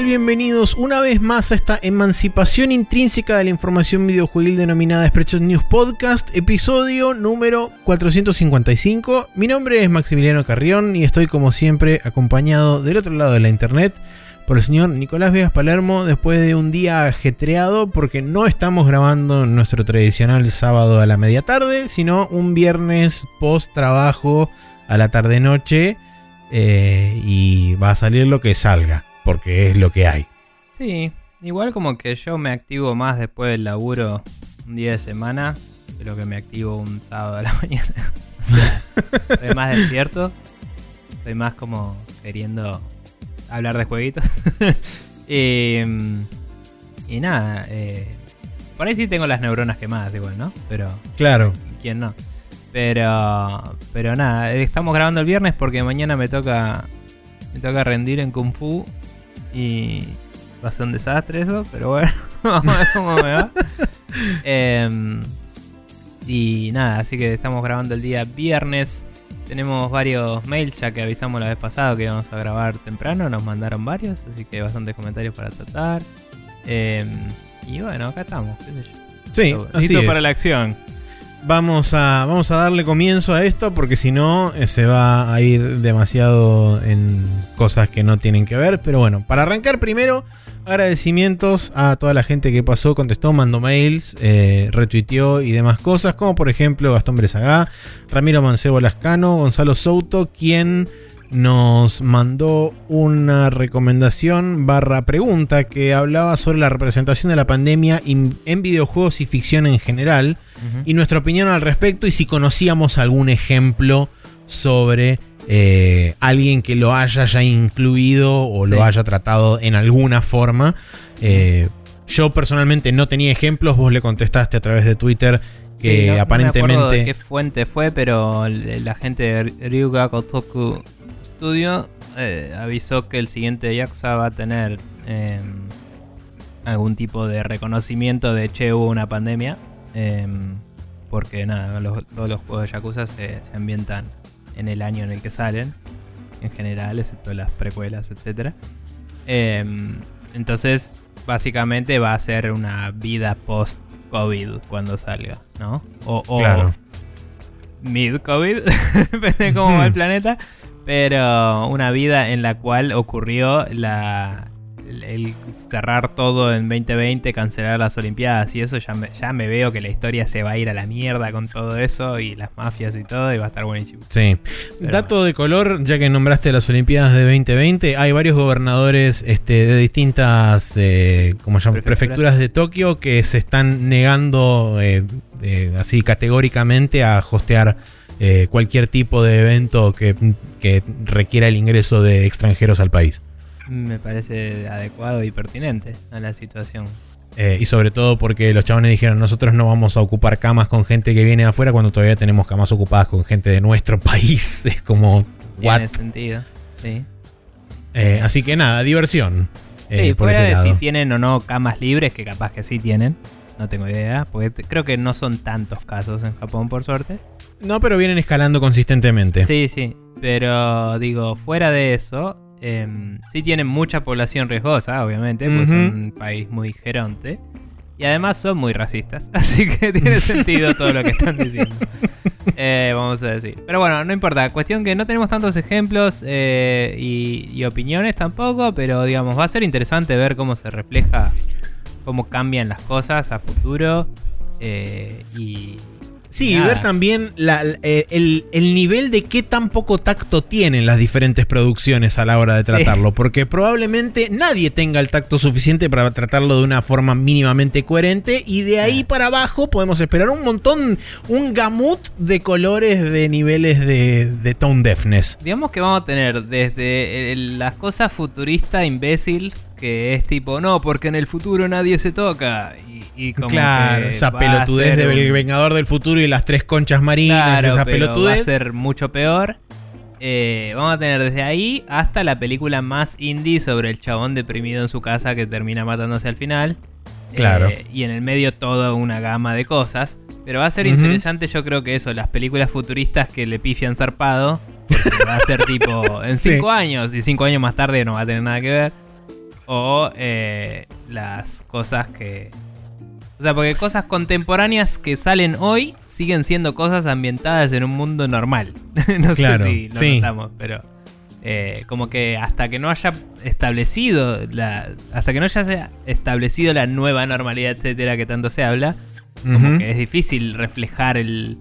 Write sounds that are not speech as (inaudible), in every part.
Bienvenidos una vez más a esta emancipación intrínseca de la información videojuegil denominada Spreadshot News Podcast, episodio número 455. Mi nombre es Maximiliano Carrión y estoy como siempre acompañado del otro lado de la internet por el señor Nicolás Vegas Palermo después de un día ajetreado porque no estamos grabando nuestro tradicional sábado a la media tarde, sino un viernes post trabajo a la tarde noche eh, y va a salir lo que salga, porque es lo que hay. Sí, igual como que yo me activo más después del laburo un día de semana de lo que me activo un sábado a la (laughs) mañana. o sea, estoy más despierto, estoy más como queriendo hablar de jueguitos. y, (laughs) y, nada, eh, por ahí sí tengo las neuronas quemadas igual, ¿no? Pero... Claro. ¿Quién no? Pero, pero nada, estamos grabando el viernes porque mañana me toca, me toca rendir en Kung Fu y va a ser un desastre eso, pero bueno, (laughs) vamos a ver cómo me va. (laughs) Em, y nada, así que estamos grabando el día viernes. Tenemos varios mails ya que avisamos la vez pasada que íbamos a grabar temprano, nos mandaron varios, así que bastantes comentarios para tratar. Em, y bueno, acá estamos, qué sé yo. Sí, así para la acción vamos a, vamos a darle comienzo a esto porque si no eh, se va a ir demasiado en cosas que no tienen que ver. Pero bueno, para arrancar primero, agradecimientos a toda la gente que pasó, contestó, mandó mails, eh, retuiteó y demás cosas, como por ejemplo Gastón Bresagá, Ramiro Mancebo Lascano, Gonzalo Souto, quien nos mandó una recomendación barra pregunta que hablaba sobre la representación de la pandemia en videojuegos y ficción en general y nuestra opinión al respecto y si conocíamos algún ejemplo sobre eh, alguien que lo haya ya incluido o lo haya tratado en alguna forma. Eh, yo personalmente no tenía ejemplos, vos le contestaste a través de Twitter que aparentemente... No de qué fuente fue, pero la gente de Ryuga Kotoku Studio eh, avisó que el siguiente Yakuza va a tener em, algún tipo de reconocimiento de che hubo una pandemia. Em, porque nada, todos los juegos de Yakuza se, ambientan en el año en el que salen, en general, excepto las precuelas, etc. Em, entonces, básicamente va a ser una vida post-COVID cuando salga, ¿no? O, o mid-COVID, (laughs) depende de cómo va el (laughs) planeta, pero una vida en la cual ocurrió la, el, cerrar todo en 2020, cancelar las Olimpiadas y eso, ya me, ya me veo que la historia se va a ir a la mierda con todo eso y las mafias y todo, y va a estar buenísimo. Sí. Dato de color, ya que nombraste las Olimpiadas de 2020, hay varios gobernadores este, de distintas eh, como prefecturas de Tokio que se están negando eh, así categóricamente a hostear. Eh, cualquier tipo de evento que, que requiera el ingreso de extranjeros al país me parece adecuado y pertinente a la situación. Eh, y sobre todo porque los chabones dijeron, nosotros no vamos a ocupar camas con gente que viene de afuera cuando todavía tenemos camas ocupadas con gente de nuestro (laughs) país. (laughs) Es como... Tiene sentido, sí. Eh, así que nada, diversión. Eh, sí, fuera de si tienen o no camas libres, que capaz que sí tienen. No tengo idea, porque creo que no son tantos casos en Japón, por suerte. No, pero vienen escalando consistentemente. Sí, sí. Pero digo, fuera de eso, eh, sí tienen mucha población riesgosa, obviamente, porque son un país muy geronte. Y además son muy racistas, (laughs) así que tiene sentido todo lo que están diciendo. (laughs) Eh, vamos a decir. Pero bueno, no importa. Cuestión que no tenemos tantos ejemplos eh, y, opiniones tampoco, pero digamos, va a ser interesante ver cómo se refleja, cómo cambian las cosas a futuro. Eh, y, Sí, y ver también eh, el, nivel de qué tan poco tacto tienen las diferentes producciones a la hora de tratarlo. Porque probablemente nadie tenga el tacto suficiente para tratarlo de una forma mínimamente coherente. Y de ahí para abajo podemos esperar un montón, un gamut de colores de niveles de, de tone deafness. Digamos que vamos a tener desde las cosas futurista imbécil que es tipo, no, porque en el futuro nadie se toca. Y, como claro, esa pelotudez del Vengador del Futuro y las tres conchas marinas, esa pelotudez. Va a ser mucho peor. Eh, vamos a tener desde ahí hasta la película más indie sobre el chabón deprimido en su casa que termina matándose al final. Claro. Eh, y en el medio toda una gama de cosas. Pero va a ser interesante, yo creo que eso, las películas futuristas que le pifian zarpado. va a ser tipo (laughs) en cinco años y cinco años más tarde no va a tener nada que ver. O eh, las cosas que... O sea, porque cosas contemporáneas que salen hoy siguen siendo cosas ambientadas en un mundo normal. (laughs) no Claro, sé si lo sí. notamos, pero... eh, como que hasta que no haya establecido la... Hasta que no haya establecido la nueva normalidad, etcétera, que tanto se habla, como que es difícil reflejar el,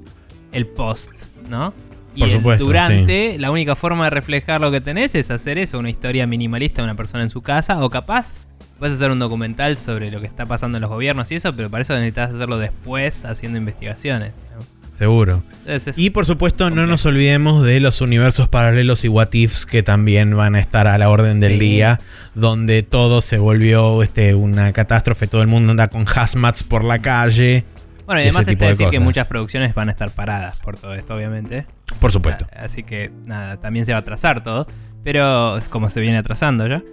el post, ¿no? Y Por el supuesto, durante, la única forma de reflejar lo que tenés es hacer eso, una historia minimalista de una persona en su casa, o capaz puedes hacer un documental sobre lo que está pasando en los gobiernos y eso, pero para eso necesitas hacerlo después haciendo investigaciones. ¿no? Seguro. Entonces Y por supuesto, no nos olvidemos de los universos paralelos y what ifs que también van a estar a la orden del Sí. día, donde todo se volvió este, una catástrofe, todo el mundo anda con hazmats por la calle. Bueno, y además está de decir que cosas. muchas producciones van a estar paradas por todo esto, obviamente. Por supuesto. Así que nada, también se va a atrasar todo. Pero es como se viene atrasando ya.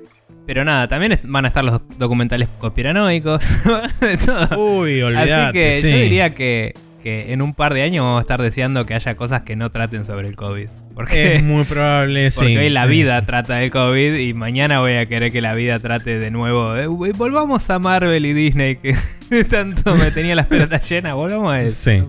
Pero nada, también van a estar los documentales conspiranoicos. (laughs) de todo. Uy, olvidate. Así que sí. yo diría que, que en un par de años vamos a estar deseando que haya cosas que no traten sobre el COVID. Porque, Es muy probable, (laughs) sí. porque hoy la vida trata del COVID y mañana voy a querer que la vida trate de nuevo. de, "Uy, volvamos a Marvel y Disney que (laughs) tanto me tenía las pelotas llenas. Volvamos a eso. Sí.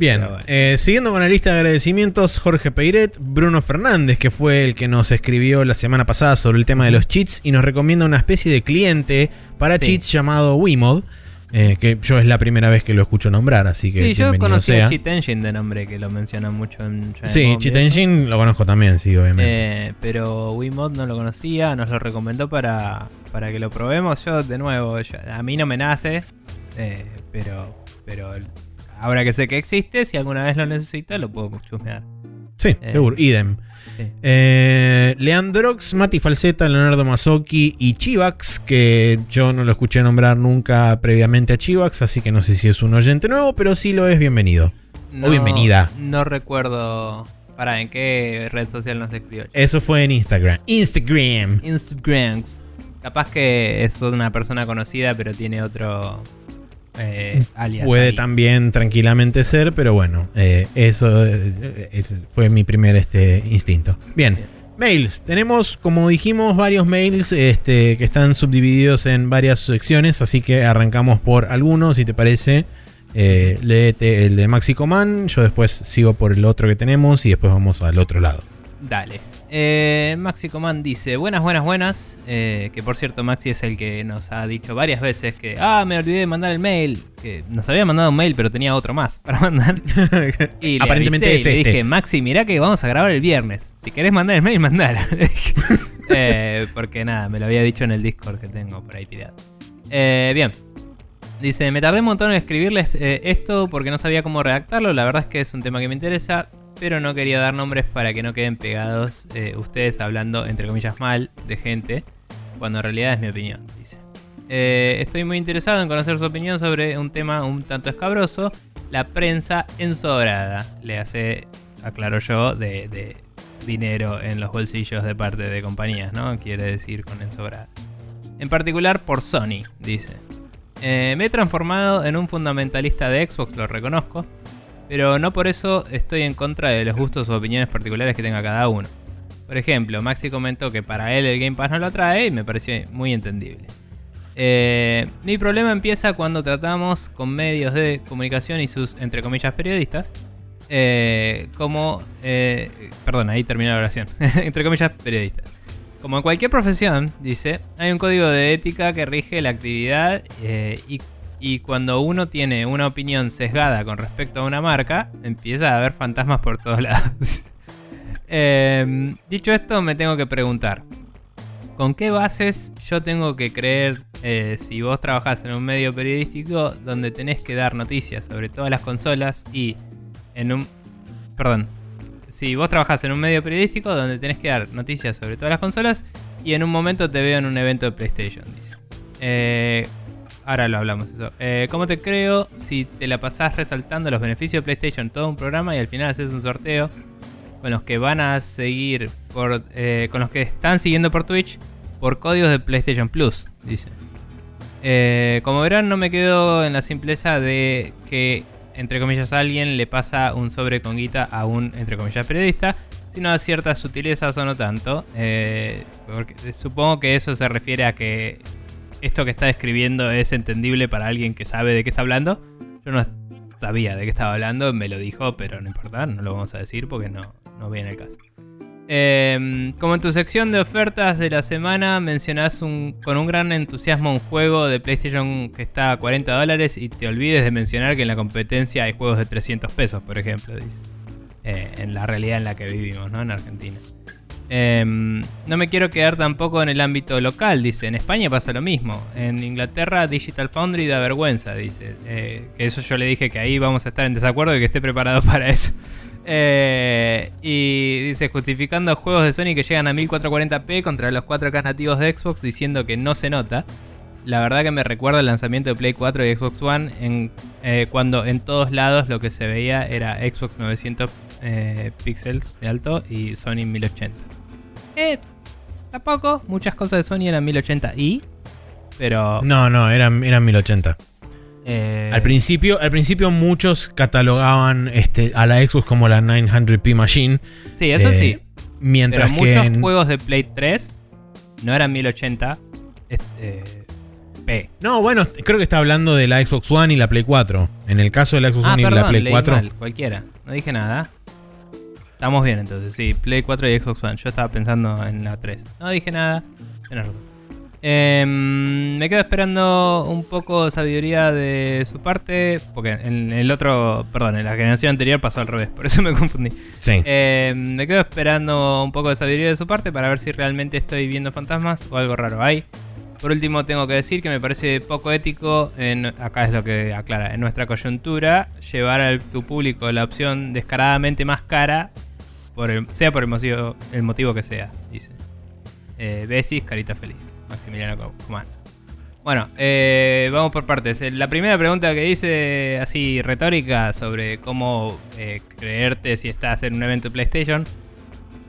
Bien, bueno. eh, siguiendo con la lista de agradecimientos, Jorge Peiret, Bruno Fernández, que fue el que nos escribió la semana pasada sobre el tema de los cheats y nos recomienda una especie de cliente para Sí. cheats llamado Wimod, eh, que yo es la primera vez que lo escucho nombrar, así que Sí, yo conocí sea. a Cheat Engine de nombre, que lo mencionan mucho en Giant Sí, Bomb Cheat. Engine lo conozco también, sí, obviamente. Eh, pero Wiimote no lo conocía, nos lo recomendó para, para que lo probemos. Yo, de nuevo, yo- a mí no me nace, eh, pero, pero ahora que sé que existe, si alguna vez lo necesito, lo puedo chusmear. Sí, eh, seguro, idem. Sí. Eh, Leandrox, Mati Falseta, Leonardo Mazzocchi y Chivax, que yo no lo escuché nombrar nunca previamente a Chivax, así que no sé si es un oyente nuevo, pero sí lo es, bienvenido. No- bienvenida. No recuerdo. Para, ¿en qué red social nos escribió? Eso fue en Instagram. Instagram. Instagram. Capaz que es una persona conocida, pero tiene otro eh, alias. Puede también tranquilamente ser, pero bueno, eh, eso eh, eh, fue mi primer este, instinto. Bien, Bien. mails. Tenemos, como dijimos, varios mails este, que están subdivididos en varias secciones, así que arrancamos por algunos, si te parece. Eh, léete el de Maxi Coman, yo después sigo por el otro que tenemos y después vamos al otro lado. Dale. Eh, Maxi Command dice, buenas, buenas, buenas. Eh, que por cierto, Maxi es el que nos ha dicho varias veces que, ah, me olvidé de mandar el mail. Que nos había mandado un mail, pero tenía otro más para mandar. (laughs) Y le Aparentemente avisé es y le este. dije, Maxi, mirá que vamos a grabar el viernes. Si querés mandar el mail, mandala. (laughs) (laughs) Eh, porque nada, me lo había dicho en el Discord que tengo por ahí tirado. Eh, bien. Dice, me tardé un montón en escribirles eh, esto porque no sabía cómo redactarlo. La verdad es que es un tema que me interesa, pero no quería dar nombres para que no queden pegados eh, ustedes hablando, entre comillas, mal de gente, cuando en realidad es mi opinión, dice. Eh, estoy muy interesado en conocer su opinión sobre un tema un tanto escabroso, la prensa ensobrada. Le hace, aclaro yo, de, dinero en los bolsillos de parte de compañías, ¿no? Quiere decir con ensobrada. En particular por Sony, dice. Eh, me he transformado en un fundamentalista de Xbox, lo reconozco, pero no por eso estoy en contra de los gustos o opiniones particulares que tenga cada uno. Por ejemplo, Maxi comentó que para él el Game Pass no lo atrae y me pareció muy entendible. Eh, mi problema empieza cuando tratamos con medios de comunicación y sus, entre comillas, periodistas, eh, como... eh, ahí termina la oración. (laughs) entre comillas, periodistas. Como en cualquier profesión, dice, hay un código de ética que rige la actividad eh, y, y cuando uno tiene una opinión sesgada con respecto a una marca, empieza a haber fantasmas por todos lados. (laughs) Eh, dicho esto, me tengo que preguntar, ¿con qué bases yo tengo que creer eh, si vos trabajás en un medio periodístico donde tenés que dar noticias sobre todas las consolas y en un... Perdón, si vos trabajás en un medio periodístico donde tenés que dar noticias sobre todas las consolas y en un momento te veo en un evento de PlayStation, dice. Eh, ahora lo hablamos eso. Eh, ¿Cómo te creo si te la pasás resaltando los beneficios de PlayStation todo un programa y al final haces un sorteo con los que van a seguir por, eh, con los que están siguiendo por Twitch por códigos de PlayStation Plus, dice. Eh, como verán, no me quedo en la simpleza de que, entre comillas, alguien le pasa un sobre con guita a un, entre comillas, periodista, sino a ciertas sutilezas o no tanto. Eh, supongo que eso se refiere a que esto que está describiendo es entendible para alguien que sabe de qué está hablando. Yo no sabía de qué estaba hablando, me lo dijo, pero no importa, no lo vamos a decir porque no, no viene el caso. Em, como en tu sección de ofertas de la semana mencionás con un gran entusiasmo un juego de PlayStation que está a 40 dólares y te olvides de mencionar que en la competencia hay juegos de 300 pesos, por ejemplo, dice. Eh, en la realidad en la que vivimos, ¿no? En Argentina. Em, no me quiero quedar tampoco en el ámbito local, dice. En España pasa lo mismo. En Inglaterra Digital Foundry da vergüenza, dice. Eh, eso yo le dije que ahí vamos a estar en desacuerdo y que esté preparado (laughs) para eso. Eh, y dice, justificando juegos de Sony que llegan a 1440p contra los 4K nativos de Xbox, diciendo que no se nota. La verdad que me recuerda el lanzamiento de Play 4 y Xbox One eh, cuando en todos lados lo que se veía era Xbox 900 eh, píxeles de alto y Sony 1080. Eh, tampoco, muchas cosas de Sony eran 1080i, pero... No, no, eran, eran 1080. Eh, al, principio, al principio muchos catalogaban este, a la Xbox como la 900p Machine. Sí, eso eh, sí. Mientras Pero que muchos juegos de Play 3 no eran 1080 este, p. No, bueno, creo que está hablando de la Xbox One y la Play 4. En el caso de la Xbox ah, One perdón, y la Play leí 4. mal, cualquiera. No dije nada. Estamos bien entonces, sí, Play 4 y Xbox One. Yo estaba pensando en la 3. No dije nada. Tienes razón. Em, me quedo esperando un poco de sabiduría de su parte, porque en el otro, perdón, en la generación anterior pasó al revés, (laughs) por eso me confundí. Sí. Em, me quedo esperando un poco de sabiduría de su parte para ver si realmente estoy viendo fantasmas o algo raro hay. Por último, tengo que decir que me parece poco ético, en, acá es lo que aclara, en nuestra coyuntura, llevar a tu público la opción descaradamente más cara, por sea por el motivo, el motivo que sea, dice. Eh, besis, carita feliz. Maximiliano Comán. Bueno, eh, vamos por partes. Eh, la primera pregunta que dice, así retórica, sobre cómo eh, creerte si estás en un evento de PlayStation.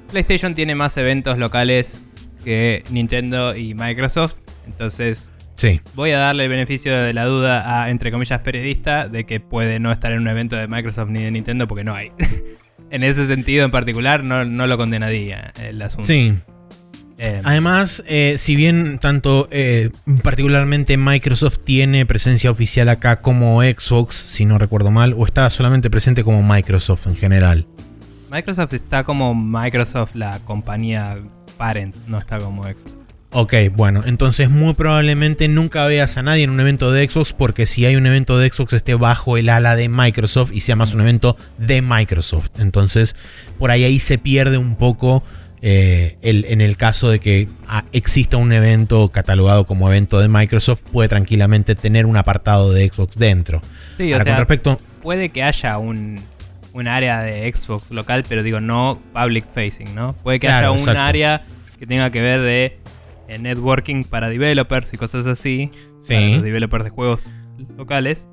PlayStation tiene más eventos locales que Nintendo y Microsoft. Entonces, sí. voy a darle el beneficio de la duda a, entre comillas, periodista de que puede no estar en un evento de Microsoft ni de Nintendo porque no hay. (laughs) en ese sentido en particular, no, no lo condenaría el asunto. Sí, eh, Además, eh, si bien tanto eh, particularmente Microsoft tiene presencia oficial acá como Xbox, si no recuerdo mal, o está solamente presente como Microsoft en general. Microsoft está como Microsoft, la compañía parent, no está como Xbox. Ok, bueno, entonces muy probablemente nunca veas a nadie en un evento de Xbox porque si hay un evento de Xbox esté bajo el ala de Microsoft y sea más un evento de Microsoft. Entonces, por ahí ahí se pierde un poco eh, en el caso de que ah, exista un evento catalogado como evento de Microsoft, puede tranquilamente tener un apartado de Xbox dentro. Sí, o sea, respecto... puede que haya un, área de Xbox local, pero digo, no public facing, ¿no? Puede que haya un área que tenga que ver de eh, networking para developers y cosas así. Sí. Para los developers de juegos locales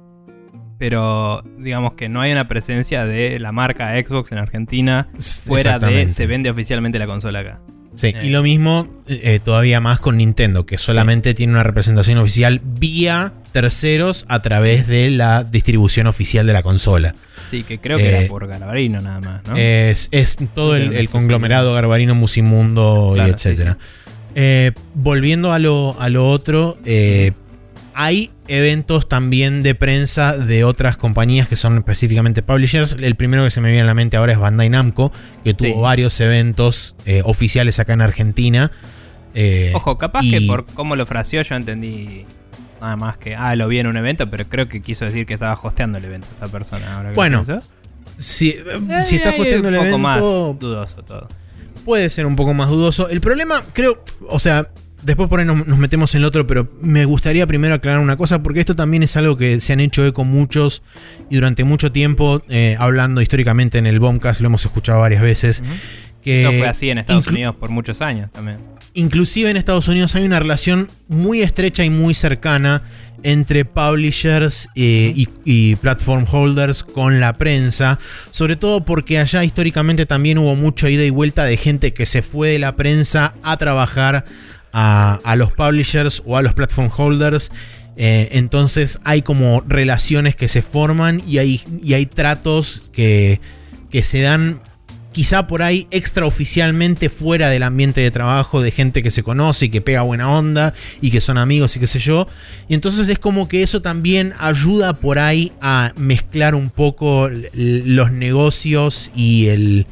pero digamos que no hay una presencia de la marca Xbox en Argentina fuera de se vende oficialmente la consola acá. Sí, y eh. lo mismo eh, todavía más con Nintendo, que solamente tiene una representación oficial vía terceros a través de la distribución oficial de la consola. Sí, que creo que era por Garbarino nada más, ¿no? Es, todo el, conglomerado Garbarino, Musimundo y etcétera. Volviendo a lo, a lo otro, hay eventos también de prensa de otras compañías que son específicamente publishers. El primero que se me viene a la mente ahora es Bandai Namco, que tuvo varios eventos eh, oficiales acá en Argentina. Eh, Ojo, capaz que por cómo lo fraseó yo entendí nada más que, ah, lo vi en un evento, pero creo que quiso decir que estaba hosteando el evento esta persona. bueno, si, si está hosteando el evento... Un poco más dudoso todo. Puede ser un poco más dudoso. El problema, creo, o sea, Después por ahí nos, metemos en el otro, pero me gustaría primero aclarar una cosa, porque esto también es algo que se han hecho eco muchos y durante mucho tiempo, eh, hablando históricamente en el Bombcast, lo hemos escuchado varias veces. que fue así en Estados Unidos por muchos años también. Inclusive en Estados Unidos hay una relación muy estrecha y muy cercana entre publishers eh, y, platform holders con la prensa, sobre todo porque allá históricamente también hubo mucha ida y vuelta de gente que se fue de la prensa a trabajar a, los publishers o a los platform holders. Eh, entonces hay como relaciones que se forman y hay, y hay tratos que, que se dan quizá por ahí extraoficialmente fuera del ambiente de trabajo de gente que se conoce y que pega buena onda y que son amigos y qué sé yo. Y entonces es como que eso también ayuda por ahí a mezclar un poco los negocios y el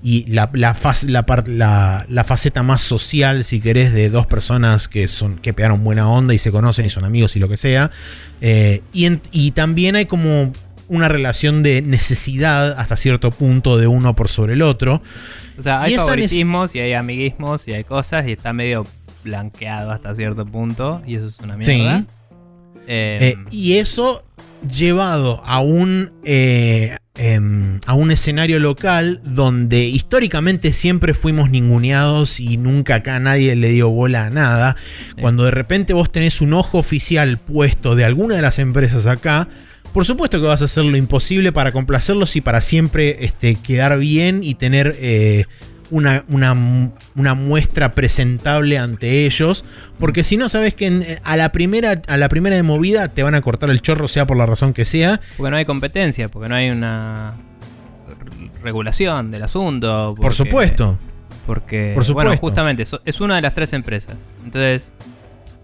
y la, la, la, la, faceta más social, si querés, de dos personas que, son, que pegaron buena onda y se conocen y son amigos y lo que sea. Eh, y, y también hay como una relación de necesidad hasta cierto punto de uno por sobre el otro. O sea, hay favoritismos y hay amiguismos y hay cosas y está medio blanqueado hasta cierto punto y eso es una mierda. Sí. Eh, y eso llevado a un, eh, em, a un escenario local donde históricamente siempre fuimos ninguneados y nunca acá nadie le dio bola a nada. Cuando de repente vos tenés un ojo oficial puesto de alguna de las empresas acá, por supuesto que vas a hacer lo imposible para complacerlos y para siempre este, quedar bien y tener eh, una, una, muestra presentable ante ellos. Porque si no, sabes que a, la primera, a la primera de movida te van a cortar el chorro, sea por la razón que sea. Porque no hay competencia, porque no hay una regulación del asunto. por supuesto. Porque, por supuesto. bueno, justamente, es una de las tres empresas. Entonces.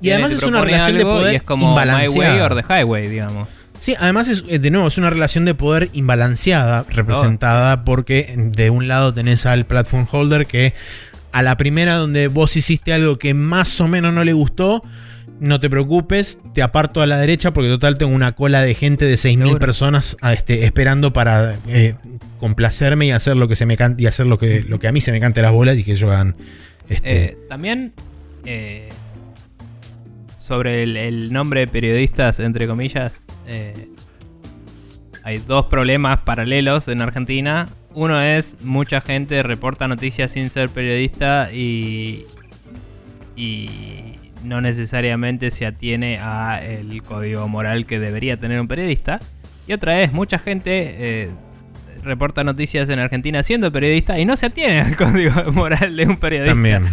Y además es una relación de poder. Y es como My Way or the Highway, digamos. Sí, además es, eh, de nuevo es una relación de poder imbalanceada, representada porque de un lado tenés al platform holder que a la primera donde vos hiciste algo que más o menos no le gustó, no te preocupes, te aparto a la derecha porque total tengo una cola de gente de 6.000 personas a, este, esperando para eh, complacerme y hacer lo que se me cante y hacer lo que, lo que a mí se me cante las bolas y que ellos hagan. Este... Eh, también sobre el, nombre de periodistas, entre comillas, eh, hay dos problemas paralelos en Argentina. Uno es mucha gente reporta noticias sin ser periodista y, y no necesariamente se atiene a el código moral que debería tener un periodista. Y otra es mucha gente eh, reporta noticias en Argentina siendo periodista y no se atiene al (laughs) código moral de un periodista. También.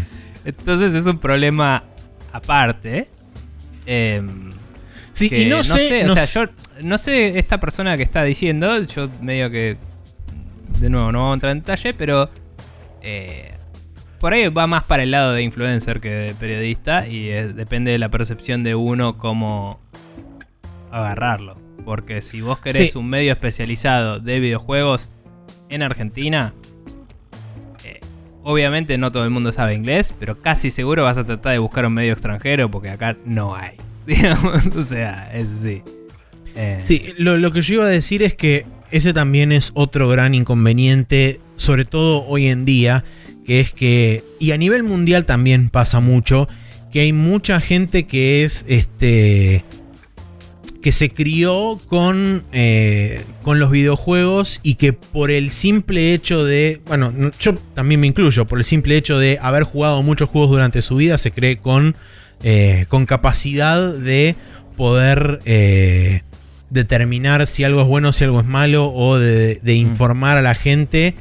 Entonces es un problema aparte. Em, sí, y no, sé, o sea, yo no sé esta persona que está diciendo, yo medio que, de nuevo, no vamos a entrar en detalle, pero eh, por ahí va más para el lado de influencer que de periodista y depende de la percepción de uno cómo agarrarlo. Porque si vos querés un medio especializado de videojuegos en Argentina, eh, obviamente no todo el mundo sabe inglés, pero casi seguro vas a tratar de buscar un medio extranjero porque acá no hay. (laughs) Digamos, o sea, es así. Eh. Sí, lo, que yo iba a decir es que ese también es otro gran inconveniente, sobre todo hoy en día, que es que, y a nivel mundial también pasa mucho, que hay mucha gente que es, este, que se crió con, eh, con los videojuegos y que por el simple hecho de, bueno, yo también me incluyo, por el simple hecho de haber jugado muchos juegos durante su vida, se cree con, eh, con capacidad de poder determinar si algo es bueno, si algo es malo, o de, informar a la gente.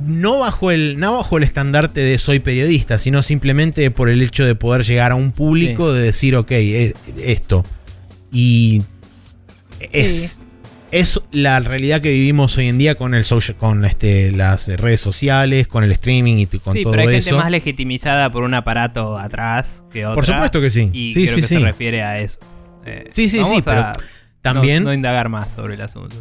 No bajo, el, no bajo el estandarte de soy periodista, sino simplemente por el hecho de poder llegar a un público, de decir, ok, e, esto. Y es, es la realidad que vivimos hoy en día con el con este, las redes sociales, con el streaming y con todo pero hay gente más legitimizada por un aparato atrás que otra. Por supuesto que sí. Y sí, creo que se refiere a eso. Eh, sí, sí, sí, pero también no, indagar más sobre el asunto.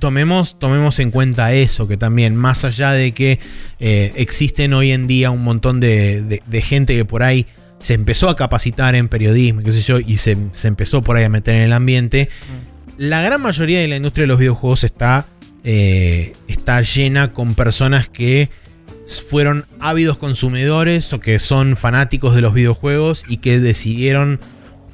tomemos, tomemos en cuenta eso, que también, más allá de que eh, existen hoy en día un montón de, gente que por ahí se empezó a capacitar en periodismo, qué sé yo, y se, empezó por ahí a meter en el ambiente, mm. La gran mayoría de la industria de los videojuegos está, eh, está llena con personas que fueron ávidos consumidores o que son fanáticos de los videojuegos y que decidieron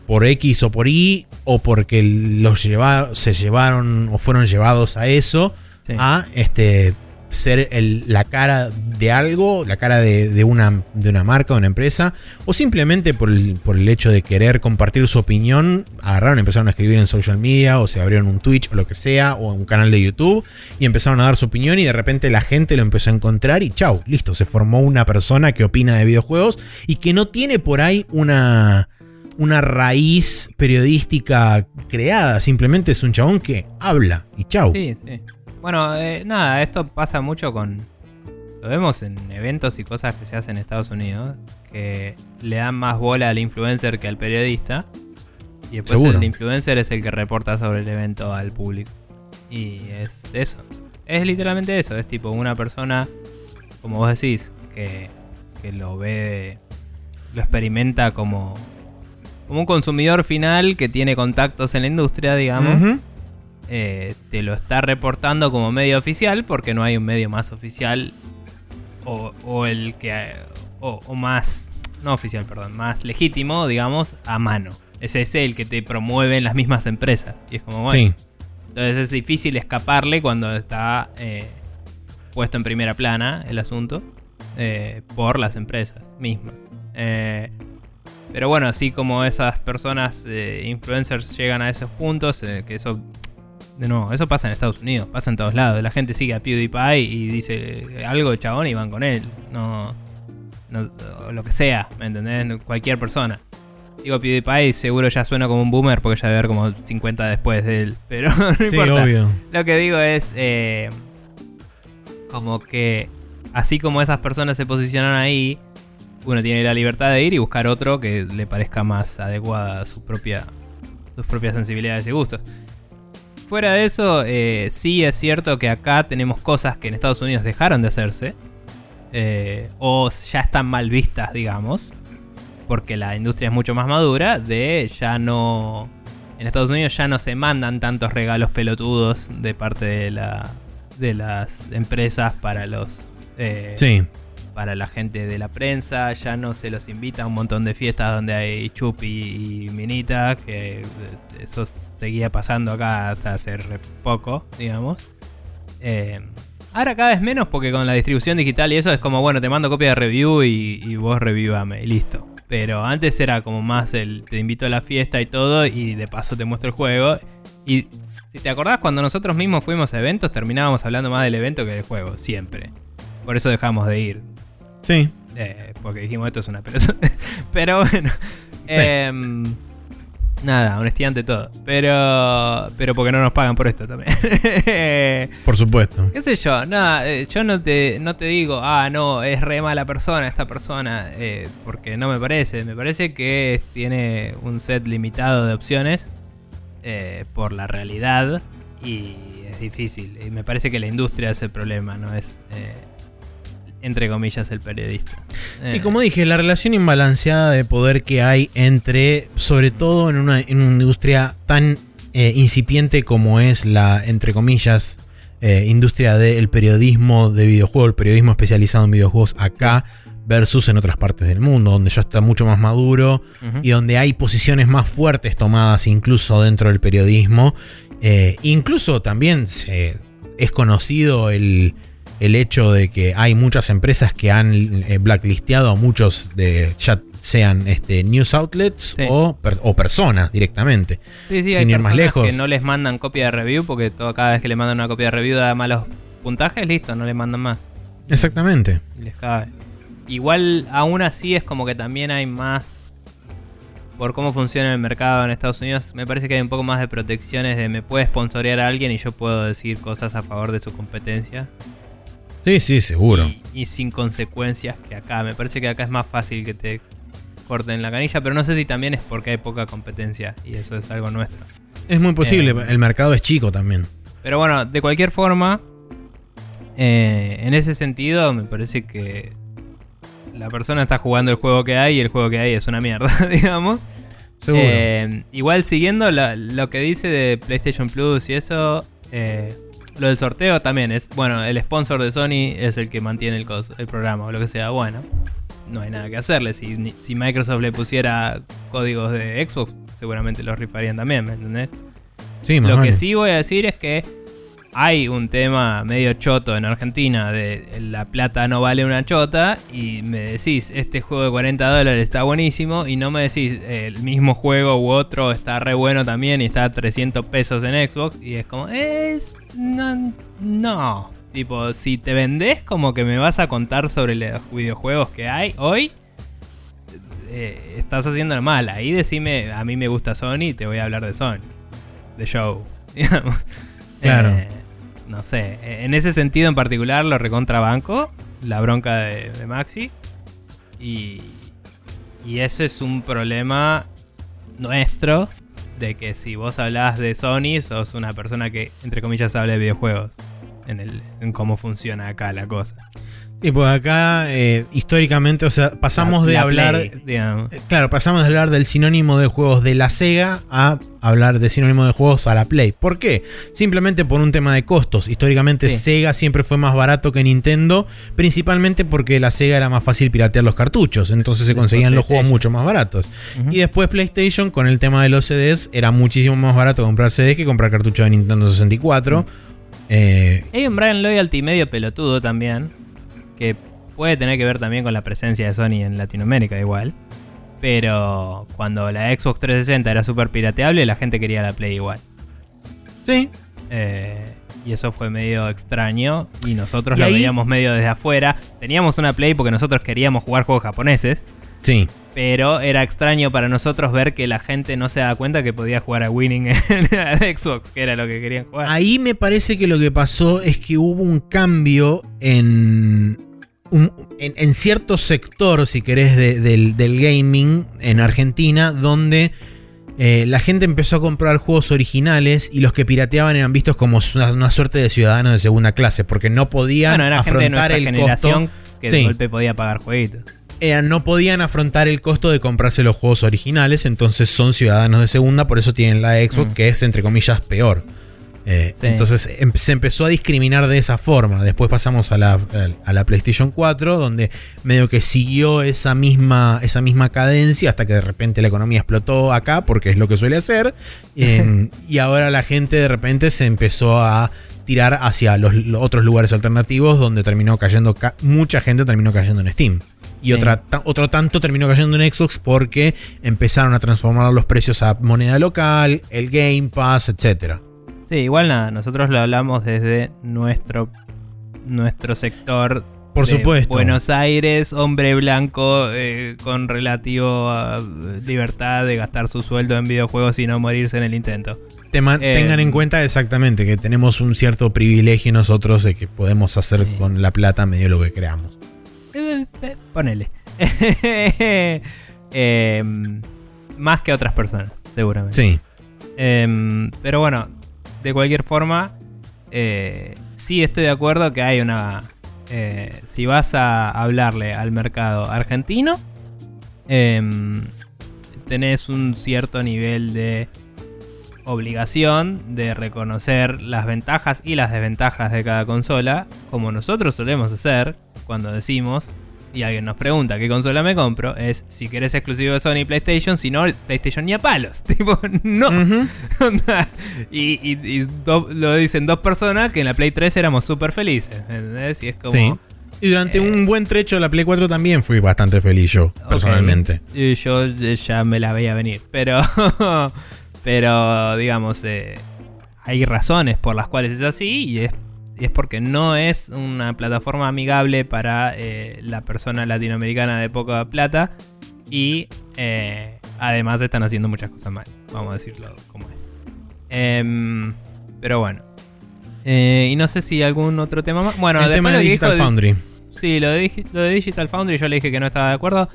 por X o por Y, o porque los lleva, se llevaron o fueron llevados a eso, a este, ser la cara de algo, la cara de, una, de una marca, de una empresa, o simplemente por el, por el hecho de querer compartir su opinión, agarraron, empezaron a escribir en social media, o se abrieron un Twitch o lo que sea, o un canal de YouTube, y empezaron a dar su opinión, y de repente la gente lo empezó a encontrar, y chau, listo, se formó una persona que opina de videojuegos y que no tiene por ahí una una raíz periodística creada, simplemente es un chabón que habla y chau. Sí, sí. Bueno, eh, nada, esto pasa mucho con, Lo vemos en eventos y cosas que se hacen en Estados Unidos, que le dan más bola al influencer que al periodista. Y después Seguro. el influencer es el que reporta sobre el evento al público. Y es eso. Es literalmente eso. Es tipo una persona, como vos decís, que, que lo ve, lo experimenta como, como un consumidor final que tiene contactos en la industria, digamos. Eh, te lo está reportando como medio oficial porque no hay un medio más oficial o, o el que o, o más no oficial perdón más legítimo digamos a mano es ese el que te promueven las mismas empresas y es como bueno Sí. entonces es difícil escaparle cuando está eh, puesto en primera plana el asunto eh, por las empresas mismas. Pero bueno, así como esas personas, eh, influencers, llegan a esos puntos, eh, que eso, de nuevo, eso pasa en Estados Unidos, pasa en todos lados. La gente sigue a PewDiePie y dice algo de chabón y van con él. No, no lo que sea, ¿me entendés? Cualquier persona. Digo PewDiePie, seguro ya suena como un boomer porque ya debe haber como 50 después de él. Pero (laughs) no Sí, importa. obvio. Lo que digo es eh, como que así como esas personas se posicionan ahí, uno tiene la libertad de ir y buscar otro que le parezca más adecuada a su propia, sus propias sensibilidades y gustos. Fuera de eso, eh, sí es cierto que acá tenemos cosas que en Estados Unidos dejaron de hacerse. eh, o ya están mal vistas, digamos. Porque la industria es mucho más madura. De ya no. En Estados Unidos ya no se mandan tantos regalos pelotudos de parte de la. de las empresas para los. eh, Sí. Para la gente de la prensa, ya no se los invita a un montón de fiestas donde hay chupi y minita, que eso seguía pasando acá hasta hace poco, digamos. Eh, ahora cada vez menos porque con la distribución digital y eso es como, bueno, te mando copia de review y, y vos revivame y listo. Pero antes era como más el te invito a la fiesta y todo y de paso te muestro el juego. Y si te acordás, cuando nosotros mismos fuimos a eventos terminábamos hablando más del evento que del juego, siempre. Por eso dejamos de ir. Sí. Eh, porque dijimos esto es una pelota. (laughs) Pero bueno. em, nada, honestidad ante todo. Pero. Pero porque no nos pagan por esto también. (laughs) Por supuesto. ¿Qué sé yo? Nada, eh, yo no te, no te digo, ah, no, es re mala persona esta persona. eh, porque no me parece. Me parece que tiene un set limitado de opciones. eh, por la realidad. Y es difícil. Y me parece que la industria es el problema, no es. eh, entre comillas, el periodista. Sí, Eh, como dije, la relación imbalanceada de poder que hay entre, sobre todo en una, en una industria tan eh, incipiente como es la, entre comillas, eh, industria del periodismo de videojuegos, el periodismo especializado en videojuegos acá versus en otras partes del mundo, donde ya está mucho más maduro y donde hay posiciones más fuertes tomadas incluso dentro del periodismo. Incluso también se- es conocido el, el hecho de que hay muchas empresas que han eh, blacklisteado a muchos de ya sean este, news outlets Sí. o, per- o personas directamente. Sí, sí, sin hay ir más lejos. que no les mandan copia de review porque todo, cada vez que le mandan una copia de review da malos puntajes, listo, no le mandan más. Exactamente. Y les cabe. Igual, aún así, es como que también hay más. Por cómo funciona el mercado en Estados Unidos, me parece que hay un poco más de protecciones de me puede sponsorear a alguien y yo puedo decir cosas a favor de su competencia. Sí, sí, seguro. Y, y sin consecuencias que acá. Me parece que acá es más fácil que te corten la canilla, pero no sé si también es porque hay poca competencia y eso es algo nuestro. Es muy posible, Eh, el mercado es chico también. Pero bueno, de cualquier forma, eh, en ese sentido, me parece que la persona está jugando el juego que hay y el juego que hay es una mierda, (laughs) digamos. Seguro. Eh, igual siguiendo la- lo que dice de PlayStation Plus y eso, eh, lo del sorteo también es, bueno, el sponsor de Sony es el que mantiene el, programa o lo que sea, bueno, no hay nada que hacerle. Si, ni- si Microsoft le pusiera códigos de Xbox, seguramente los rifarían también, ¿me entendés? sí, más Lo vale. que sí voy a decir es que hay un tema medio choto en Argentina de la plata no vale una chota y me decís, este juego de 40 dólares está buenísimo y no me decís, el mismo juego u otro está re bueno también y está a 300 pesos en Xbox y es como, es... No, no. Tipo, si te vendés como que me vas a contar sobre los videojuegos que hay hoy, eh, estás haciendo mal. Ahí decime, a mí me gusta Sony te voy a hablar de Sony. De show, (laughs) digamos. Claro. Eh, no sé, en ese sentido en particular lo recontrabanco. la bronca de, Maxi. Y, y ese es un problema nuestro. De que si vos hablas de Sony, sos una persona que, entre comillas, habla de videojuegos. En, el, en cómo funciona acá la cosa. Y pues acá, eh, históricamente, o sea, pasamos La- de la hablar. Play, eh, Claro, pasamos de hablar del sinónimo de juegos de la Sega a hablar de sinónimo de juegos a la Play. ¿Por qué? Simplemente por un tema de costos. Históricamente Sí. Sega siempre fue más barato que Nintendo, principalmente porque la Sega era más fácil piratear los cartuchos, entonces se conseguían los juegos mucho más baratos. Y después PlayStation, con el tema de los CDs, era muchísimo más barato comprar CDs que comprar cartuchos de Nintendo 64. Eh, Hay un Brian Loyalty medio pelotudo también, que puede tener que ver también con la presencia de Sony en Latinoamérica igual. Pero cuando la Xbox 360 era súper pirateable, la gente quería la Play igual. sí, Eh, y eso fue medio extraño y nosotros Y lo ahí- veíamos medio desde afuera. Teníamos una Play porque nosotros queríamos jugar juegos japoneses, sí. pero era extraño para nosotros ver que la gente no se daba cuenta que podía jugar a Winning en la Xbox, que era lo que querían jugar. Ahí me parece que lo que pasó es que hubo un cambio en, un- en, en cierto sector, si querés, de- del, del gaming en Argentina, donde eh, la gente empezó a comprar juegos originales y los que pirateaban eran vistos como una, una suerte de ciudadanos de segunda clase, porque no podían bueno, era gente de afrontar el costo. que Sí. de golpe podía pagar jueguitos. eh, no podían afrontar el costo de comprarse los juegos originales, entonces son ciudadanos de segunda, por eso tienen la Xbox, Mm. que es entre comillas peor. Eh, Sí. Entonces em- se empezó a discriminar de esa forma. Después pasamos a la, a la PlayStation 4, donde medio que siguió esa misma, esa misma cadencia hasta que de repente la economía explotó acá, porque es lo que suele hacer. (laughs) Em, y ahora la gente de repente se empezó a tirar hacia los, los otros lugares alternativos, donde terminó cayendo, ca- mucha gente terminó cayendo en Steam. Y Sí. otra, otro tanto terminó cayendo en Xbox porque empezaron a transformar los precios a moneda local, el Game Pass, etcétera. Sí, igual nada, nosotros lo hablamos desde nuestro, nuestro sector. Por de supuesto. Buenos Aires, hombre blanco eh, con relativo a, eh, libertad de gastar su sueldo en videojuegos y no morirse en el intento. Eh, tengan en cuenta exactamente que tenemos un cierto privilegio nosotros de que podemos hacer con la plata medio lo que creamos. Ponele. (laughs) Em, más que otras personas, seguramente. Sí, Em, pero bueno, de cualquier forma, eh, sí estoy de acuerdo que hay una... eh, si vas a hablarle al mercado argentino, em, tenés un cierto nivel de obligación de reconocer las ventajas y las desventajas de cada consola, como nosotros solemos hacer cuando decimos, y alguien nos pregunta qué consola me compro, es si querés exclusivo de Sony y PlayStation, si no, PlayStation ni a palos. (laughs) Tipo, no. (laughs) Y y- y do- lo dicen dos personas que en la Play 3 éramos súper felices. ¿Entendés? Y es como. Sí. Y durante Eh. un buen trecho de la Play 4 también fui bastante feliz yo, personalmente. y Yo eh, ya me la veía venir. Pero. (laughs) pero, digamos, eh, hay razones por las cuales es así. Y es, y es porque no es una plataforma amigable para eh, la persona latinoamericana de poca plata. Y eh, además están haciendo muchas cosas mal. Vamos a decirlo como es. Em, pero bueno. Eh, y no sé si algún otro tema más. Bueno, el tema de Digital Foundry. Sí, lo de, lo de Digital Foundry yo le dije que no estaba de acuerdo.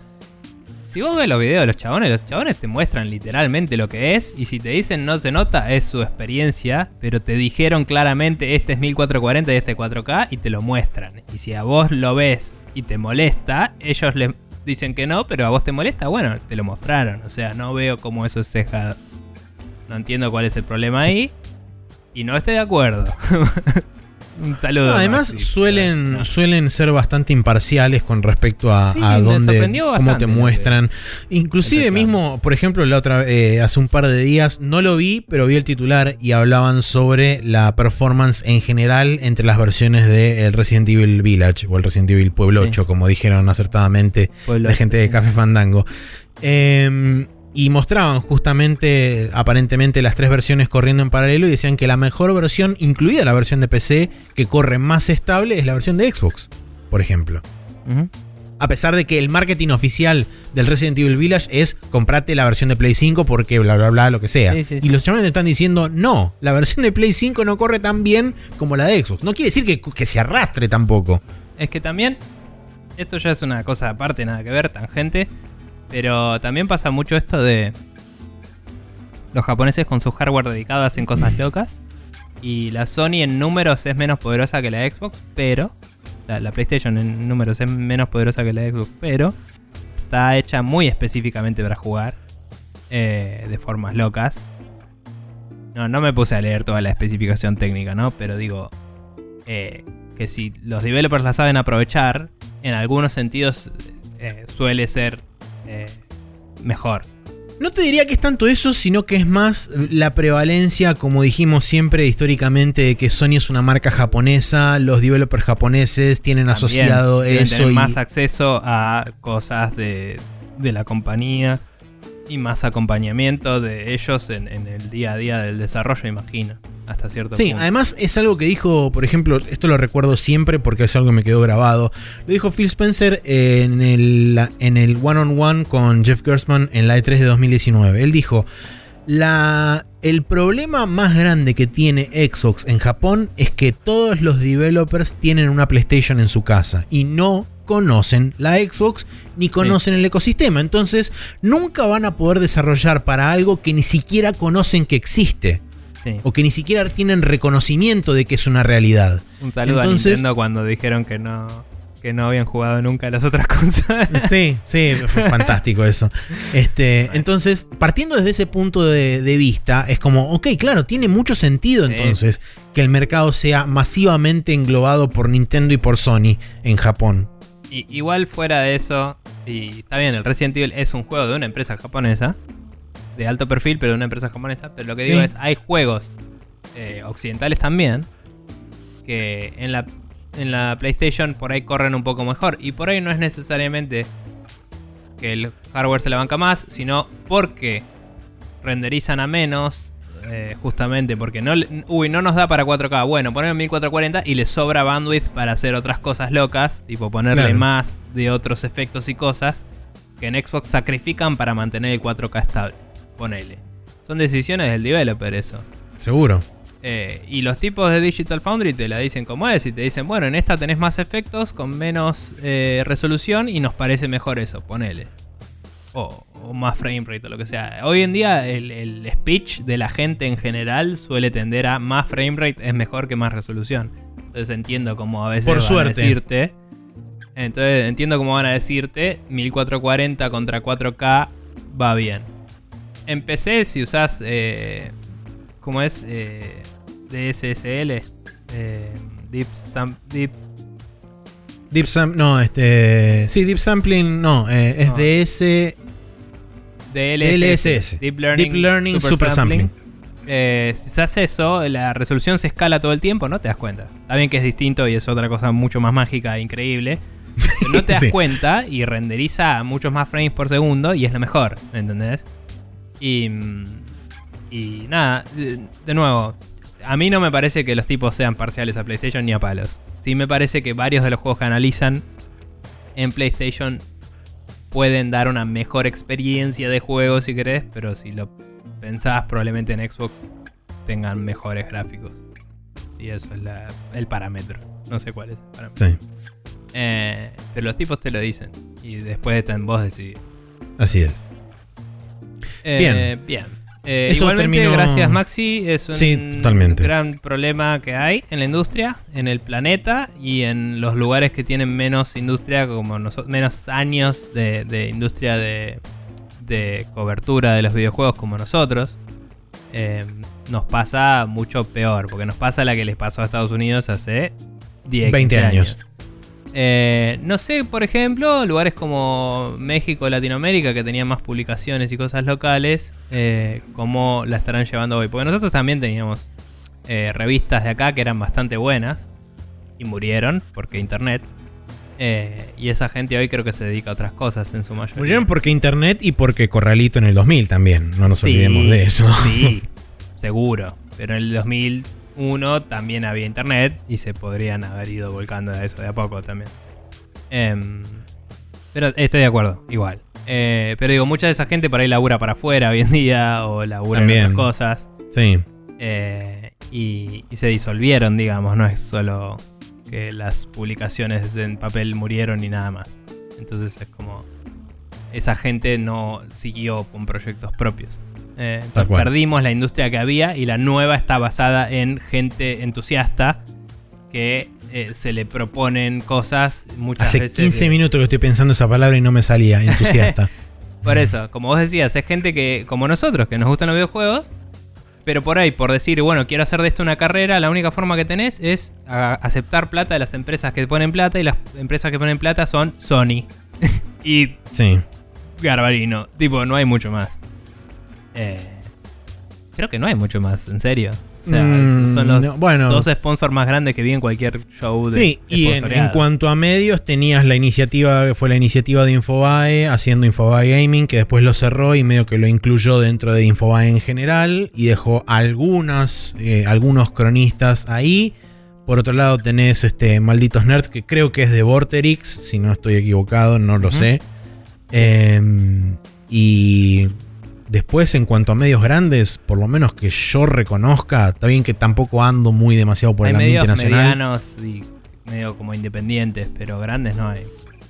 Si vos ves los videos de los chabones, los chabones te muestran literalmente lo que es. Y si te dicen no se nota, es su experiencia. Pero te dijeron claramente este es 1440 y este es 4K y te lo muestran. Y si a vos lo ves y te molesta, ellos le dicen que no, pero a vos te molesta, bueno, te lo mostraron. O sea, no veo cómo eso es cejado. No entiendo cuál es el problema ahí. Y no estoy de acuerdo. (laughs) Un saludo. No, además Maxi. suelen, No. suelen ser bastante imparciales con respecto a, Sí, a me dónde, cómo te muestran. Inclusive mismo, por ejemplo, la otra eh, hace un par de días, no lo vi, pero vi el titular y hablaban sobre la performance en general entre las versiones de el Resident Evil Village o el Resident Evil Pueblo Sí. 8, como dijeron acertadamente Pueblo la gente de Café Fandango. Eh, y mostraban justamente, aparentemente, las tres versiones corriendo en paralelo y decían que la mejor versión, incluida la versión de PC, que corre más estable, es la versión de Xbox, por ejemplo. A pesar de que el marketing oficial del Resident Evil Village es comprate la versión de Play 5 porque bla bla bla, lo que sea. Sí, sí, sí. Y los chavales te están diciendo, no, la versión de Play 5 no corre tan bien como la de Xbox. No quiere decir que, que se arrastre tampoco. Es que también, esto ya es una cosa aparte, nada que ver, tangente, pero también pasa mucho esto de los japoneses con su hardware dedicado hacen cosas locas y la Sony en números es menos poderosa que la Xbox, pero la, la PlayStation en números es menos poderosa que la Xbox, pero está hecha muy específicamente para jugar eh, de formas locas. No, no me puse a leer toda la especificación técnica, ¿no? Pero digo eh, que si los developers la saben aprovechar, en algunos sentidos eh, suele ser eh, mejor. No te diría que es tanto eso, sino que es más la prevalencia, como dijimos siempre históricamente, de que Sony es una marca japonesa, los developers japoneses tienen También asociado eso tener y más acceso a cosas de, de la compañía y más acompañamiento de ellos en, en el día a día del desarrollo, imagino. Hasta cierto Sí, punto. además es algo que dijo, por ejemplo, esto lo recuerdo siempre porque es algo que me quedó grabado. Lo dijo Phil Spencer en el, en el one-on-one con Jeff Gerstmann en la E3 de 2019. Él dijo, la, el problema más grande que tiene Xbox en Japón es que todos los developers tienen una PlayStation en su casa y no conocen la Xbox ni conocen el ecosistema. Entonces nunca van a poder desarrollar para algo que ni siquiera conocen que existe Sí. o que ni siquiera tienen reconocimiento de que es una realidad. Un saludo Entonces- a Nintendo cuando dijeron que no, que no habían jugado nunca las otras (laughs) consolas. Sí, sí, fue fantástico eso. Este, entonces, partiendo desde ese punto de, de vista, es como, ok, claro, tiene mucho sentido Sí. entonces que el mercado sea masivamente englobado por Nintendo y por Sony en Japón. Y, igual fuera de eso, y está bien, el Resident Evil es un juego de una empresa japonesa, de alto perfil, pero de una empresa japonesa. Pero lo que digo Sí. es, hay juegos eh, occidentales también, que en la, en la PlayStation por ahí corren un poco mejor. Y por ahí no es necesariamente que el hardware se la banca más, sino porque renderizan a menos. eh, justamente porque no, uy, no nos da para 4K. Bueno, poner 1440 y le sobra bandwidth para hacer otras cosas locas, tipo ponerle Claro. más de otros efectos y cosas que en Xbox sacrifican para mantener el 4K estable. Ponele. Son decisiones del developer eso. Seguro. Eh, y los tipos de Digital Foundry te la dicen como es y te dicen, bueno, en esta tenés más efectos con menos eh, resolución y nos parece mejor eso, ponele. O, o más frame rate o lo que sea. Hoy en día el, el speech de la gente en general suele tender a más frame rate es mejor que más resolución. Entonces entiendo como a veces Por van suerte. a decirte. Entonces entiendo cómo van a decirte 1440 contra 4K va bien. En PC si usás eh, ¿Cómo es? Eh, DSSL. Eh, Deep, Sam- Deep Deep Sam, no, este, sí, Deep Sampling, no, eh, es No. DS, DLSS. DLSS. Deep Learning, Deep Learning Super Sampling. Eh, si se hace eso, la resolución se escala todo el tiempo, no te das cuenta. Está bien que es distinto y es otra cosa mucho más mágica e increíble. Pero no te (laughs) das Sí. cuenta y renderiza a muchos más frames por segundo y es lo mejor, ¿me entendés? Y, y nada, de nuevo, a mí no me parece que los tipos sean parciales a PlayStation ni a palos. Sí me parece que varios de los juegos que analizan en PlayStation pueden dar una mejor experiencia de juego si querés, pero si lo pensás probablemente en Xbox tengan mejores gráficos. Y eso es la- el parámetro. No sé cuál es el parámetro. Sí, Eh, pero los tipos te lo dicen. Y después está en vos decidir. así es. Eh, Bien. Bien. Eh, Eso igualmente, terminó- gracias Maxi. Es un Sí, gran problema que hay en la industria, en el planeta y en los lugares que tienen menos industria, como nosotros, menos años de, de industria de, de cobertura de los videojuegos como nosotros. Eh, nos pasa mucho peor, porque nos pasa la que les pasó a Estados Unidos hace 10, 20 15 años. Eh, no sé, por ejemplo, lugares como México, Latinoamérica, que tenían más publicaciones y cosas locales, eh, cómo la estarán llevando hoy. Porque nosotros también teníamos eh, revistas de acá que eran bastante buenas y murieron porque internet. Eh, y esa gente hoy creo que se dedica a otras cosas en su mayoría. Murieron porque Internet y porque Corralito en el 2000 también, no nos Sí, olvidemos de eso. Sí, (laughs) seguro. Pero en el 2001 también había internet y se podrían haber ido volcando a eso de a poco también. Em, pero estoy de acuerdo, igual. Eh, pero digo, mucha de esa gente por ahí labura para afuera hoy en día o labura También. en otras cosas. Sí, eh, y, y se disolvieron, digamos, no es solo que las publicaciones en papel murieron y nada más. Entonces es como esa gente no siguió con proyectos propios. Eh, entonces perdimos la industria que había y la nueva está basada en gente entusiasta que eh, se le proponen cosas muchas Hace veces. 15 de- minutos que estoy pensando esa palabra y no me salía. (laughs) Entusiasta. Por eso, como vos decías, es gente que, como nosotros, que nos gustan los videojuegos, pero por ahí, por decir, bueno, quiero hacer de esto una carrera, la única forma que tenés es aceptar plata de las empresas que ponen plata y las empresas que ponen plata son Sony (laughs) y sí. Garbarino. Tipo, no hay mucho más. Eh, creo que no hay mucho más, en serio. O sea, Mm, son los no, bueno. dos sponsors más grandes que vi en cualquier show de Sí, y en, cuanto a medios, tenías la iniciativa, que fue la iniciativa de Infobae, haciendo Infobae Gaming, que después lo cerró y medio que lo incluyó dentro de Infobae en general, y dejó algunas, eh, algunos cronistas ahí. Por otro lado, tenés este Malditos Nerds, que creo que es de Vorterix, si no estoy equivocado, no lo sé. Em, y después, en cuanto a medios grandes, por lo menos que yo reconozca, está bien que tampoco ando muy demasiado por hay el ambiente medios nacional. medianos y medio como independientes, pero grandes no hay.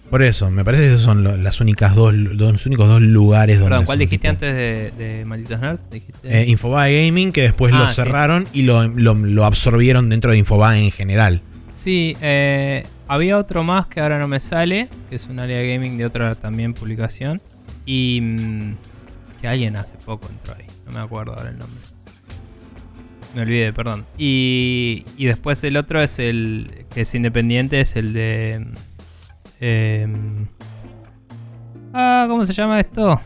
Por eso, me parece que esos son lo- las únicas dos, los únicos dos lugares donde. Perdón, ¿cuál dijiste antes de, de Malditos Nerds? Dijiste- Eh, Infobae Gaming, que después Ah, lo sí. cerraron y lo, lo- lo absorbieron dentro de Infobae en general. Sí, eh, había otro más que ahora no me sale, que es un área de gaming de otra también publicación. Y mm, que alguien hace poco entró ahí, no me acuerdo ahora el nombre. Me olvidé, perdón. Y, y después el otro es el que es independiente, es el de... em, ah, ¿cómo se llama esto?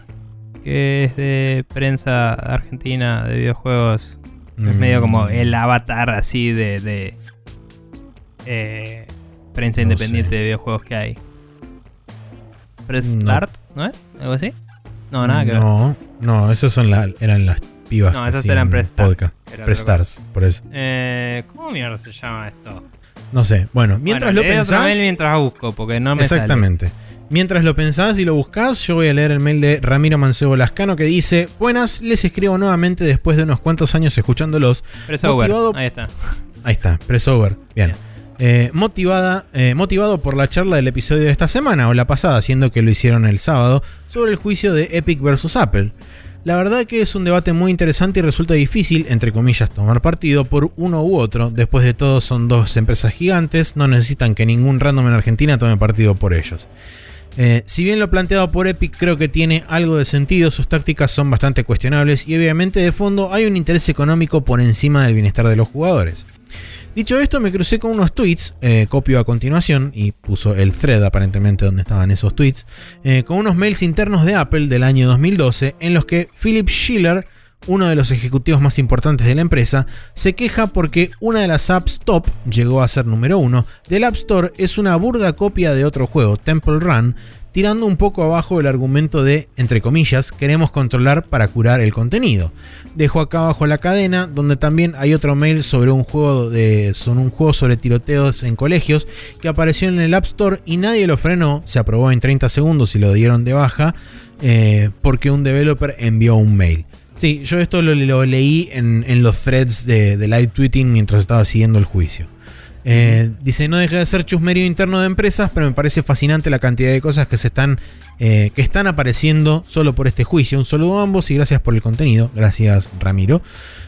Que es de prensa argentina de videojuegos. Es Mm. medio como el avatar así de, de eh, prensa No independiente sé. de videojuegos que hay. Press No. Start, ¿no es? ¿Algo así? No, nada que ver. No, no, esos son la- eran las pibas. No, esas eran Press Start. podcast. Era Press otra cosa. Stars, por eso. Eh, ¿Cómo mierda se llama esto? No sé. Bueno, mientras Bueno, lo pensás. mientras busco, porque no me Exactamente. Mientras lo pensás y lo buscás, yo voy a leer el mail de Ramiro Mancebo Lascano que dice: Buenas, les escribo nuevamente después de unos cuantos años escuchándolos. sale. Press Over, motivado- ahí está. (laughs) Ahí está, press over. Bien. Bien. Eh, motivada, eh, motivado por la charla del episodio de esta semana o la pasada, siendo que lo hicieron el sábado, sobre el juicio de Epic versus Apple. La verdad que es un debate muy interesante y resulta difícil, entre comillas, tomar partido por uno u otro. Después de todo son dos empresas gigantes, no necesitan que ningún random en Argentina tome partido por ellos. Eh, si bien lo planteado por Epic creo que tiene algo de sentido, sus tácticas son bastante cuestionables y obviamente de fondo hay un interés económico por encima del bienestar de los jugadores. Dicho esto, me crucé con unos tweets, eh, copio a continuación, y puso el thread aparentemente donde estaban esos tweets, eh, con unos mails internos de Apple del año 2012 en los que Philip Schiller, uno de los ejecutivos más importantes de la empresa, se queja porque una de las apps top, llegó a ser número uno, del App Store es una burda copia de otro juego, Temple Run, tirando un poco abajo el argumento de, entre comillas, queremos controlar para curar el contenido. Dejo acá abajo la cadena, donde también hay otro mail sobre un juego de. Son un juego sobre tiroteos en colegios que apareció en el App Store y nadie lo frenó. Se aprobó en 30 segundos y lo dieron de baja. eh, porque un developer envió un mail. Sí, yo esto lo, leí en, en los threads de, de live tweeting mientras estaba siguiendo el juicio. Eh, dice, no deja de ser chusmerío interno de empresas, pero me parece fascinante la cantidad de cosas que se están, eh, que están apareciendo solo por este juicio. Un saludo a ambos y gracias por el contenido. Gracias, Ramiro.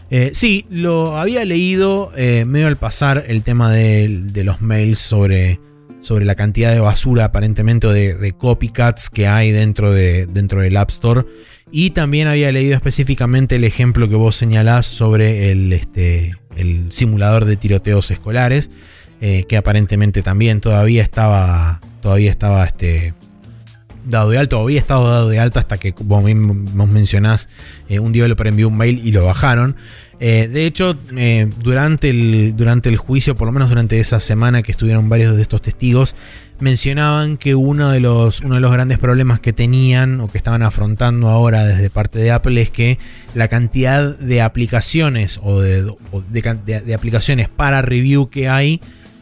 Eh, sí, lo había leído medio al pasar el tema de, los mails sobre, sobre la cantidad de basura aparentemente de, de copycats que hay dentro, de, dentro del App Store. Y también había leído específicamente el ejemplo que vos señalás sobre el, este, el simulador de tiroteos escolares, eh, que aparentemente también todavía estaba, todavía estaba este, dado de alta, o había estado dado de alta hasta que, como vos mencionás, eh, un developer envió un mail y lo bajaron. Eh, de hecho, eh, durante, el, durante el juicio, por lo menos durante esa semana que estuvieron varios de estos testigos, mencionaban que uno de los, uno de los grandes problemas que tenían o que estaban afrontando ahora desde parte de Apple es que la cantidad de aplicaciones o de, de aplicaciones para review que hay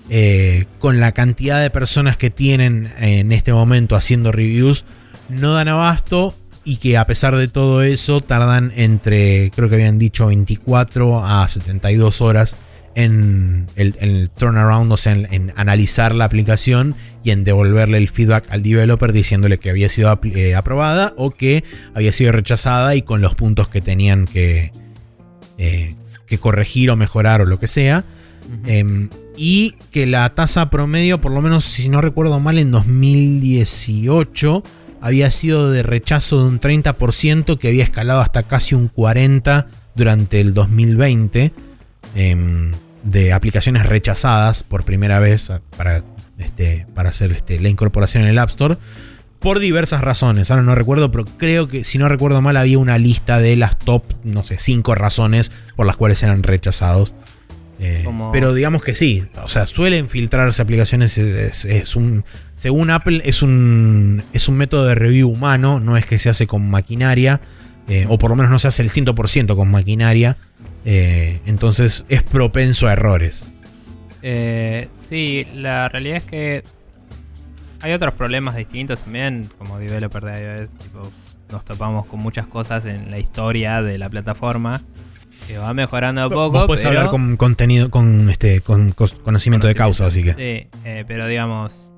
eh, con la cantidad de personas que tienen en este momento haciendo reviews no dan abasto y que a pesar de todo eso tardan entre, creo que habían dicho 24 a 72 horas en el, turnaround, o sea, en, analizar la aplicación y en devolverle el feedback al developer diciéndole que había sido eh, aprobada o que había sido rechazada y con los puntos que tenían que, eh, que corregir o mejorar o lo que sea. Em, y que la tasa promedio, por lo menos si no recuerdo mal, en 2018 había sido de rechazo de un 30% que había escalado hasta casi un 40% durante el 2020 de aplicaciones rechazadas por primera vez para, este, para hacer este, la incorporación en el App Store. Por diversas razones. Ahora no recuerdo, pero creo que, si no recuerdo mal, había una lista de las top, no sé, cinco razones por las cuales eran rechazados. Eh, pero digamos que sí, o sea, suelen filtrarse aplicaciones. Es, un, según Apple, es un, es un método de review humano, no es que se hace con maquinaria, eh, o por lo menos no se hace el 100% con maquinaria. Eh, entonces es propenso a errores. Eh, sí, la realidad es que hay otros problemas distintos también, como developer de iOS, tipo, nos topamos con muchas cosas en la historia de la plataforma que va mejorando a poco. puedes hablar con contenido, con este, con conocimiento de causa, así que. Sí, eh, pero digamos,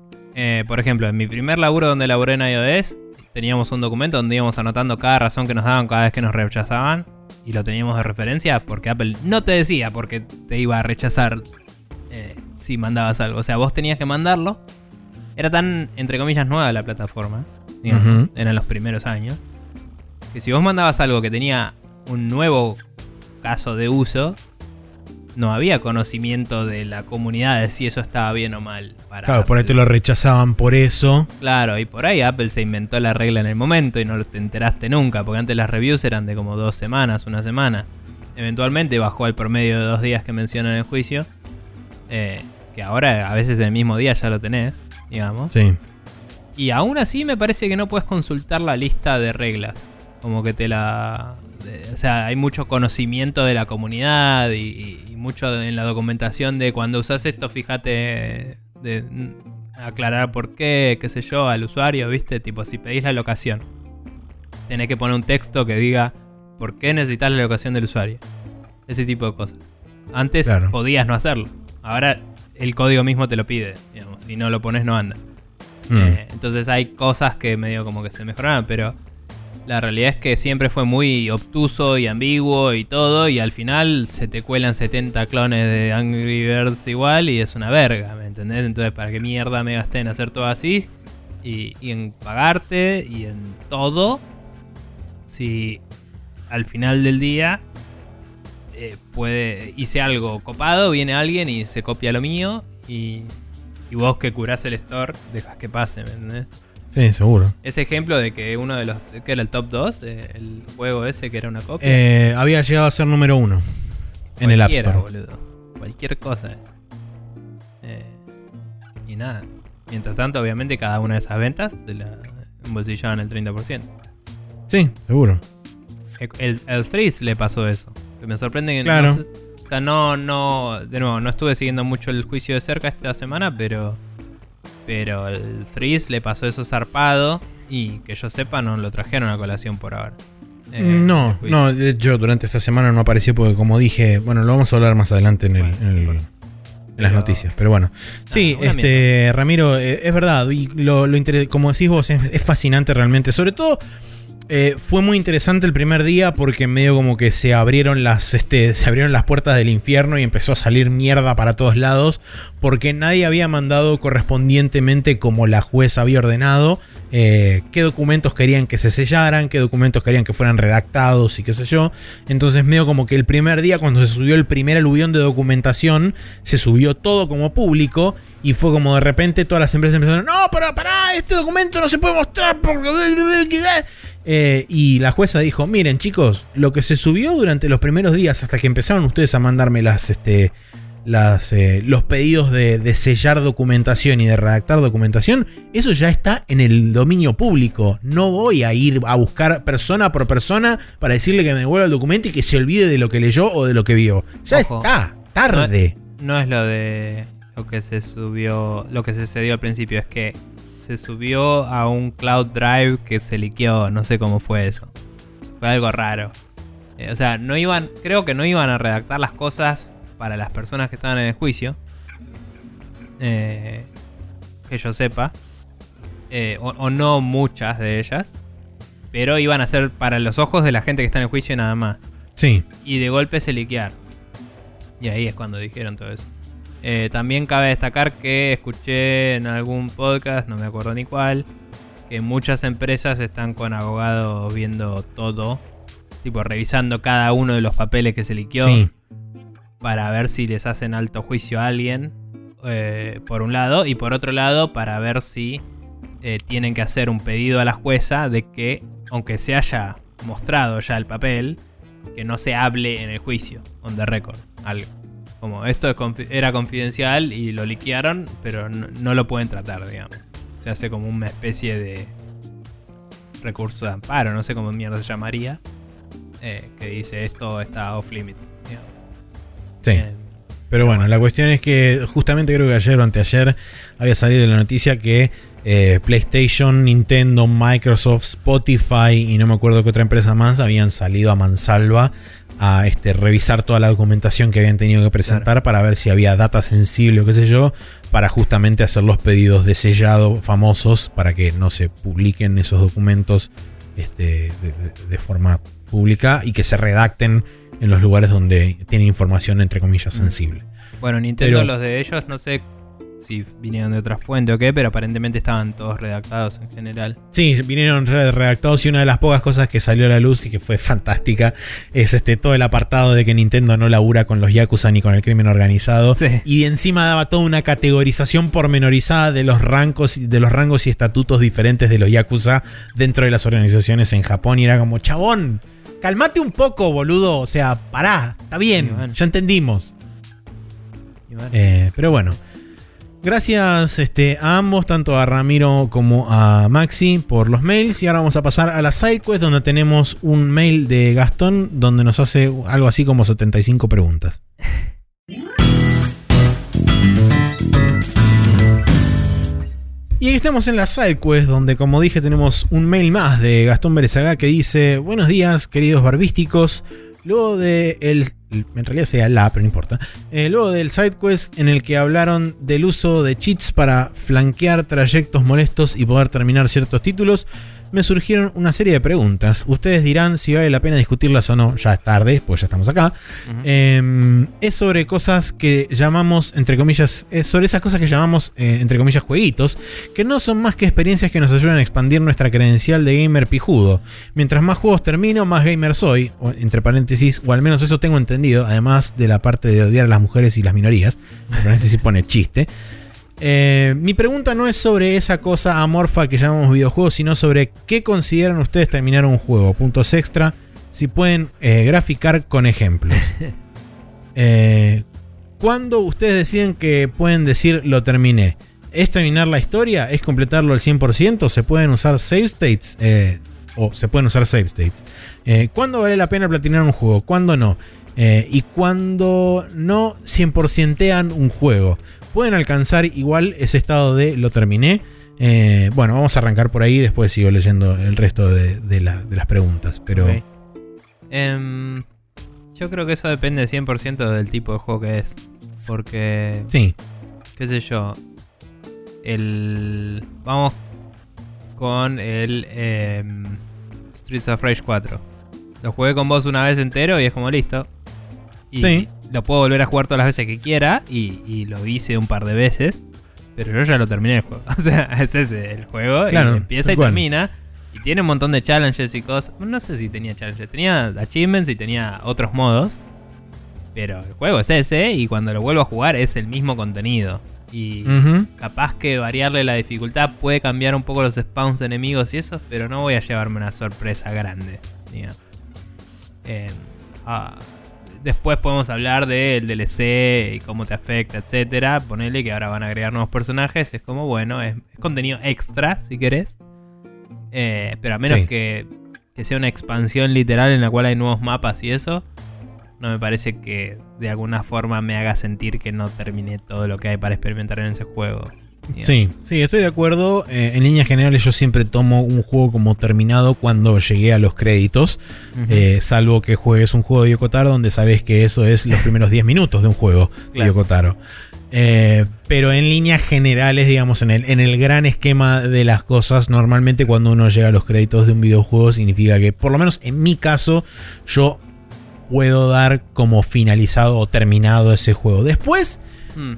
por ejemplo, en mi primer laburo donde laburé en iOS, teníamos un documento donde íbamos anotando cada razón que nos daban cada vez que nos rechazaban y lo teníamos de referencia porque Apple no te decía porque te iba a rechazar eh, si mandabas algo. O sea, vos tenías que mandarlo. Era tan, entre comillas, nueva la plataforma. Digamos, Eran los primeros años. Que si vos mandabas algo que tenía un nuevo caso de uso, no había conocimiento de la comunidad de si eso estaba bien o mal. claro, por ahí te lo rechazaban por eso. Claro, y por ahí Apple se inventó la regla en el momento y no te enteraste nunca, porque antes las reviews eran de como dos semanas, una semana. Eventualmente bajó al promedio de dos días que mencionan en el juicio, eh, que ahora a veces en el mismo día ya lo tenés, digamos. Sí. Y aún así me parece que no puedes consultar la lista de reglas. Como que te la o sea, hay mucho conocimiento de la comunidad y, mucho en la documentación de cuando usas esto, fíjate de aclarar por qué, qué sé yo, al usuario, ¿viste? Tipo, si pedís la locación, tenés que poner un texto que diga por qué necesitas la locación del usuario. Ese tipo de cosas. Antes podías no hacerlo. Ahora el código mismo te lo pide, digamos. Si no lo pones, no anda. Mm. Eh, entonces hay cosas que medio como que se mejoraron, pero la realidad es que siempre fue muy obtuso y ambiguo y todo, y al final se te cuelan 70 clones de Angry Birds igual y es una verga, ¿me entendés? Entonces, ¿para qué mierda me gasté en hacer todo así? Y, en pagarte y en todo, si al final del día eh, puede hice algo copado, viene alguien y se copia lo mío y, y vos que curás el store dejas que pase, ¿me entendés? Sí, seguro. Ese ejemplo de que uno de los. que era el top 2, eh, el juego ese que era una copia. Eh, había llegado a ser número 1 en el App Store. Boludo. Cualquier cosa. Eh, y nada. Mientras tanto, obviamente, cada una de esas ventas se la embolsillaban el 30%. Sí, seguro. El, el Threes le pasó eso. Me sorprende que claro. no. O sea, no, no. De nuevo, no estuve siguiendo mucho el juicio de cerca esta semana, pero pero el Freeze le pasó eso zarpado y que yo sepa no lo trajeron a colación por ahora. Eh, no, no, yo durante esta semana no apareció porque como dije, bueno, lo vamos a hablar más adelante en, el, las noticias, pero bueno. Sí, este Ramiro, eh, es verdad, y lo, como decís vos, es fascinante realmente, sobre todo eh, fue muy interesante el primer día porque medio como que se abrieron las este, se abrieron las puertas del infierno y empezó a salir mierda para todos lados porque nadie había mandado correspondientemente como la jueza había ordenado eh, qué documentos querían que se sellaran, qué documentos querían que fueran redactados y qué sé yo. Entonces medio como que el primer día cuando se subió el primer aluvión de documentación se subió todo como público y fue como de repente todas las empresas empezaron, no, pero pará, este documento no se puede mostrar porque... Eh, y la jueza dijo, miren chicos, lo que se subió durante los primeros días hasta que empezaron ustedes a mandarme las, este, las, eh, los pedidos de, sellar documentación y de redactar documentación, eso ya está en el dominio público. No voy a ir a buscar persona por persona para decirle que me devuelva el documento y que se olvide de lo que leyó o de lo que vio. Ya está, tarde. No, es lo de lo que se subió, lo que se cedió al principio, es que se subió a un cloud drive que se liqueó, no sé cómo fue eso. Fue algo raro. Eh, o sea, no iban, creo que no iban a redactar las cosas para las personas que estaban en el juicio. Eh, que yo sepa. Eh, o, o no muchas de ellas. Pero iban a ser para los ojos de la gente que está en el juicio nada más. Sí. Y de golpe se liquearon. Y ahí es cuando dijeron todo eso. Eh, también cabe destacar que escuché en algún podcast, no me acuerdo ni cuál, que muchas empresas están con abogados viendo todo, tipo revisando cada uno de los papeles que se liqueó Sí. para ver si les hacen alto juicio a alguien, eh, por un lado, y por otro lado, para ver si eh, tienen que hacer un pedido a la jueza de que, aunque se haya mostrado ya el papel, que no se hable en el juicio, on the record, algo. Como esto es confi- era confidencial y lo liquearon, pero no, no lo pueden tratar, digamos. Se hace como una especie de recurso de amparo, no sé cómo mierda se llamaría, eh, que dice esto está off limits. digamos. Sí. Eh, Pero bueno, la cuestión es que justamente creo que ayer o anteayer había salido la noticia que eh, PlayStation, Nintendo, Microsoft, Spotify y no me acuerdo qué otra empresa más habían salido a mansalva a este, revisar toda la documentación que habían tenido que presentar para ver si había data sensible o qué sé yo, para justamente hacer los pedidos de sellado famosos para que no se publiquen esos documentos este, de, de- de forma pública y que se redacten en los lugares donde tienen información entre comillas Mm. sensible. Bueno, Nintendo, Pero- los de ellos, no sé si vinieron de otra fuente o qué, pero aparentemente estaban todos redactados en general. Sí, vinieron re- redactados y una de las pocas cosas que salió a la luz y que fue (laughs) fantástica es este todo el apartado de que Nintendo no labura con los Yakuza ni con el crimen organizado. Sí. Y encima daba toda una categorización pormenorizada de los rangos, de los rangos y estatutos diferentes de los Yakuza dentro de las organizaciones en Japón. Y era como, chabón, calmate un poco, boludo. O sea, pará, está bien, bueno. ya entendimos. Bueno, Eh, pero bueno. Gracias este, a ambos, tanto a Ramiro como a Maxi, por los mails. Y ahora vamos a pasar a la sidequest, donde tenemos un mail de Gastón, donde nos hace algo así como 75 preguntas. Y aquí estamos en la sidequest, donde como dije tenemos un mail más de Gastón Berezaga que dice, buenos días queridos barbísticos, luego de el, en realidad sería la, pero no importa, eh, luego del sidequest en el que hablaron del uso de cheats para flanquear trayectos molestos y poder terminar ciertos títulos, me surgieron una serie de preguntas. Ustedes dirán si vale la pena discutirlas o no, ya es tarde, pues ya estamos acá. Eh, es sobre cosas que llamamos, entre comillas, es sobre esas cosas que llamamos, eh, entre comillas, jueguitos, que no son más que experiencias que nos ayudan a expandir nuestra credencial de gamer pijudo. Mientras más juegos termino, más gamer soy, o, entre paréntesis, o al menos eso tengo entendido, además de la parte de odiar a las mujeres y las minorías, entre paréntesis pone chiste. Eh, mi pregunta no es sobre esa cosa amorfa que llamamos videojuegos, sino sobre qué consideran ustedes terminar un juego. Puntos extra, si pueden eh, graficar con ejemplos. (laughs) Eh, ¿Cuándo ustedes deciden que pueden decir lo terminé? ¿Es terminar la historia? ¿Es completarlo al 100%? ¿Se pueden usar save states? Eh, o se pueden usar save states. ¿Cuándo vale la pena platinar un juego? ¿Cuándo no? Eh, y cuando no 100%ean un juego. Pueden alcanzar igual ese estado de lo terminé. Eh, bueno, vamos a arrancar por ahí. Después sigo leyendo el resto de, de la- de las preguntas. Pero. Em, yo creo que eso depende 100% del tipo de juego que es. Porque, sí, qué sé yo. El. Vamos con el em, Streets of Rage 4. Lo jugué con vos una vez entero y es como listo. Y Sí. lo puedo volver a jugar todas las veces que quiera. Y, y lo hice un par de veces. Pero yo ya lo terminé el juego. (laughs) O sea, es ese el juego. Claro, y empieza y cual. termina. Y tiene un montón de challenges y cosas. No sé si tenía challenges. Tenía achievements y tenía otros modos. Pero el juego es ese. Y cuando lo vuelvo a jugar es el mismo contenido. Y capaz que variarle la dificultad puede cambiar un poco los spawns de enemigos y eso. Pero no voy a llevarme una sorpresa grande. Eh, ah, después podemos hablar del DLC y cómo te afecta, etcétera. Ponele que ahora van a agregar nuevos personajes. Es como, bueno, es, es contenido extra si querés. Eh, pero a menos Sí. que, que sea una expansión literal en la cual hay nuevos mapas y eso, no me parece que de alguna forma me haga sentir que no terminé todo lo que hay para experimentar en ese juego. Sí, sí, estoy de acuerdo. Eh, en líneas generales yo siempre tomo un juego como terminado cuando llegué a los créditos. Eh, salvo que juegues un juego de Yokotaro donde sabes que eso es los primeros 10 minutos de un juego de. Yokotaro. Eh, pero en líneas generales, digamos, en el, en el gran esquema de las cosas, normalmente cuando uno llega a los créditos de un videojuego significa que, por lo menos en mi caso, yo puedo dar como finalizado o terminado ese juego. Después, Mm,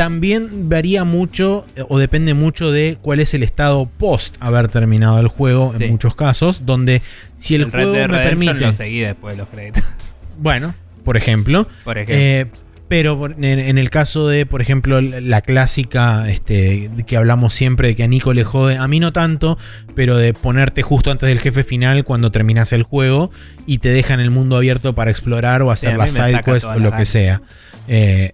también varía mucho eh, o depende mucho de cuál es el estado post haber terminado el juego en Sí. muchos casos, donde si el, juego me Redemption permite, lo seguí después de los créditos. (laughs) bueno, por ejemplo, Por ejemplo. eh, pero en, el caso de, por ejemplo, la clásica este, que hablamos siempre de que a Nico le jode, a mí no tanto, pero de ponerte justo antes del jefe final cuando terminas el juego y te dejan el mundo abierto para explorar o hacer a mí la me side quest o lo las que sea. Eh,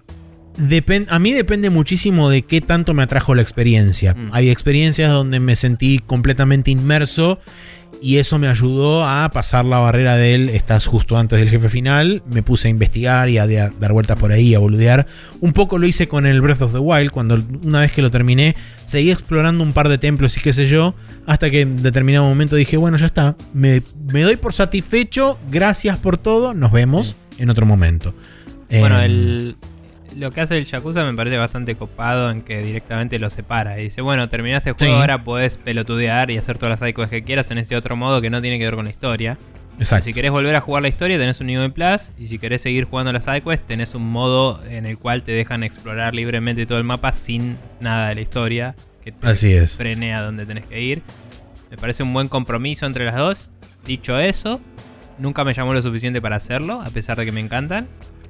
depen- a mí depende muchísimo de qué tanto me atrajo la experiencia. Mm. Hay experiencias donde me sentí completamente inmerso y eso me ayudó a pasar la barrera del estás justo antes del jefe final. Me puse a investigar y a, dar vueltas por ahí, a boludear. Un poco lo hice con el Breath of the Wild, cuando una vez que lo terminé, seguí explorando un par de templos y qué sé yo, hasta que en determinado momento dije, bueno, ya está, me, me doy por satisfecho, gracias por todo, nos vemos en otro momento. Bueno, Eh, el, lo que hace el Yakuza me parece bastante copado en que directamente lo separa. Y dice, bueno, terminaste el juego, Sí. ahora podés pelotudear y hacer todas las sidequests que quieras en este otro modo que no tiene que ver con la historia. Exacto. Si querés volver a jugar la historia, tenés un Game Plus. Y si querés seguir jugando las sidequests, tenés un modo en el cual te dejan explorar libremente todo el mapa sin nada de la historia. Que te Así es. frene a donde tenés que ir. Me parece un buen compromiso entre las dos. Dicho eso, nunca me llamó lo suficiente para hacerlo, a pesar de que me encantan.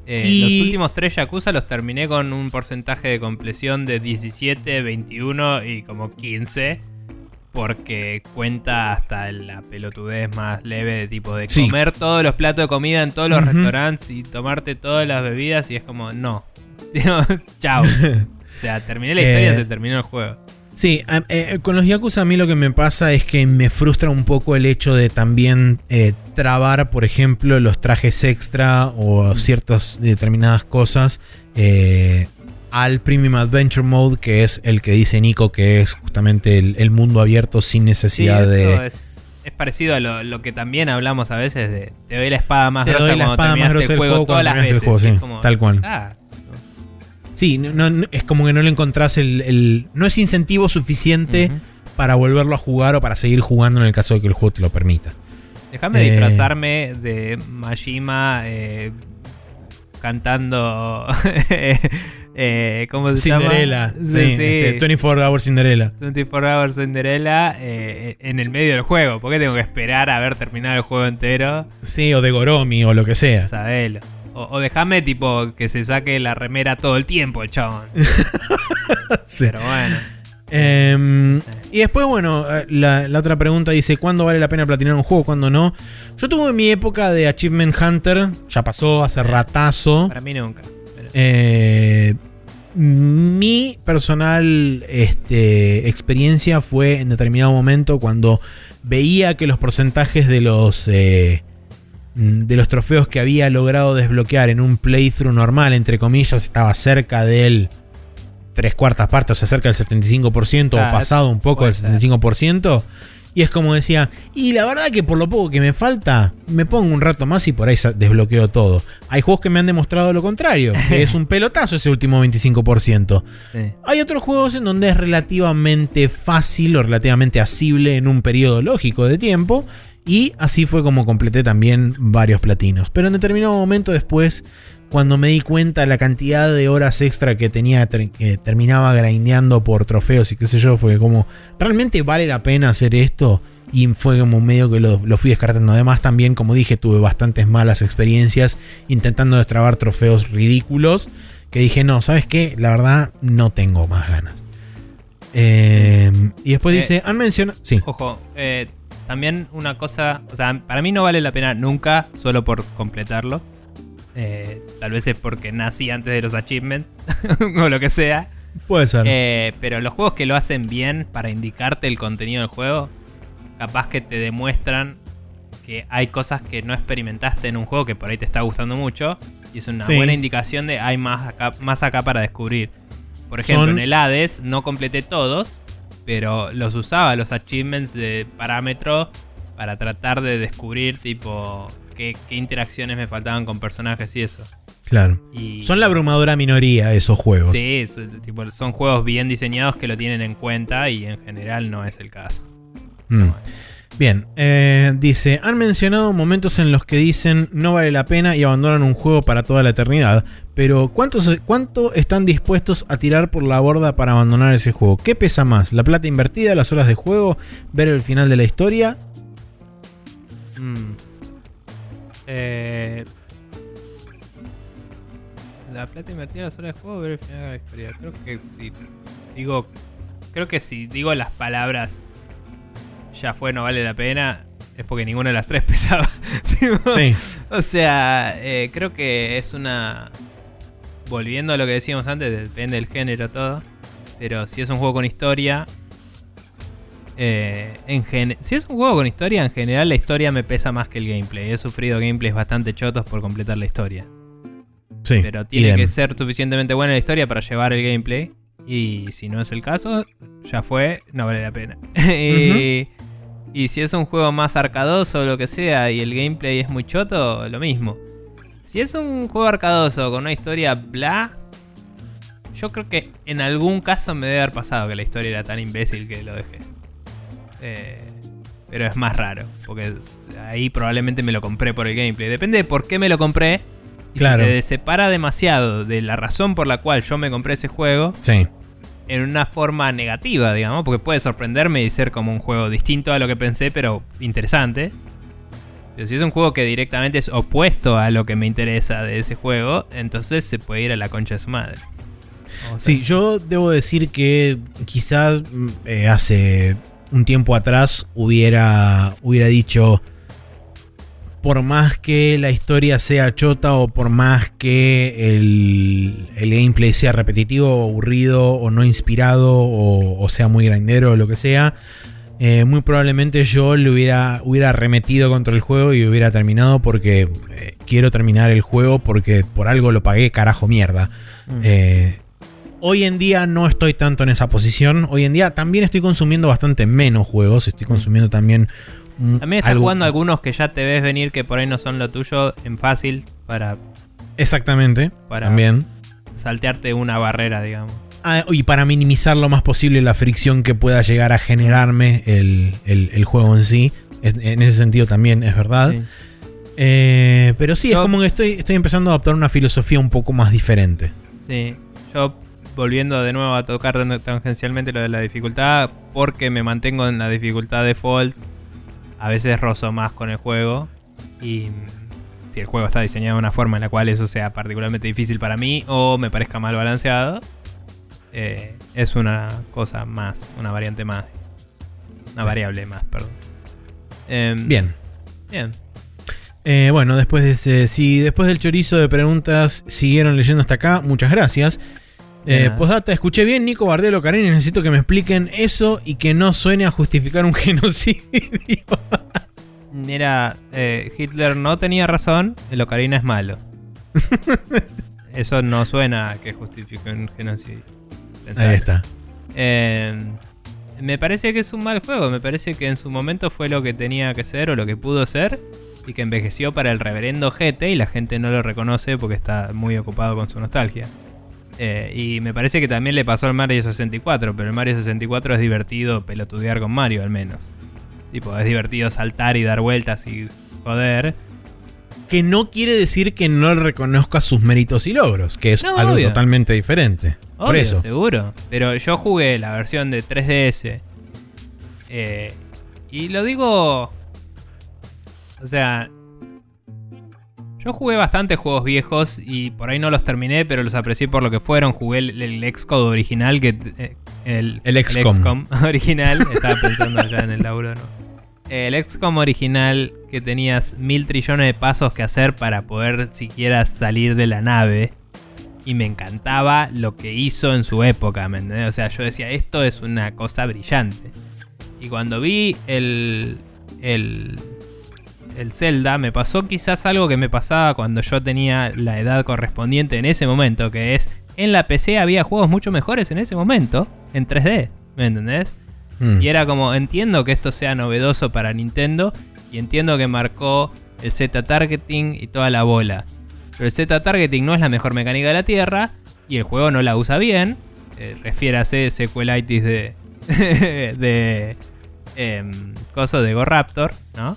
Eh, Y- Los últimos tres Yakuza los terminé con un porcentaje de compleción de 17, 21 y como 15. Porque cuenta hasta la pelotudez más leve de tipo de Sí. comer todos los platos de comida en todos los restaurantes y tomarte todas las bebidas y es como, no. (laughs) Chao. (laughs) O sea, terminé la historia, Eh, se terminó el juego. Sí, eh, con los Yakuza a mí lo que me pasa es que me frustra un poco el hecho de también eh, trabar, por ejemplo, los trajes extra o ciertas determinadas cosas eh, al Premium Adventure Mode, que es el que dice Nico que es justamente el, el mundo abierto sin Sí, necesidad eso de... es, es parecido a lo, lo que también hablamos a veces de te doy la espada más Te grosa doy la cuando espada más grosa del juego todas cuando las terminas el veces. juego, sí, como, tal cual. ah, Sí, no, no- es como que no le encontrás el, el- No es incentivo suficiente para volverlo a jugar o para seguir jugando en el caso de que el juego te lo permita. Déjame Eh. disfrazarme de Majima eh, cantando. (laughs) eh, ¿Cómo se Cinderella. llama? Sí, este, 24 Hours Cinderella. 24 Hours Cinderella eh, en el medio del juego. ¿Por qué tengo que esperar a haber terminado el juego entero? Sí, o de Goromi o lo que sea. Sabelo. O, o déjame, tipo, que se saque la remera todo el tiempo, el chabón. (laughs) Sí. Pero bueno. Em, y después, bueno, eh, la, la otra pregunta dice: ¿Cuándo vale la pena platinar un juego? ¿Cuándo no? Yo tuve mi época de Achievement Hunter, ya pasó hace ratazo. Para mí nunca. Pero- Eh, mi personal este, experiencia fue en determinado momento cuando veía que los porcentajes de los eh, de los trofeos que había logrado desbloquear en un playthrough normal, entre comillas, estaba cerca del tres cuartas partes, o sea, cerca del 75% o pasado un poco del ser. 75%. Y es como decía, y la verdad que por lo poco que me falta, me pongo un rato más y por ahí desbloqueo todo. Hay juegos que me han demostrado lo contrario, (laughs) que es un pelotazo ese último 25%. sí. Hay otros juegos en donde es relativamente fácil o relativamente asible en un periodo lógico de tiempo. Y así fue como completé también varios platinos. Pero en determinado momento después, cuando me di cuenta la cantidad de horas extra que tenía, que terminaba grindeando por trofeos y qué sé yo, fue como, ¿realmente vale la pena hacer esto? Y fue como medio que lo, lo fui descartando. Además, también, como dije, tuve bastantes malas experiencias intentando destrabar trofeos ridículos. Que dije, no, ¿sabes qué? La verdad, no tengo más ganas. Eh, y después Eh, dice, han mencionado. Sí, Ojo, eh, también una cosa, o sea, para mí no vale la pena nunca solo por completarlo. Eh, tal vez es porque nací antes de los achievements (laughs) o lo que sea. puede ser. Eh, pero los juegos que lo hacen bien para indicarte el contenido del juego, capaz que te demuestran que hay cosas que no experimentaste en un juego que por ahí te está gustando mucho. Y es una Sí. buena indicación de hay más acá, más acá para descubrir. Por ejemplo, Son- en el Hades no completé todos, pero los usaba, los achievements de parámetro, para tratar de descubrir, tipo, qué, qué interacciones me faltaban con personajes y eso. Claro. Y, Son la abrumadora minoría esos juegos. Sí, tipo, son juegos bien diseñados que lo tienen en cuenta y en general no es el caso. Mm. Bien, eh, dice, han mencionado momentos en los que dicen no vale la pena y abandonan un juego para toda la eternidad, pero ¿cuántos, ¿cuánto están dispuestos a tirar por la borda para abandonar ese juego? ¿Qué pesa más? ¿La plata invertida, las horas de juego, ver el final de la historia? Mm. Eh, la plata invertida las horas de juego, ver el final de la historia. Creo que si digo, creo que si digo las palabras ya fue, no vale la pena, es porque ninguna de las tres (laughs) pesaba. Sí, O sea, eh, creo que es una. Volviendo a lo que decíamos antes, depende del género todo. Pero si es un juego con historia. eh, en gen- si es un juego con historia, en general la historia me pesa más que el gameplay. He sufrido gameplays bastante chotos por completar la historia. sí. Pero tiene que ser suficientemente buena la historia para llevar el gameplay. Y si no es el caso, ya fue, no vale la pena. (laughs) y, y si es un juego más arcadoso o lo que sea y el gameplay es muy choto, lo mismo. Si es un juego arcadoso con una historia bla, yo creo que en algún caso me debe haber pasado que la historia era tan imbécil que lo dejé. Eh, pero es más raro, porque ahí probablemente me lo compré por el gameplay. Depende de por qué me lo compré. Y Claro. si se separa demasiado de la razón por la cual yo me compré ese juego, Sí, en una forma negativa, digamos, porque puede sorprenderme y ser como un juego distinto a lo que pensé, pero interesante. Pero si es un juego que directamente es opuesto a lo que me interesa de ese juego, entonces se puede ir a la concha de su madre. O sea, Sí, yo debo decir que quizás mm, eh, hace un tiempo atrás hubiera, hubiera dicho, por más que la historia sea chota o por más que el, el gameplay sea repetitivo, aburrido o no inspirado o, o sea muy grandero o lo que sea, eh, muy probablemente yo le hubiera, hubiera remetido contra el juego y hubiera terminado porque eh, quiero terminar el juego porque por algo lo pagué, carajo mierda. mm. Eh, hoy en día no estoy tanto en esa posición. Hoy en día también estoy consumiendo bastante menos juegos. Estoy consumiendo también. Mm, También estás algo- jugando algunos que ya te ves venir que por ahí no son lo tuyo en fácil para Exactamente. Para- También. saltearte una barrera, digamos. Ah, y para minimizar lo más posible la fricción que pueda llegar a generarme el, el- el juego en sí. Es- en ese sentido también es verdad. Sí. Eh, pero sí, es como que estoy, estoy empezando a adoptar una filosofía un poco más diferente. Sí, yo volviendo de nuevo a tocar tan- tangencialmente lo de la dificultad, porque me mantengo en la dificultad default, a veces rozo más con el juego y mm, si el juego está diseñado de una forma en la cual eso sea particularmente difícil para mí o me parezca mal balanceado, eh, es una cosa más, una variante más, una Sí. variable más, perdón. Em, Bien. Bien. Eh, bueno, después de ese, si después del chorizo de preguntas siguieron leyendo hasta acá, muchas gracias. Eh, postdata, escuché bien, Nico Bardelo Karenin, necesito que me expliquen eso y que no suene a justificar un (laughs) genocidio. Mira, eh, Hitler no tenía razón, el Ocarina es malo. (laughs) Eso no suena a que justifique un genocidio. Ahí está. Eh, me parece que es un mal juego, me parece que en su momento fue lo que tenía que ser o lo que pudo ser y que envejeció para el reverendo GT y la gente no lo reconoce porque está muy ocupado con su nostalgia. Eh, y me parece que también le pasó al Mario 64, pero el Mario 64 es divertido pelotudear con Mario al menos. Tipo, es divertido saltar y dar vueltas y joder. Que no quiere decir que no reconozca sus méritos y logros, que es No, algo obvio. totalmente diferente. Por eso. seguro. Pero yo jugué la versión de 3DS. eh, y lo digo. O sea. Yo jugué bastantes juegos viejos y por ahí no los terminé, pero los aprecié por lo que fueron. Jugué el, el Xcode original, que eh, el, El XCOM. XCOM (laughs) original. Estaba pensando ya en el laburo, ¿no? El XCOM original que tenías mil trillones de pasos que hacer para poder siquiera salir de la nave. Y me encantaba lo que hizo en su época, ¿me entendés? O sea, yo decía, esto es una cosa brillante. Y cuando vi el, el, el Zelda, me pasó quizás algo que me pasaba cuando yo tenía la edad correspondiente en ese momento, que es en la PC había juegos mucho mejores en ese momento, en 3D, ¿me entendés? Mm. Y era como, entiendo que esto sea novedoso para Nintendo y entiendo que marcó el Z-Targeting y toda la bola. Pero el Z-Targeting no es la mejor mecánica de la Tierra y el juego no la usa bien. Eh, refiérase sequelitis de... (laughs) de... em, coso de GoRaptor, ¿no?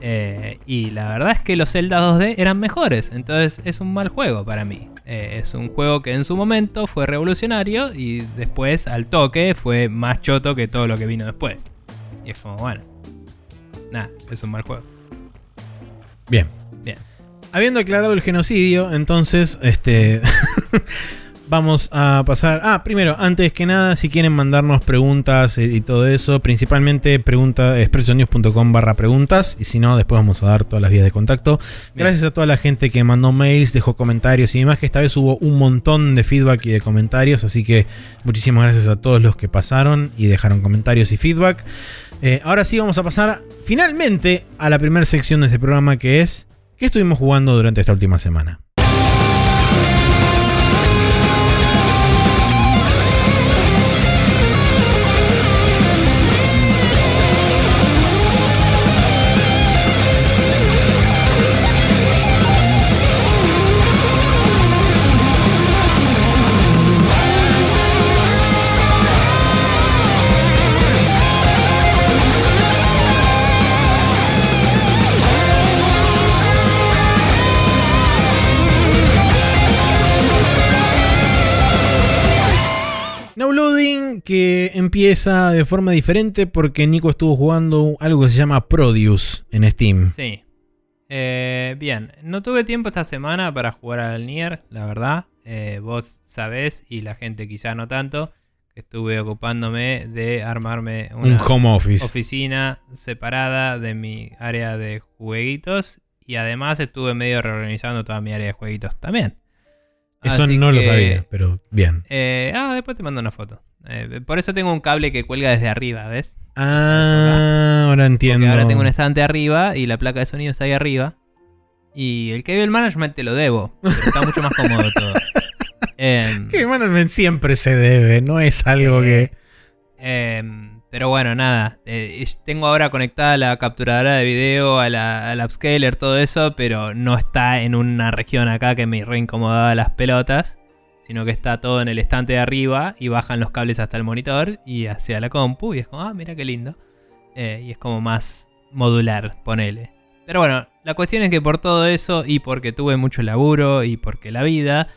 Eh, y la verdad es que los Zelda 2D eran mejores, entonces es un mal juego para mí. Eh, es un juego que en su momento fue revolucionario y después al toque fue más choto que todo lo que vino después. Y es como, bueno, nada, es un mal juego. Bien. Bien. Habiendo aclarado el genocidio, entonces, este. (laughs) Vamos a pasar. Ah, primero, antes que nada, si quieren mandarnos preguntas y, y todo eso, principalmente pregunta expresionews.com barra preguntas. Y si no, después vamos a dar todas las vías de contacto. Bien. Gracias a toda la gente que mandó mails, dejó comentarios y demás, que esta vez hubo un montón de feedback y de comentarios. Así que muchísimas gracias a todos los que pasaron y dejaron comentarios y feedback. Eh, ahora sí vamos a pasar finalmente a la primera sección de este programa que es ¿Qué estuvimos jugando durante esta última semana? Que empieza de forma diferente porque Nico estuvo jugando algo que se llama Produce en Steam. Sí. Eh, bien, no tuve tiempo esta semana para jugar al Nier, la verdad. Eh, vos sabés, y la gente quizá no tanto, que estuve ocupándome de armarme Un una home office. oficina separada de mi área de jueguitos. Y además estuve medio reorganizando toda mi área de jueguitos también. Eso Así no lo sabía, pero bien. eh, ah, después te mando una foto. Eh, por eso tengo un cable que cuelga desde arriba, ¿ves? Ah, ahora entiendo. Porque ahora tengo un estante arriba y la placa de sonido está ahí arriba. Y el cable management te lo debo. Pero está mucho más cómodo todo. (laughs) Que management siempre se debe, no es algo Eh, que. em, pero bueno, nada. eh, tengo ahora conectada la capturadora de video, a la, al upscaler, todo eso, pero no está en una región acá que me reincomodaba las pelotas. Sino que está todo en el estante de arriba y bajan los cables hasta el monitor y hacia la compu. Y es como, ah, mira qué lindo. Eh, y es como más modular, ponele. Pero bueno, la cuestión es que por todo eso y porque tuve mucho laburo y porque la vida,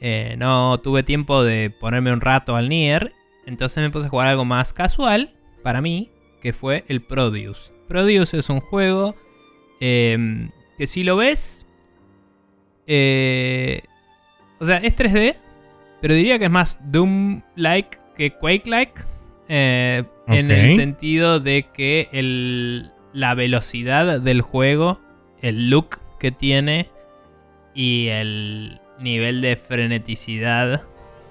eh, no tuve tiempo de ponerme un rato al Nier. Entonces me puse a jugar algo más casual para mí, que fue el Produce. Produce es un juego eh, que si lo ves... eh, o sea, es 3D, pero diría que es más Doom-like que Quake-like. eh, En el sentido de que el- la velocidad del juego, el look que tiene y el nivel de freneticidad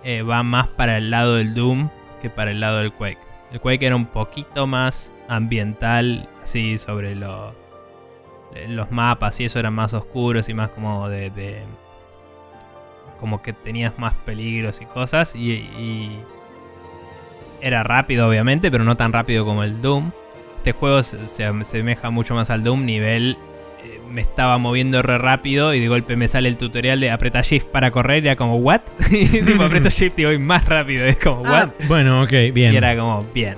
eh, va más para el lado del Doom que para el lado del Quake. El Quake era un poquito más ambiental, así sobre lo- eh, los mapas y eso eran más oscuros y más como de, de- como que tenías más peligros y cosas y, y era rápido obviamente, pero no tan rápido como el Doom. Este juego se, se asemeja mucho más al Doom nivel eh, me estaba moviendo re rápido y de golpe me sale el tutorial de apretar shift para correr y era como what? (laughs) y tipo aprieto (laughs) shift y voy más rápido, es como what? Ah, bueno, ok, bien. Y era como, bien.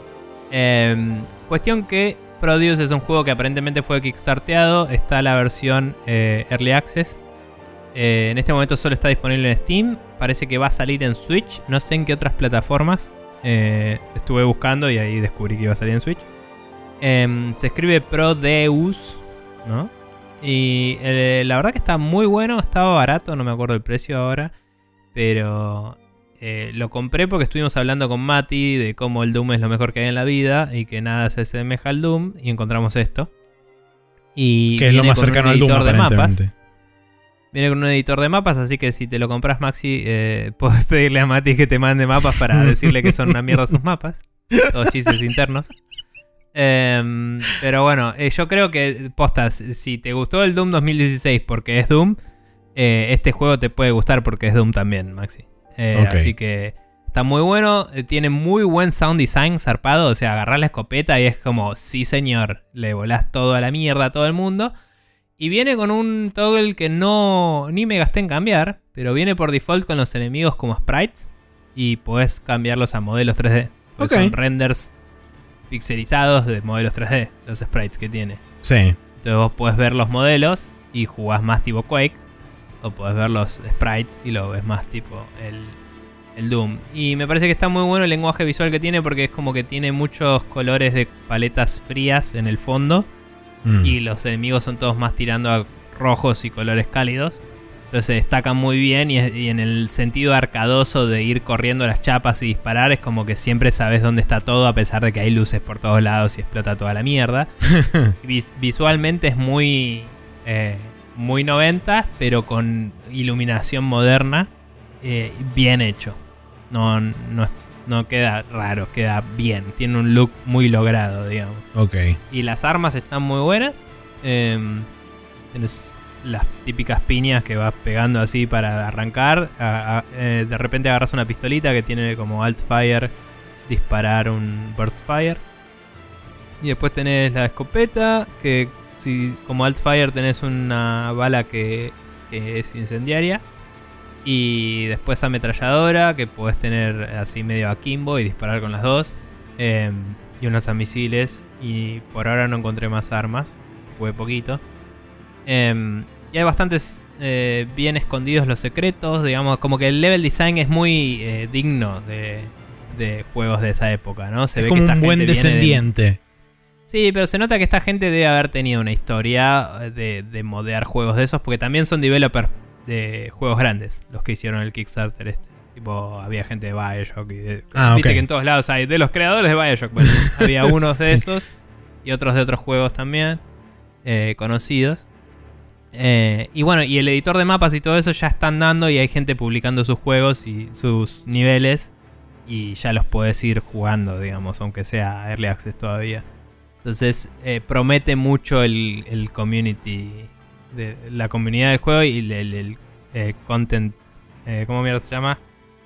Em, cuestión que Produce es un juego que aparentemente fue kickstarteado. Está la versión eh, Early Access. Eh, en este momento solo está disponible en Steam. Parece que va a salir en Switch. No sé en qué otras plataformas. Eh, estuve buscando y ahí descubrí que iba a salir en Switch. Em, se escribe Prodeus, ¿no? Y eh, la verdad que está muy bueno. Estaba barato, no me acuerdo el precio ahora. Pero lo compré porque estuvimos hablando con Mati de cómo el Doom es lo mejor que hay en la vida y que nada se asemeja al Doom y encontramos esto. Y que es lo más cercano al Doom, de mapas. Viene con un editor de mapas, así que si te lo compras Maxi, eh, (laughs) puedes pedirle a Mati que te mande mapas para (laughs) decirle que son una mierda sus mapas. Todos chistes internos. Em, pero bueno, eh, yo creo que, postas, si te gustó el Doom 2016 porque es Doom, eh, este juego te puede gustar porque es Doom también, Maxi. Eh. Así que está muy bueno. Tiene muy buen sound design zarpado. O sea, agarrar la escopeta y es como, sí señor, le volás todo a la mierda a todo el mundo. Y viene con un toggle que no ni me gasté en cambiar, pero viene por default con los enemigos como sprites y podés cambiarlos a modelos 3D. Porque Ok. Son renders pixelizados de modelos 3D, los sprites que tiene. Sí. Entonces vos podés ver los modelos y jugás más tipo Quake. O podés ver los sprites y lo ves más tipo el, el Doom. Y me parece que está muy bueno el lenguaje visual que tiene porque es como que tiene muchos colores de paletas frías en el fondo. Mm. Y los enemigos son todos más tirando a rojos y colores cálidos. Entonces se destacan muy bien y, en el sentido arcadoso de ir corriendo las chapas y disparar es como que siempre sabes dónde está todo a pesar de que hay luces por todos lados y explota toda la mierda. (laughs) Vis- visualmente es muy, eh, muy 90, pero con iluminación moderna, eh, bien hecho. No, no, no queda raro, queda bien. Tiene un look muy logrado, digamos. Ok. Y las armas están muy buenas. Em, tenés las típicas piñas que vas pegando así para arrancar. A- a- eh, de repente agarras una pistolita que tiene como alt fire, disparar un burst fire. Y después tenés la escopeta, que si como alt fire tenés una bala que, que es incendiaria. Y después ametralladora, que podés tener así medio akimbo y disparar con las dos. Em, y unos misiles. Y por ahora no encontré más armas. Jugué poquito. Em, y hay bastantes eh, bien escondidos los secretos. Digamos, como que el level design es muy eh, digno de, de juegos de esa época, ¿no? Se es ve como que esta un buen de- descendiente. Sí, pero se nota que esta gente debe haber tenido una historia eh, de, de modear juegos de esos, porque también son developers de juegos grandes, los que hicieron el Kickstarter este. Tipo, había gente de Bioshock y de, Ah, Viste que en todos lados hay de los creadores de Bioshock. Bueno, (laughs) había unos de Sí. esos y otros de otros juegos también eh, conocidos. Eh, y bueno, y el editor de mapas y todo eso ya están dando y hay gente publicando sus juegos y sus niveles y ya los puedes ir jugando, digamos, aunque sea Early Access todavía. Entonces eh, promete mucho el, el community, de, la comunidad del juego y el, el- el, eh, content, eh, ¿cómo mierda se llama?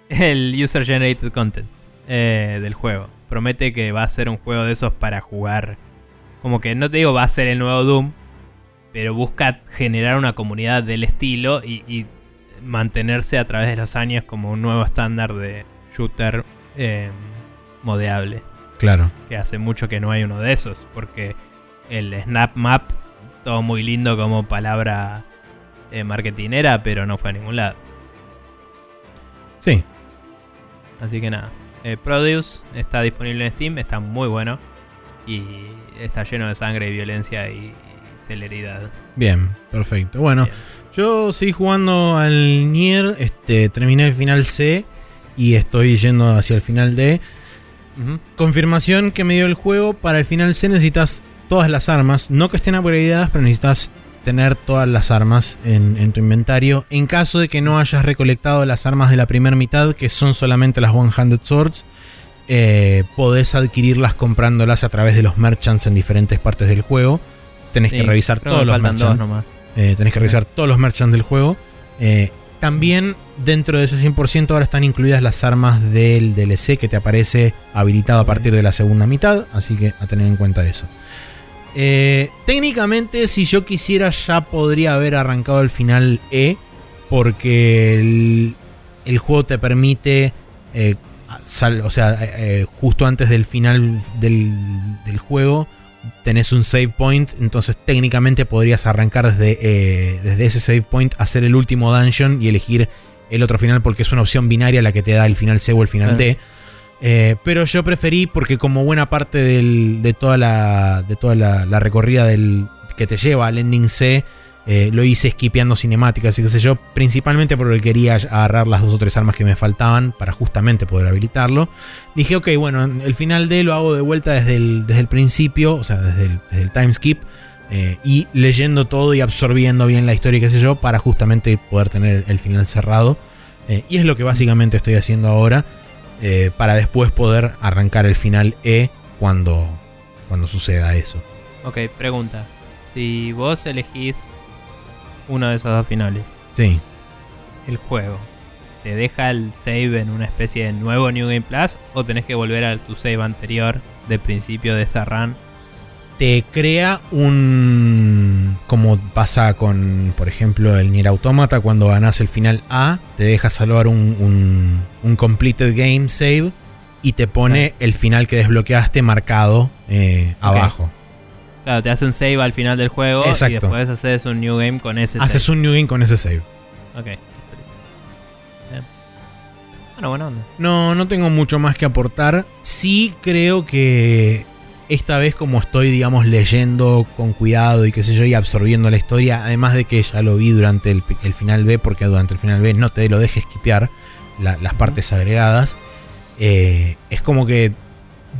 El user generated content eh, del juego. Promete que va a ser un juego de esos para jugar. Como que no te digo va a ser el nuevo Doom, pero busca generar una comunidad del estilo y, y mantenerse a través de los años como un nuevo estándar de shooter eh, modeable Claro. que hace mucho que no hay uno de esos, porque el Snap Map, todo muy lindo como palabra eh, marketinera, pero no fue a ningún lado. Sí. Así que nada, eh, Produce está disponible en Steam, está muy bueno y está lleno de sangre y violencia y, celeridad. Bien, perfecto. Bueno, Bien. yo seguí jugando al Nier, este, terminé el final C y estoy yendo hacia el final D. Confirmación que me dio el juego, para el final C necesitas todas las armas, no que estén upgradeadas, pero necesitas tener todas las armas en, en tu inventario. En caso de que no hayas recolectado las armas de la primera mitad, que son solamente las One-Handed Swords, eh, podés adquirirlas comprándolas a través de los merchants en diferentes partes del juego. Tenés que revisar todos los merchants. Eh, tenés que revisar todos los merchants del juego. Eh, también dentro de ese 100% ahora están incluidas las armas del DLC que te aparece habilitado a partir de la segunda mitad. Así que a tener en cuenta eso. Eh, técnicamente si yo quisiera ya podría haber arrancado el final E. Porque el, el juego te permite... eh, sal- o sea, eh, justo antes del final del, del juego tenés un save point, entonces técnicamente podrías arrancar desde, desde ese save point, hacer el último dungeon y elegir el otro final porque es una opción binaria la que te da el final C o el final Ah. D. Eh, pero yo preferí porque como buena parte de toda la, recorrida que te lleva al ending C, eh, lo hice skipeando cinemáticas y qué sé yo, principalmente porque quería agarrar las dos o tres armas que me faltaban para justamente poder habilitarlo. Dije, ok, bueno, el final D lo hago de vuelta desde el, principio, o sea, desde el, desde time skip, eh, y leyendo todo y absorbiendo bien la historia y qué sé yo, para justamente poder tener el final cerrado. Y es lo que básicamente estoy haciendo ahora, eh, para después poder arrancar el final E cuando, cuando suceda eso. Ok, pregunta. Si vos elegís uno de esos dos finales, Sí. el juego, te deja el save en una especie de nuevo New Game Plus o tenés que volver a tu save anterior de principio de esa run. Te crea un. Como pasa con, por ejemplo, el Nier Automata, cuando ganas el final A, te deja salvar un, un, un completed game save y te pone el final que desbloqueaste marcado eh, abajo. Claro, te hace un save al final del juego Exacto. y después haces un new game con ese Haces save. un new game con ese save. Ok, listo, listo. Bien. Bueno, buena onda. No, no tengo mucho más que aportar. Sí creo que esta vez como estoy, digamos, leyendo con cuidado y qué sé yo, y absorbiendo la historia, además de que ya lo vi durante el, el final B, porque durante el final B no te lo dejes skipear la- las partes agregadas, eh, es como que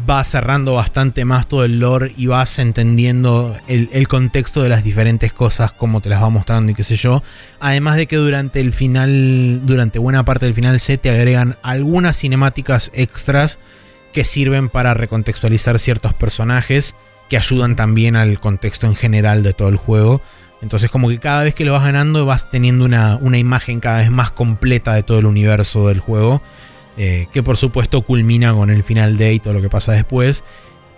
vas cerrando bastante más todo el lore y vas entendiendo el, el contexto de las diferentes cosas, cómo te las va mostrando y qué sé yo. Además de que durante el final, durante buena parte del final C, te agregan algunas cinemáticas extras que sirven para recontextualizar ciertos personajes que ayudan también al contexto en general de todo el juego. Entonces como que cada vez que lo vas ganando vas teniendo una, una imagen cada vez más completa de todo el universo del juego. eh, que por supuesto culmina con el final D y todo lo que pasa después.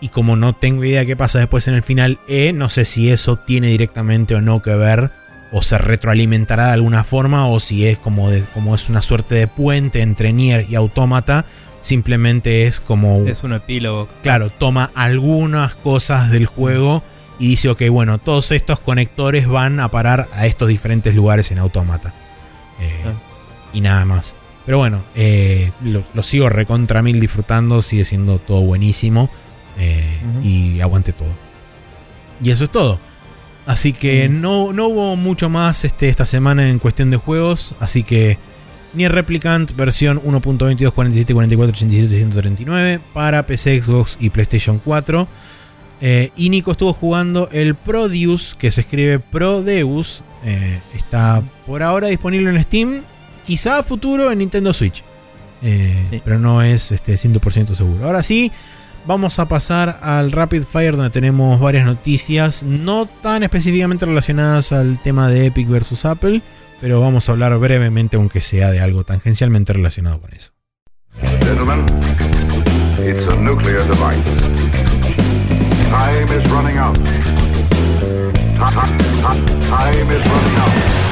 Y como no tengo idea qué pasa después en el final E, no sé si eso tiene directamente o no que ver. O se retroalimentará de alguna forma. O si es como, de- como es una suerte de puente entre Nier y Automata. Simplemente es como... Es un epílogo. Claro, toma algunas cosas del juego y dice, ok, bueno, todos estos conectores van a parar a estos diferentes lugares en Automata. Eh, Ah. Y nada más. Pero bueno, eh, lo, lo sigo recontra mil disfrutando, sigue siendo todo buenísimo. eh. Y aguante todo. Y eso es todo. Así que Ujú. no, no hubo mucho más este, esta semana en cuestión de juegos. Así que Nier Replicant versión 1.22.47.44.87.139 para PC, Xbox y PlayStation 4. Eh, y Nico estuvo jugando el Prodeus, que se escribe Prodeus. eh, está por ahora disponible en Steam. Quizá a futuro en Nintendo Switch. Eh, Sí. Pero no es este, 100% seguro. Ahora sí, vamos a pasar al Rapid Fire donde tenemos varias noticias. No tan específicamente relacionadas al tema de Epic versus Apple. Pero vamos a hablar brevemente, aunque sea de algo tangencialmente relacionado con eso. Gentlemen, it's a nuclear device. Time is running out. Ti- ti- ti- Time is running out.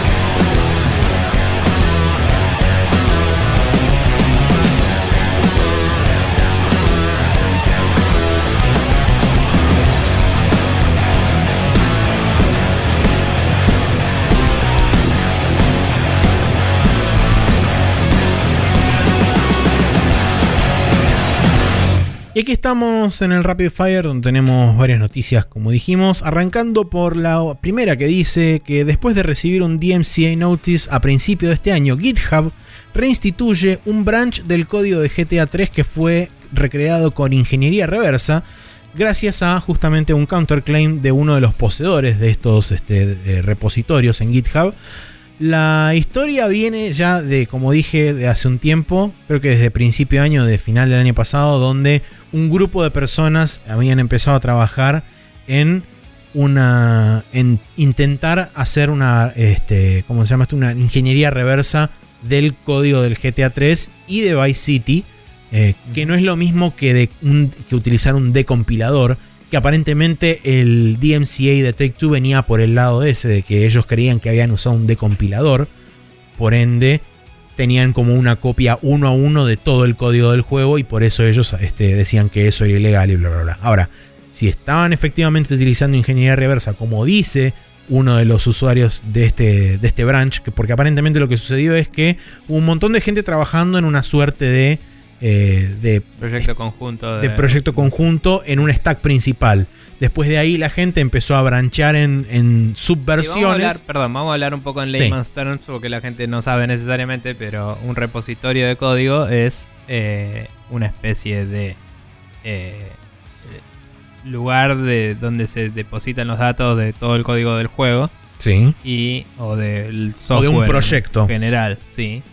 Y aquí estamos en el Rapid Fire donde tenemos varias noticias como dijimos, arrancando por la primera que dice que después de recibir un DMCA Notice a principio de este año, GitHub reinstituye un branch del código de GTA 3 que fue recreado con ingeniería reversa gracias a justamente un counterclaim de uno de los poseedores de estos este, eh, repositorios en GitHub. La historia viene ya de, como dije, de hace un tiempo, creo que desde principio de año, de final del año pasado, donde un grupo de personas habían empezado a trabajar en una. en intentar hacer una. Este, ¿Cómo se llama esto? Una ingeniería reversa del código del GTA 3 y de Vice City. eh, que no es lo mismo que, de un- que utilizar un decompilador. Que aparentemente el DMCA de Take Two venía por el lado ese, de que ellos creían que habían usado un decompilador. Por ende, tenían como una copia uno a uno de todo el código del juego y por eso ellos este, decían que eso era ilegal y bla bla bla. Ahora, si estaban efectivamente utilizando ingeniería reversa, como dice uno de los usuarios de este, de este branch, que porque aparentemente lo que sucedió es que hubo un montón de gente trabajando en una suerte de, eh, de Proyecto conjunto de, de proyecto conjunto en un stack principal. Después de ahí la gente empezó a branchar en, Sí, vamos subversiones. hablar, perdón, vamos a hablar un poco en Sí. layman's terms porque la gente no sabe necesariamente, pero un repositorio de código es eh, una especie de eh, lugar de donde se depositan los datos de todo el código del juego Sí. y o del O software de un proyecto. en general, sí.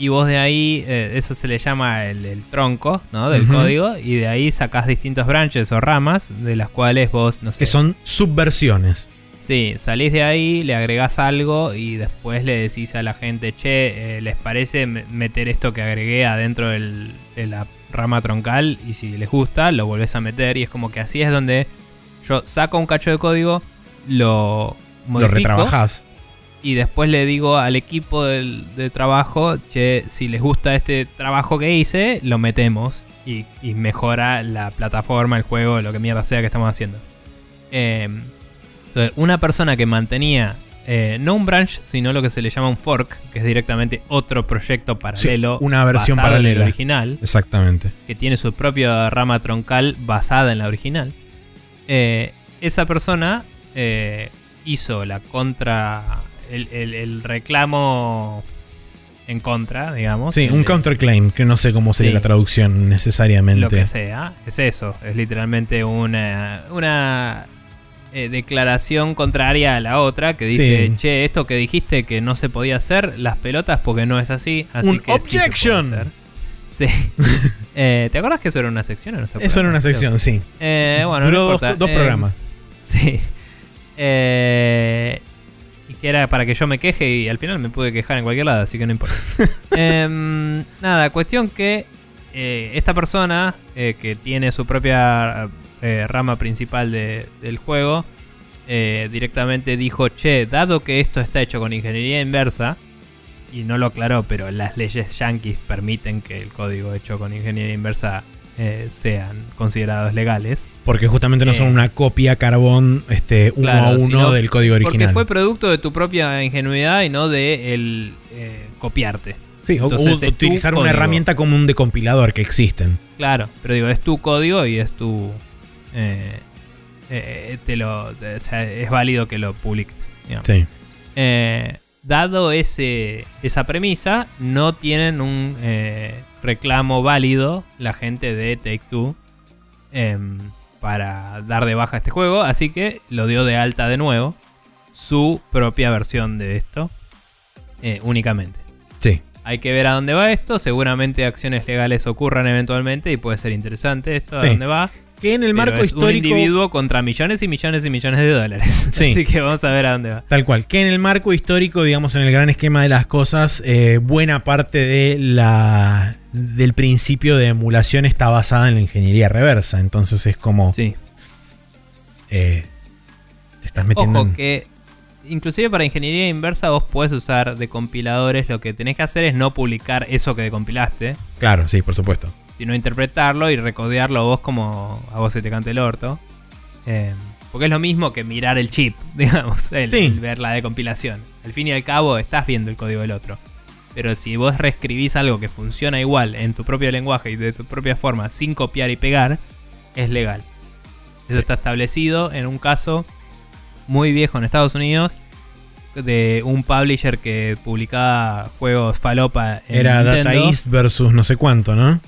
Y vos de ahí, eh, eso se le llama el, el tronco ¿no? del código, y de ahí sacás distintos branches o ramas, de las cuales vos, no sé, Que son subversiones. Sí, salís de ahí, le agregás algo y después le decís a la gente, che, eh, ¿les parece me- meter esto que agregué adentro del- de la rama troncal? Y si les gusta, lo volvés a meter y es como que así es donde yo saco un cacho de código, lo Lo modifico retrabajás. Y después le digo al equipo del, de trabajo, che, si les gusta este trabajo que hice, lo metemos y, y mejora la plataforma, el juego, lo que mierda sea que estamos haciendo. Eh, entonces, una persona que mantenía eh, no un branch, sino lo que se le llama un fork, que es directamente otro proyecto paralelo, una versión basado en paralela. original, Exactamente. que tiene su propia rama troncal basada en la original. Eh, esa persona eh, hizo la contra. El, el- el reclamo en contra, digamos. Sí, un counterclaim, que no sé cómo sería Sí. la traducción necesariamente. Lo que sea. Es eso. Es literalmente una. Una. eh, declaración contraria a la otra que dice, Sí. che, esto que dijiste que no se podía hacer, las pelotas porque no es así, así Un que sí se puede objection. hacer". Sí. (laughs) Eh, ¿Te acuerdas que eso era una sección en nuestro Eso era una sección, sí. Eh, bueno, Duró no dos, dos Eh, programas. (laughs) Sí. Eh, que era para que yo me queje y al final me pude quejar en cualquier lado, así que no importa. (laughs) Em, nada, cuestión que eh, esta persona eh, que tiene su propia eh, rama principal de- del juego directamente dijo, che, dado que esto está hecho con ingeniería inversa, y no lo aclaró, pero las leyes yankees permiten que el código hecho con ingeniería inversa eh, sean considerados legales. Porque justamente no son Eh. una copia carbón este, uno Claro, a uno del código Porque original. fue producto de tu propia ingenuidad y no de el eh, copiarte. Sí, entonces o utilizar una código. herramienta común de compilador que existen. Claro, pero digo, es tu código y es tu... eh, eh, te lo, o sea, es válido que lo publiques. digamos. Sí. Eh, dado ese, esa premisa, no tienen un eh, reclamo válido la gente de Take Two em, para dar de baja este juego, así que lo dio de alta de nuevo su propia versión de esto eh, únicamente. Sí. Hay que ver a dónde va esto, seguramente acciones legales ocurran eventualmente y puede ser interesante esto, a Sí. dónde va. Que en el Pero marco es un histórico. individuo contra millones y millones y millones de dólares. (laughs) Sí. Así que vamos a ver a dónde va. Tal cual. Que en el marco histórico, digamos, en el gran esquema de las cosas, eh, buena parte de la del principio de emulación está basada en la ingeniería reversa. Entonces es como Sí. eh, te estás metiendo. Ojo en- que inclusive para ingeniería inversa vos podés usar de compiladores, lo que tenés que hacer es no publicar eso que decompilaste, Claro, sí, por supuesto. Sino interpretarlo y recodearlo vos como a vos se te cante el orto. Eh, porque es lo mismo que mirar el chip, (laughs) digamos, el, Sí. el ver la decompilación. Al fin y al cabo estás viendo el código del otro. Pero si vos reescribís algo que funciona igual en tu propio lenguaje y de tu propia forma, sin copiar y pegar, es legal. Eso Sí. está establecido en un caso muy viejo en Estados Unidos de un publisher que publicaba juegos falopa en Era Nintendo. Data East versus no sé cuánto, ¿no?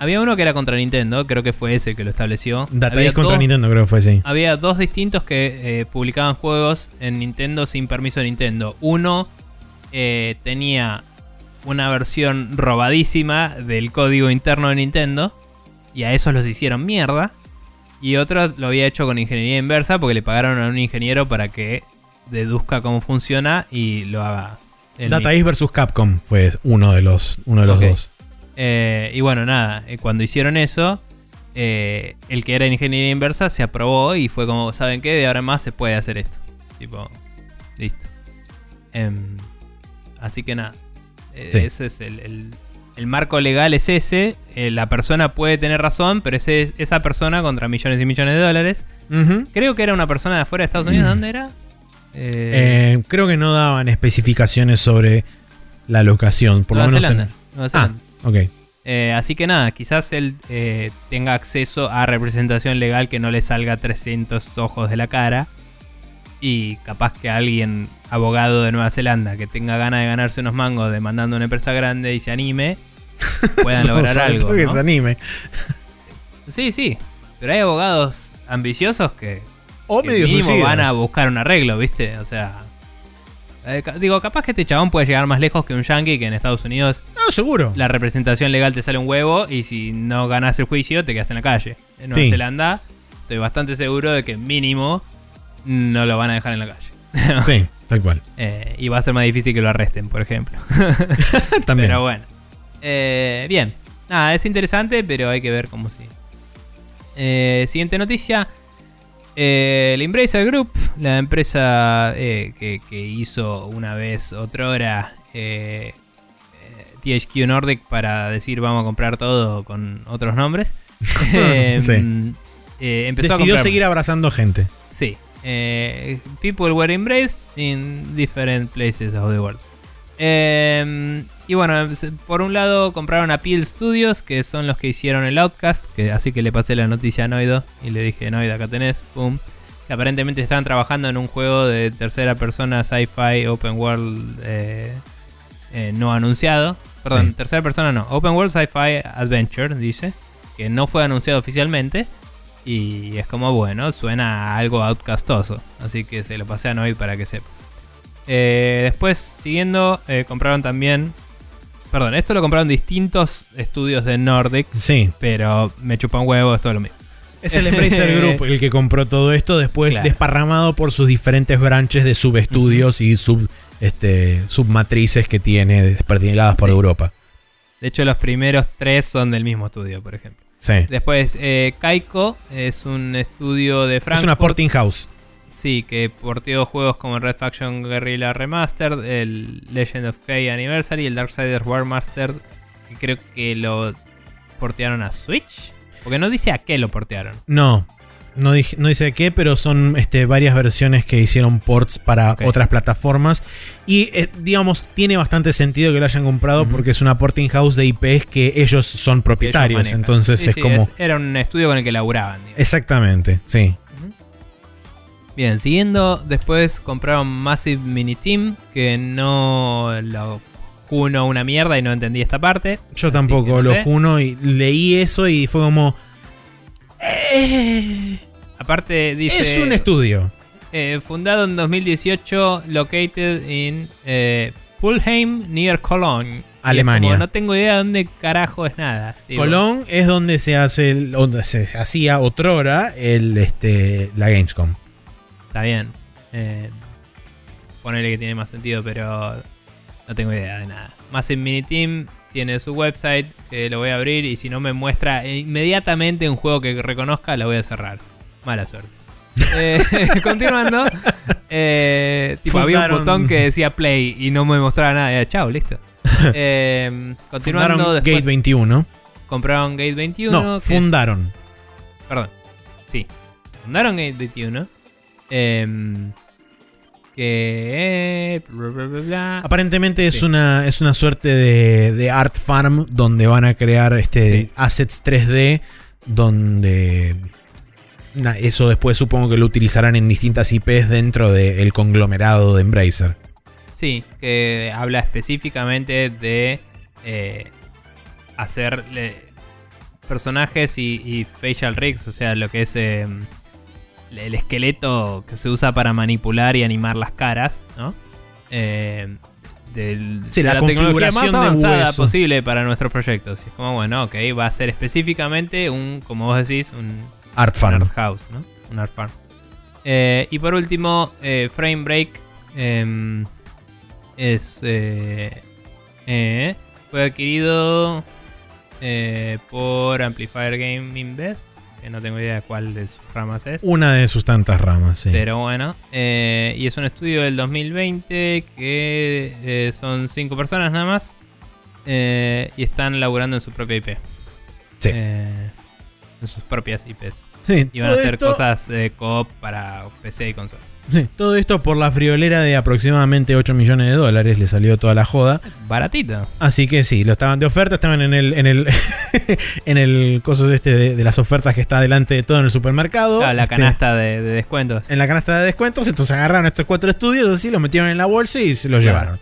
Había uno que era contra Nintendo, creo que fue ese que lo estableció. Data East contra Nintendo, creo que fue así. Había dos distintos que eh, publicaban juegos en Nintendo sin permiso de Nintendo. Uno eh, tenía una versión robadísima del código interno de Nintendo y a esos los hicieron mierda. Y otro lo había hecho con ingeniería inversa porque le pagaron a un ingeniero para que deduzca cómo funciona y lo haga. Data. East versus Capcom fue uno de los, uno de los dos. Eh, y bueno, nada, eh, cuando hicieron eso, eh, el que era ingeniería inversa se aprobó y fue como, ¿saben qué? De ahora en más se puede hacer esto. Tipo, listo. Em, así que nada, Sí. ese es el, el- el marco legal es ese. eh, la persona puede tener razón, pero ese es esa persona contra millones y millones de dólares. Creo que era una persona de afuera de Estados Unidos. ¿Dónde era? Eh, Eh, creo que no daban especificaciones sobre la locación, por Nueva lo menos Zelanda. en- Nueva Ah, Zelanda. Ok. Eh, así que nada, quizás él eh, tenga acceso a representación legal que no le salga 300 ojos de la cara. Y capaz que alguien, abogado de Nueva Zelanda, que tenga ganas de ganarse unos mangos demandando una empresa grande y se anime, (laughs) puedan lograr algo. todo que ¿no? se anime. Sí, sí. Pero hay abogados ambiciosos que, O que medio mínimo suicidas. van a buscar un arreglo, ¿viste? O sea... eh, ca- digo, capaz que este chabón puede llegar más lejos que un yankee que en Estados Unidos No, seguro. la representación legal te sale un huevo y si no ganas el juicio te quedas en la calle. En Nueva Sí. Zelanda estoy bastante seguro de que mínimo no lo van a dejar en la calle. (laughs) Sí, tal cual. Eh, y va a ser más difícil que lo arresten, por ejemplo. (laughs) (laughs) También. Pero bueno. Eh, bien. Nada, es interesante, pero hay que ver cómo. Eh, siguiente noticia. Eh, el Embracer Group, la empresa eh, que, que hizo una vez, otra hora, eh, eh, THQ Nordic para decir vamos a comprar todo con otros nombres. (laughs) eh, Sí. eh, empezó Decidió seguir abrazando gente. Sí. People were embraced in different places of the world. Eh, y bueno, por un lado compraron a Peel Studios, que son los que hicieron el Outcast, que así que le pasé la noticia a Noido y le dije, Noido, acá tenés, pum. Que aparentemente estaban trabajando en un juego de tercera persona sci-fi open world eh, eh, no anunciado. Perdón, Sí. tercera persona no, open world sci-fi adventure, dice, que no fue anunciado oficialmente. Y es como, bueno, suena a algo outcastoso. Así que se lo pasé a Noid para que sepa. Eh, después, siguiendo, eh, compraron también. Perdón, esto lo compraron distintos estudios de Nordic. Sí. Pero me chupa un huevo, es todo lo mismo. Es el Embracer Group (laughs) el que compró todo esto, después Claro. desparramado por sus diferentes branches de subestudios y sub, este, submatrices que tiene desperdigadas por Sí. Europa. De hecho, los primeros tres son del mismo estudio, por ejemplo. Sí. Después, eh, Kaiko es un estudio de Frankfurt. Es una porting house. Sí, que porteó juegos como Red Faction Guerrilla Remastered, el Legend of K Anniversary, el Darksiders War Mastered, que creo que lo portearon a Switch. Porque no dice a qué lo portearon. No, no, dije- no dice qué, pero son este, varias versiones que hicieron ports para otras plataformas. Y, eh, digamos, tiene bastante sentido que lo hayan comprado porque es una porting house de IPs que ellos son ellos propietarios. entonces Sí, es sí, como... era un estudio con el que laburaban. digamos. Exactamente, sí. Bien, siguiendo, después compraron Massive Mini Team, que no lo uno una mierda y no entendí esta parte. Yo tampoco no lo sé. juno y leí eso y fue como... eh, Aparte dice... es un estudio. Eh, fundado en 2018, located in eh, Pulheim, near Cologne. Alemania. como, no tengo idea de dónde carajo es nada. Digo, Colón es donde se hace el- donde se hacía otrora el este la Gamescom. Está bien. Eh, ponele que tiene más sentido, pero no tengo idea de nada. Massive Mini Team tiene su website, que lo voy a abrir y si no me muestra inmediatamente un juego que reconozca, lo voy a cerrar. Mala suerte. (laughs) Eh, (laughs) continuando, eh, tipo, había un botón que decía play y no me mostraba nada. Era, chao, listo. (laughs) Eh, continuando, después Gate 21. compraron Gate 21. No, es- fundaron. Perdón. Sí. Fundaron Gate 21. Em, que. bla, bla, bla, bla. Aparentemente es Sí. una es una suerte de, de art farm donde van a crear este Sí. assets 3D donde eso después supongo que lo utilizarán en distintas IPs dentro del conglomerado de Embracer. Sí, que habla específicamente de eh, hacer eh, personajes y, y facial rigs, o sea, lo que es eh, el esqueleto que se usa para manipular y animar las caras, ¿no? Eh, del- Sí, de la tecnología más avanzada posible para nuestros proyectos. Y es como, bueno, ok, va a ser específicamente un, como vos decís, un, Art un art house, ¿no? Un art farm. Eh, y por último, eh, Frame Break em, es eh, fue adquirido por Amplifier Game Invest, que no tengo idea de cuál de sus ramas es. Una de sus tantas ramas, sí. Pero bueno, eh, y es un estudio del 2020 que eh, son cinco personas nada más eh, y están laburando en su propia IP. Sí. En sus propias IPs. Sí, Y van a hacer esto- cosas eh, co-op para PC y consola. Todo esto por la friolera de aproximadamente 8 millones de dólares. Le salió toda la joda. Baratito. Así que sí, lo estaban de oferta, estaban en el en el (laughs) en el coso este de, de las ofertas que está delante de todo en el supermercado. Claro, la Este, canasta de, de descuentos. en la canasta de descuentos, entonces agarraron estos cuatro estudios, así los metieron en la bolsa y se los Claro. llevaron.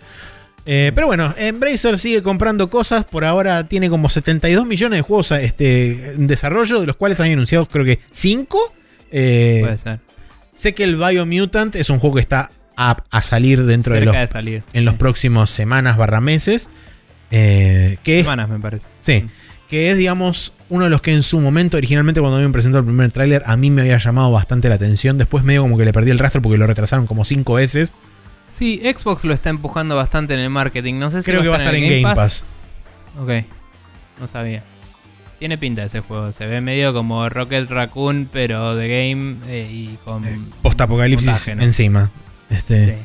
Eh, pero bueno, Embracer sigue comprando cosas. Por ahora tiene como 72 millones de juegos este, en desarrollo, de los cuales han anunciado creo que 5. Puede ser. Sé que el Biomutant es un juego que está a, a salir dentro de Cerca los, de salir. en los Sí. próximos semanas barra meses. eh, que es Semanas, me parece. Sí, que es, digamos, uno de los que en su momento, originalmente cuando habían presentado el primer tráiler, a mí me había llamado bastante la atención. Después medio como que le perdí el rastro porque lo retrasaron como cinco veces. Sí, Xbox lo está empujando bastante en el marketing. No sé si Creo que va a estar en Game Pass. Ok, no sabía. Tiene pinta ese juego. Se ve medio como Rocket Raccoon, pero de game eh, y con. Postapocalipsis montaje, ¿no? encima. Este, Sí.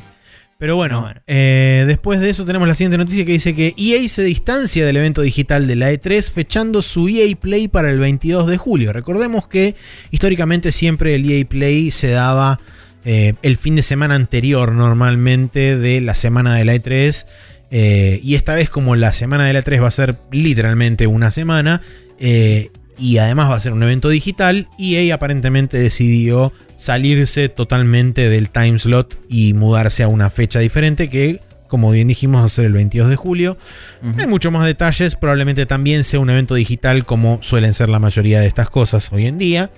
Pero bueno, No, bueno. eh, después de eso tenemos la siguiente noticia que dice que EA se distancia del evento digital de la E3 fechando su EA Play para el 22 de julio. Recordemos que históricamente siempre el EA Play se daba eh, el fin de semana anterior normalmente de la semana de la E3. eh, y esta vez como la semana de la E3 va a ser literalmente una semana eh, y además va a ser un evento digital, EA aparentemente decidió salirse totalmente del time slot y mudarse a una fecha diferente que, como bien dijimos, va a ser el 22 de julio. No hay mucho más detalles, probablemente también sea un evento digital como suelen ser la mayoría de estas cosas hoy en día.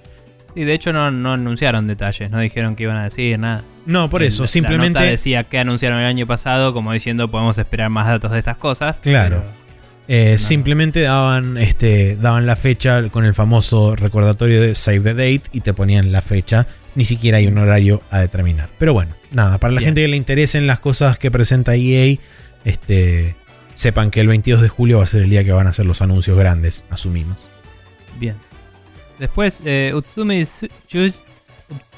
Sí, de hecho no, no anunciaron detalles, no dijeron que iban a decir nada. No, por eso, La- La simplemente... nota decía que anunciaron el año pasado, como diciendo podemos esperar más datos de estas cosas. Claro. pero- Eh, No. Simplemente daban, este, daban la fecha con el famoso recordatorio de Save the Date y te ponían la fecha. Ni siquiera hay un horario a determinar. Pero bueno, nada, para la Bien. gente que le interesen las cosas que presenta EA, este, sepan que el 22 de julio va a ser el día que van a hacer los anuncios grandes, asumimos. Bien. Después, eh, Utsumi,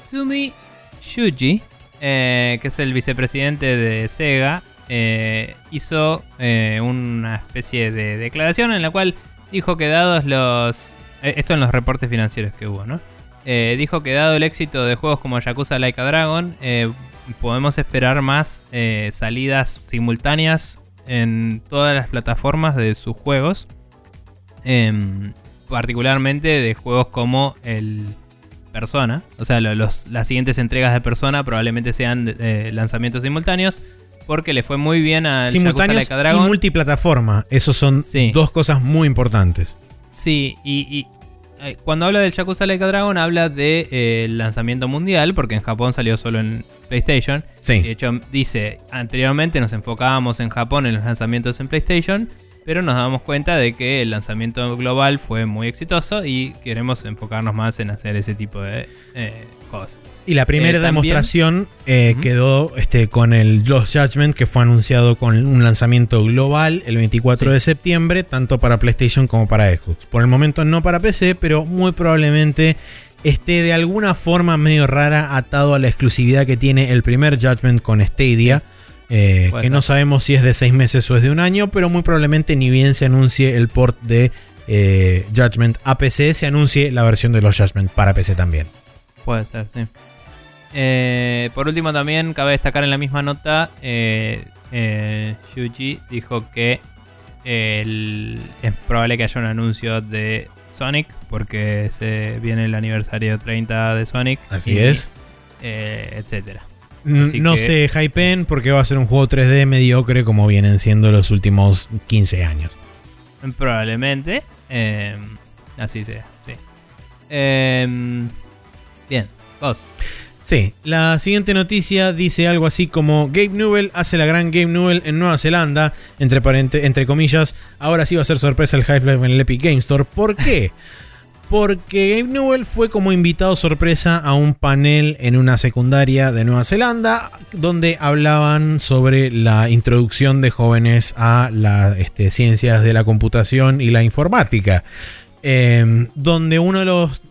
Utsumi Shuji, eh, que es el vicepresidente de Sega, eh, hizo eh, una especie de declaración en la cual dijo que dados los... eh, esto en los reportes financieros que hubo, ¿no? Dijo que dado el éxito de juegos como Yakuza Like a Dragon, podemos esperar más salidas simultáneas en todas las plataformas de sus juegos. Em, particularmente de juegos como el Persona. O sea, lo- los, las siguientes entregas de Persona probablemente sean lanzamientos simultáneos. Porque le fue muy bien al Simultáneos Yakuza Like a y multiplataforma, esos son Sí. dos cosas muy importantes. Sí, y, y, eh, cuando habla del Yakuza Like a Dragon habla del de, eh, lanzamiento mundial, porque en Japón salió solo en PlayStation. Sí. De hecho, dice, anteriormente nos enfocábamos en Japón en los lanzamientos en PlayStation, pero nos damos cuenta de que el lanzamiento global fue muy exitoso y queremos enfocarnos más en hacer ese tipo de eh, cosas. Y la primera Eh, demostración eh, quedó este, con el Lost Judgment, que fue anunciado con un lanzamiento global el 24 Sí. de septiembre, tanto para PlayStation como para Xbox. Por el momento no para PC, pero muy probablemente esté de alguna forma medio rara atado a la exclusividad que tiene el primer Judgment con Stadia. eh, que no sabemos si es de 6 meses o es de un año, pero muy probablemente ni bien se anuncie el port de eh, Judgment a PC, se anuncie la versión de los Judgment para PC también. Puede ser, sí. Eh, por último, también cabe destacar en la misma nota: eh, eh, Yuji dijo que el- es probable que haya un anuncio de Sonic, porque se viene el aniversario 30 de Sonic. Así y, es. eh, etcétera. Así no que- se hypen porque va a ser un juego 3D mediocre como vienen siendo los últimos 15 años. Probablemente. eh, así sea, sí. Bien, vos. Sí, la siguiente noticia dice algo así como Gabe Newell hace la gran Game Newell en Nueva Zelanda, entre, parente- entre comillas, ahora sí va a ser sorpresa el Half-Life en el Epic Game Store. ¿Por qué? (laughs) Porque Gabe Newell fue como invitado sorpresa a un panel en una secundaria de Nueva Zelanda donde hablaban sobre la introducción de jóvenes a las este, ciencias de la computación y la informática. Eh, donde uno de los,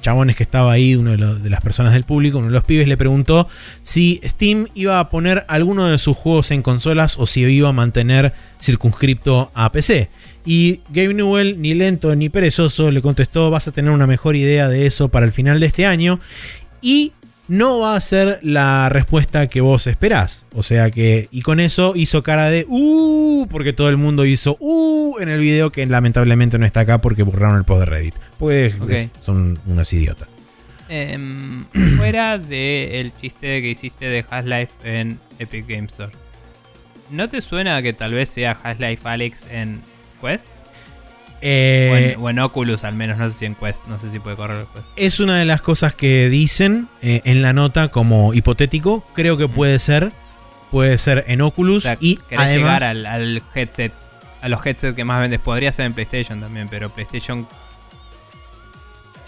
chabones que estaba ahí, uno de, de las personas del público, uno de los pibes le preguntó si Steam iba a poner alguno de sus juegos en consolas o si iba a mantener circunscripto a PC. Y Gabe Newell, ni lento ni perezoso, le contestó, vas a tener una mejor idea de eso para el final de este año. Y no va a ser la respuesta que vos esperás. O sea que, y con eso hizo cara de uh, porque todo el mundo hizo uh en el video que lamentablemente no está acá porque borraron el post de Reddit. Pues es- son unos idiotas. Em, (clears throat) fuera del chiste que hiciste de Half-Life en Epic Game Store, ¿no te suena que tal vez sea Half-Life Alyx en Quest? O, Eh, en, o en Oculus al menos, no sé si en Quest, no sé si puede correr el Quest. es una de las cosas que dicen eh, en la nota como hipotético. Creo que puede ser. Puede ser en O Oculus sea, y además llegar al, al headset, a los headsets que más vendes. Podría ser en PlayStation también, pero PlayStation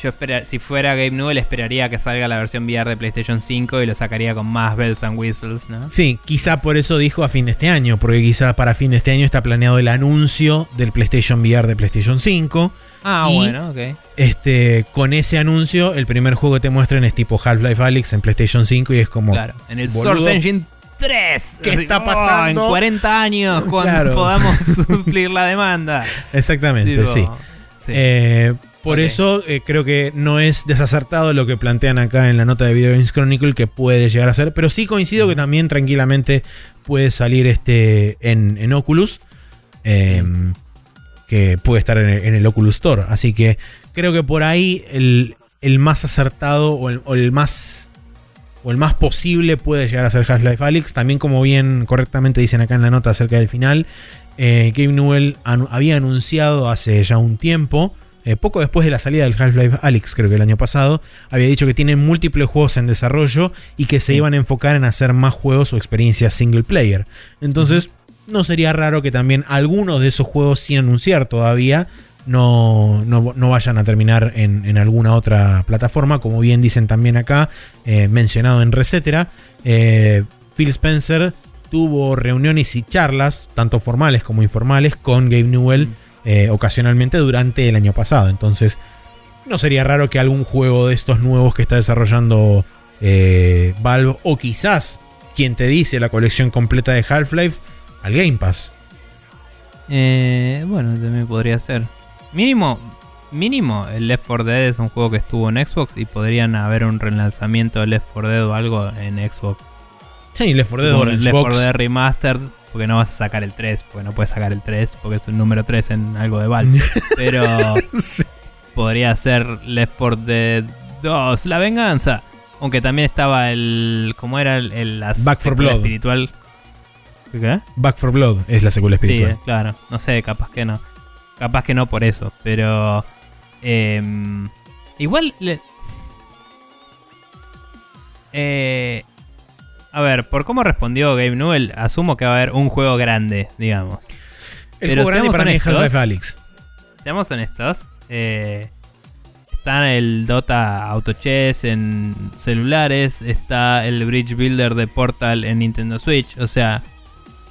Yo si fuera Gabe Newell esperaría que salga la versión VR de PlayStation 5 y lo sacaría con más bells and whistles, ¿no? Sí, quizá por eso dijo a fin de este año, porque quizá para fin de este año está planeado el anuncio del PlayStation VR de PlayStation 5. Ah, Y- bueno, ok. Este, con ese anuncio, el primer juego que te muestran es tipo Half-Life Alyx en PlayStation 5 y es como. Claro, en el boludo, Source Engine 3. ¿Qué está "Oh, pasando?" en 40 años, (laughs) cuando Claro. podamos (laughs) suplir la demanda. Exactamente, Tipo, sí. sí. Eh, por eso eh, creo que no es desacertado lo que plantean acá en la nota de Video Games Chronicle que puede llegar a ser, pero sí coincido que también tranquilamente puede salir este en, en Oculus, eh, que puede estar en el, en el Oculus Store. Así que creo que por ahí el, el más acertado o el, o el más o el más posible puede llegar a ser Half-Life Alyx. También como bien correctamente dicen acá en la nota acerca del final, eh, Gabe Newell anu- había anunciado hace ya un tiempo, eh, poco después de la salida del Half-Life Alyx, creo que el año pasado, había dicho que tienen múltiples juegos en desarrollo y que se iban a enfocar en hacer más juegos o experiencias single player. Entonces, no sería raro que también algunos de esos juegos sin anunciar todavía no, no- no vayan a terminar en, en alguna otra plataforma, como bien dicen también acá, eh, mencionado en Resetera. eh, Phil Spencer tuvo reuniones y charlas, tanto formales como informales, con Gabe Newell eh, ocasionalmente durante el año pasado. Entonces, no sería raro que algún juego de estos nuevos que está desarrollando eh, Valve, o quizás, quien te dice la colección completa de Half-Life, al Game Pass. Eh, bueno, también podría ser. Mínimo, mínimo, el Left 4 Dead es un juego que estuvo en Xbox y podrían haber un relanzamiento de Left 4 Dead o algo en Xbox. Sí, Left 4 Dead Orange Left Box. 4 Dead Remastered, porque no vas a sacar el 3, porque no puedes sacar el 3, porque es un número 3 en algo de Valve. (laughs) Pero Sí. podría ser Left 4 Dead 2, La Venganza. Aunque también estaba el. ¿Cómo era el, el la Back for Blood. espiritual? ¿Qué? Back for Blood es la secuela Sí, espiritual. eh, claro. No sé, capaz que no. Capaz que no por eso, pero. em, igual. le- Eh, a ver, por cómo respondió Gabe Newell, asumo que va a haber un juego grande, digamos. el pero juego grande para mí es honestos, Half-Life Alyx. Seamos honestos. eh, está el Dota Auto Chess en celulares. Está el Bridge Builder de Portal en Nintendo Switch. O sea,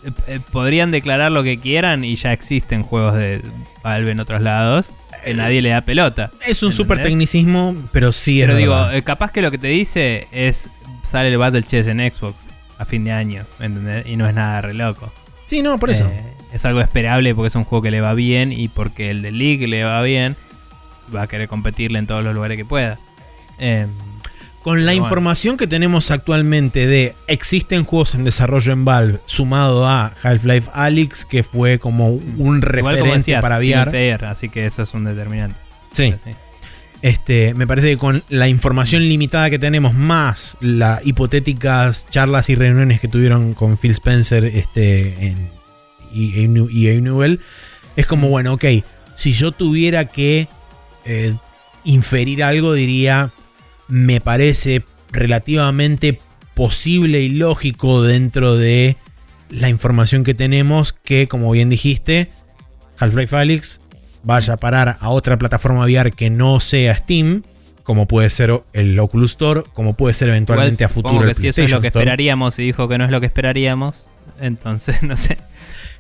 eh, eh, podrían declarar lo que quieran y ya existen juegos de Valve en otros lados. Que nadie le da pelota. Es un ¿entendés? super tecnicismo, pero sí es Pero digo, verdad. eh, capaz que lo que te dice es sale el Battle Chess en Xbox a fin de año, ¿entendés? Y no es nada re loco. Sí, no, por eso. Eh, es algo esperable porque es un juego que le va bien y porque el de League le va bien. Va a querer competirle en todos los lugares que pueda. Eh, Con la bueno. información que tenemos actualmente de existen juegos en desarrollo en Valve, sumado a Half-Life Alyx, que fue como un referente para VR. player, así que eso es un determinante. Sí. Este, me parece que con la información limitada que tenemos, más las hipotéticas charlas y reuniones que tuvieron con Phil Spencer este, en, y, y, New- y Abe Newell, es como, bueno, ok, si yo tuviera que eh, inferir algo, diría, me parece relativamente posible y lógico dentro de la información que tenemos que, como bien dijiste, Half-Life Alyx vaya a parar a otra plataforma VR que no sea Steam, como puede ser el Oculus Store, como puede ser eventualmente Igual, a futuro supongo el que si eso es lo que Store. esperaríamos y dijo que no es lo que esperaríamos, entonces (laughs) no sé.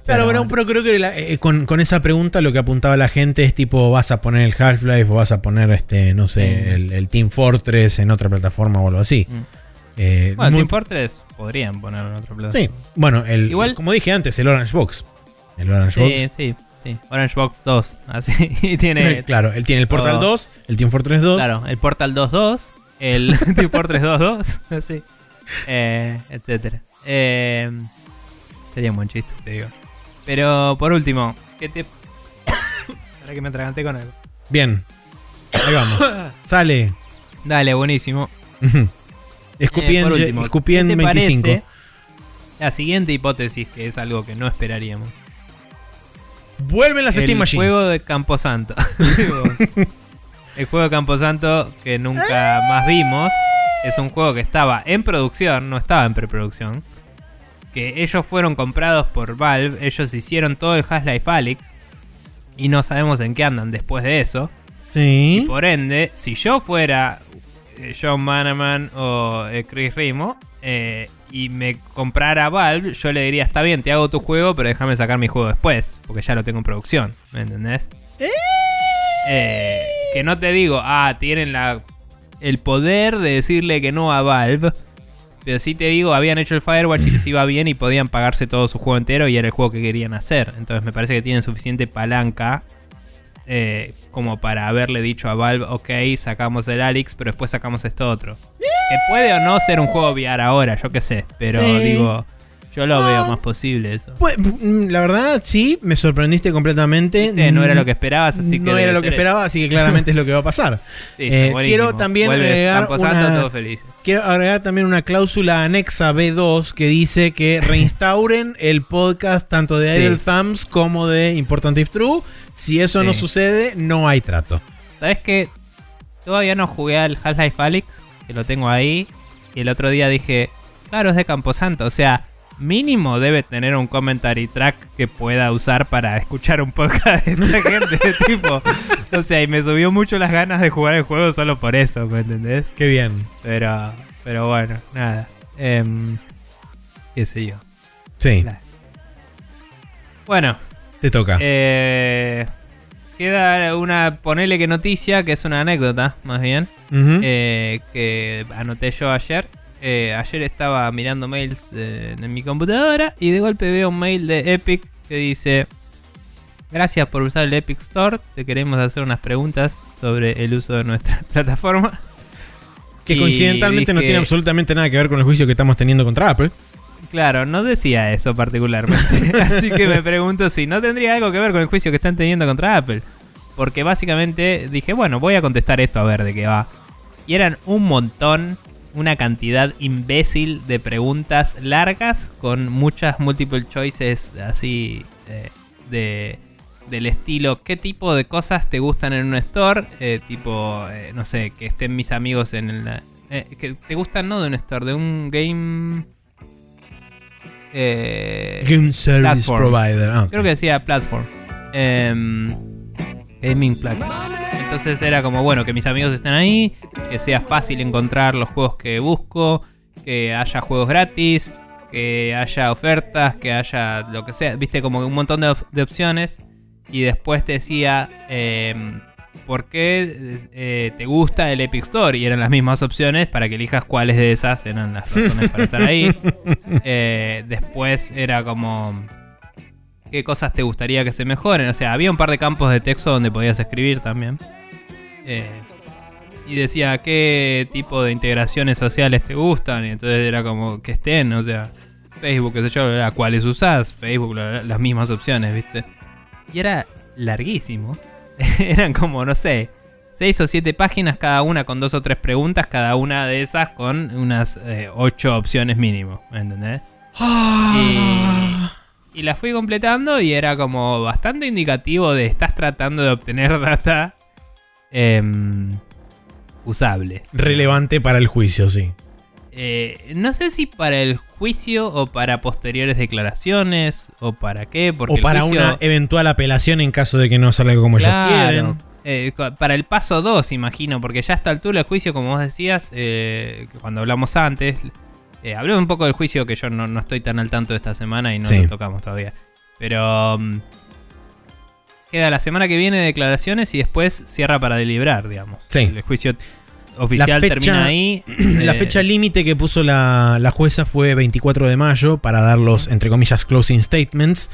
Claro, pero, bueno. pero creo que la- eh, con, con esa pregunta lo que apuntaba la gente es tipo, vas a poner el Half-Life o vas a poner, este no sé, Mm. el, el Team Fortress en otra plataforma o algo así. Mm. Eh, Bueno, muy- Team Fortress podrían ponerlo en otro plazo. sí, bueno, el, Igual- como dije antes, el Orange Box. El Orange sí, Box. sí, sí. Orange Box 2, así. (laughs) Y tiene, (laughs) claro, él tiene el Portal Oh. 2, el Team Fortress 2. claro, el Portal 2.2, el (laughs) Team Fortress 2.2, así. Eh, etcétera. Eh, sería un buen chiste, te digo. Pero por último, ¿qué te. (coughs) Para que me atraganté con él. Bien. Ahí vamos. (coughs) Sale. Dale, buenísimo. (coughs) Escupí Eh, en, por último, escupí ¿qué en te 25. parece La siguiente hipótesis, que es algo que no esperaríamos. Vuelven las el Steam Machines. juego de Camposanto. (laughs) el juego de Camposanto que nunca más vimos. Es un juego que estaba en producción, no estaba en preproducción. Que ellos fueron comprados por Valve. Ellos hicieron todo el Half-Life Alyx. Y no sabemos en qué andan después de eso. Y Sí. por ende, si yo fuera eh, John Manaman o eh, Chris Rimo eh, y me comprara Valve, yo le diría, está bien, te hago tu juego, pero déjame sacar mi juego después, porque ya lo tengo en producción, ¿me entendés? Eh, que no te digo, ah, tienen la, el poder de decirle que no a Valve. Pero sí te digo, habían hecho el Firewatch y les iba bien y podían pagarse todo su juego entero y era el juego que querían hacer. Entonces me parece que tienen suficiente palanca eh, como para haberle dicho a Valve, ok, sacamos el Alex, pero después sacamos esto otro. Que puede o no ser un juego VR ahora, yo qué sé. Pero Sí. digo, yo lo veo más posible eso. Pues, mm, la verdad, sí, me sorprendiste completamente. Viste, No era Mm, lo que esperabas, así que. no era lo que esperaba, así que claramente es lo que va a pasar. (laughs) Sí, Eh, quiero también Vuelve agregar una- todos felices. Quiero agregar también una cláusula anexa B2 que dice que reinstauren el podcast tanto de Sí. Idle Thumbs como de Important If True. Si eso no sucede, no hay trato. ¿Sabes qué? Todavía no jugué al Half-Life Alyx, que lo tengo ahí. Y el otro día dije, claro, es de Camposanto. O sea, mínimo debe tener un commentary track que pueda usar para escuchar un podcast de esta (laughs) gente. tipo, o sea, y me subió mucho las ganas de jugar el juego solo por eso, ¿me entendés? Qué bien. Pero, pero bueno, nada. Em, qué sé yo. Sí. Bueno, te toca. eh, queda una, ponele que noticia, que es una anécdota, más bien. Eh, que anoté yo ayer. Eh, ayer estaba mirando mails eh, en mi computadora y de golpe veo un mail de Epic que dice: Gracias por usar el Epic Store. Te queremos hacer unas preguntas sobre el uso de nuestra (laughs) plataforma. que y coincidentalmente no tiene absolutamente nada que ver con el juicio que estamos teniendo contra Apple. Claro, no decía eso particularmente. (laughs) Así que me pregunto si no tendría algo que ver con el juicio que están teniendo contra Apple. Porque básicamente dije, bueno, voy a contestar esto a ver de qué va. Y eran un montón, una cantidad imbécil de preguntas largas con muchas multiple choices así eh, de del estilo qué tipo de cosas te gustan en un store Eh, tipo eh, no sé que estén mis amigos en el eh, que te gustan no de un store de un game eh, Game Service Platform. Provider. Ah, Creo que decía platform. Gaming platform. Entonces era como, bueno, que mis amigos estén ahí, que sea fácil encontrar los juegos que busco, que haya juegos gratis, que haya ofertas, que haya lo que sea. Viste, como un montón de, op- de opciones. Y después te decía, em, ¿por qué eh, te gusta el Epic Store? Y eran las mismas opciones para que elijas cuáles de esas eran las razones para estar ahí. (laughs) Eh, después era como qué cosas te gustaría que se mejoren. O sea, había un par de campos de texto donde podías escribir también. Eh, y decía qué tipo de integraciones sociales te gustan. Y entonces era como que estén, o sea, Facebook, qué sé yo, a cuáles usás, Facebook, las mismas opciones, ¿viste? Y era larguísimo. (laughs) Eran como, no sé, seis o siete páginas cada una con dos o tres preguntas, cada una de esas con unas eh, ocho opciones mínimo, ¿me entendés? Ah. Y la fui completando y era como bastante indicativo de estás tratando de obtener (laughs) data em, usable. Relevante para el juicio, sí. Eh, no sé si para el juicio o para posteriores declaraciones o para qué, porque O para juicio- una eventual apelación en caso de que no salga como ellos quieren. Eh, para el paso 2, imagino, porque ya a esta altura el juicio, como vos decías, eh, cuando hablamos antes, eh, hablé un poco del juicio que yo no, no estoy tan al tanto de esta semana y no Sí. lo tocamos todavía. Pero mm, queda la semana que viene declaraciones y después cierra para deliberar, digamos. Sí. El juicio oficial fecha- termina ahí. (clears throat) La eh, fecha límite que puso la, la jueza fue 24 de mayo para dar los, entre comillas, closing statements.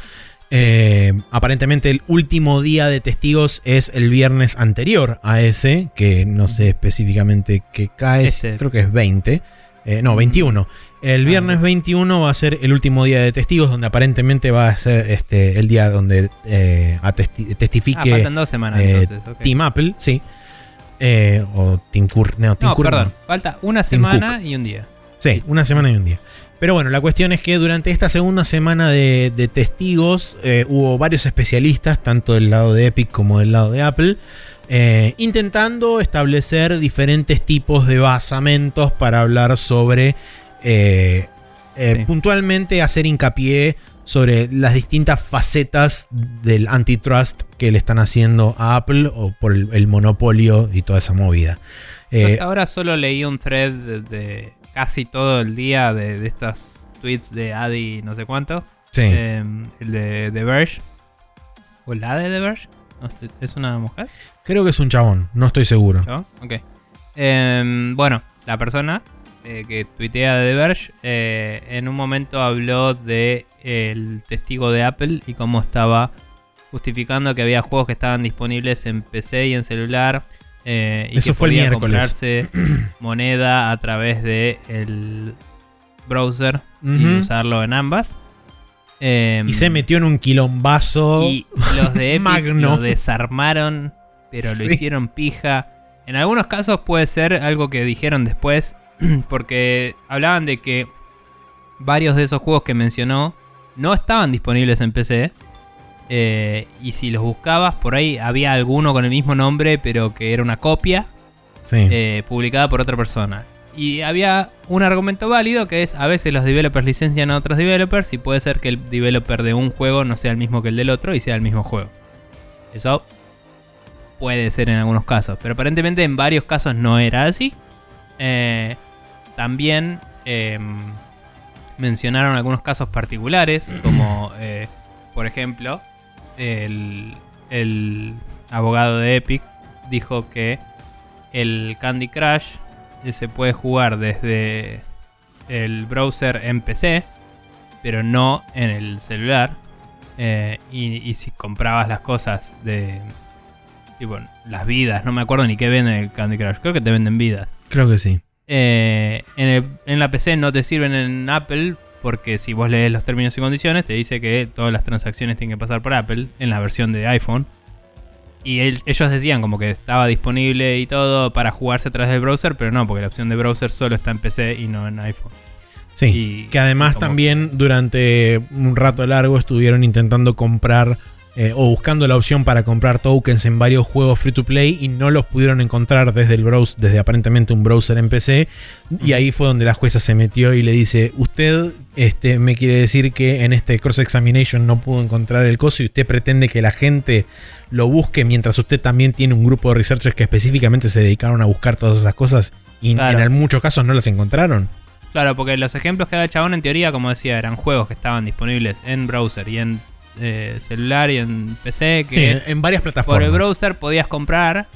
Eh, aparentemente el último día de testigos es el viernes anterior a ese, que no sé específicamente qué cae, Este. creo que es 20. Eh, no, 21. El Ah, viernes ok. 21 va a ser el último día de testigos, donde aparentemente va a ser este, el día donde eh, atesti- Ah, testifique faltan dos semanas eh, entonces. Team Apple, sí. Eh, o Tim Cook. No, Tim No, Cook no. perdón. Falta una semana y un día. Sí, una semana y un día. Pero bueno, la cuestión es que durante esta segunda semana de, de testigos hubo varios especialistas, tanto del lado de Epic como del lado de Apple, eh, intentando establecer diferentes tipos de basamentos para hablar sobre, eh, eh, Sí. puntualmente hacer hincapié sobre las distintas facetas del antitrust que le están haciendo a Apple o por el, el monopolio y toda esa movida. Hasta ahora solo leí un thread de, de casi todo el día de, de estas tweets de Adi no sé cuánto. sí. El de The Verge. ¿O la de The Verge? (laughs) ¿Es una mujer? Creo que es un chabón, no estoy seguro. Ok. Em, bueno, la persona eh, que tuitea de The Verge eh, en un momento habló de el testigo de Apple y cómo estaba justificando que había juegos que estaban disponibles en PC y en celular. eh, y Eso que fue el podía comprarse (clears throat) moneda a través de el browser y usarlo en ambas. Em, Y se metió en un quilombazo. y los de (laughs) Epic Magno. lo desarmaron, pero Sí. lo hicieron pija. En algunos casos puede ser algo que dijeron después, (clears throat) porque hablaban de que varios de esos juegos que mencionó no estaban disponibles en PC. eh, y si los buscabas, por ahí había alguno con el mismo nombre, pero que era una copia Sí. eh, publicada por otra persona. Y había un argumento válido que es a veces los developers licencian a otros developers y puede ser que el developer de un juego no sea el mismo que el del otro y sea el mismo juego. Eso puede ser en algunos casos, pero aparentemente en varios casos no era así. Eh, también em, mencionaron algunos casos particulares, como eh, por ejemplo el, el abogado de Epic dijo que el Candy Crush se puede jugar desde el browser en PC, pero no en el celular. Eh, y, y si comprabas las cosas de. Tipo, las vidas, no me acuerdo ni qué venden el Candy Crush, creo que te venden vidas. Creo que sí. Eh, en, el- en la PC no te sirven en Apple porque si vos lees los términos y condiciones te dice que todas las transacciones tienen que pasar por Apple en la versión de iPhone. Y el- ellos decían como que estaba disponible y todo para jugarse a través del browser, pero no, porque la opción de browser solo está en PC y no en iPhone. Sí. Y- que además también durante un rato largo estuvieron intentando comprar eh, o buscando la opción para comprar tokens en varios juegos free to play y no los pudieron encontrar desde el browser, desde aparentemente un browser en PC. Y ahí fue donde la jueza se metió y le dice: Usted este, me quiere decir que en este cross examination no pudo encontrar el coso y usted pretende que la gente lo busque mientras usted también tiene un grupo de researchers que específicamente se dedicaron a buscar todas esas cosas y Claro. en muchos casos no las encontraron. Claro, porque los ejemplos que da el chabón en teoría, como decía, eran juegos que estaban disponibles en browser y en eh, celular y en PC. Que en- en varias por plataformas. el browser podías comprar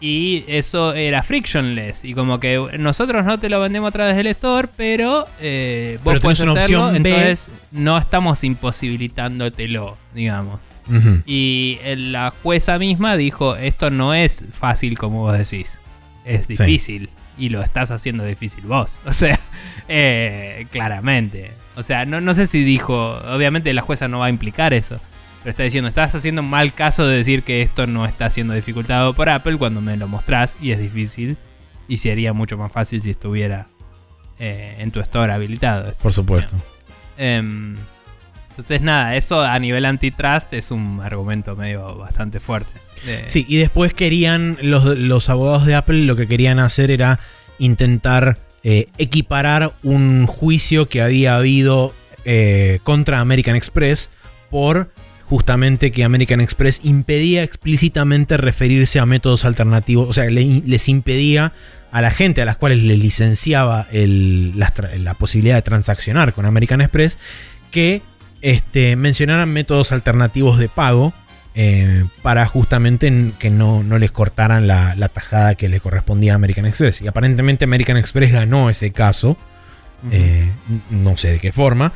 y eso era frictionless. Y como que nosotros no te lo vendemos a través del store, pero eh, vos Pero puedes una hacerlo, opción B. entonces no estamos imposibilitándotelo, digamos. Y eh, la jueza misma dijo, esto no es fácil como vos decís, es difícil. Y lo estás haciendo difícil vos. (laughs) O sea, eh, claramente. O sea, no, no sé si dijo, obviamente la jueza no va a implicar eso. Pero está diciendo, estás haciendo un mal caso de decir que esto no está siendo dificultado por Apple cuando me lo mostrás y es difícil. Y sería mucho más fácil si estuviera eh, en tu store habilitado. Por supuesto. Em, entonces, nada, eso a nivel antitrust es un argumento medio bastante fuerte. Eh, Sí, y después querían, los, los abogados de Apple lo que querían hacer era intentar eh, equiparar un juicio que había habido eh, contra American Express por justamente que American Express impedía explícitamente referirse a métodos alternativos, o sea, le- les impedía a la gente a las cuales les licenciaba la posibilidad de transaccionar con American Express que este, mencionaran métodos alternativos de pago eh, para justamente que no, no les cortaran la, la tajada que le correspondía a American Express. Y aparentemente American Express ganó ese caso, eh, no sé de qué forma,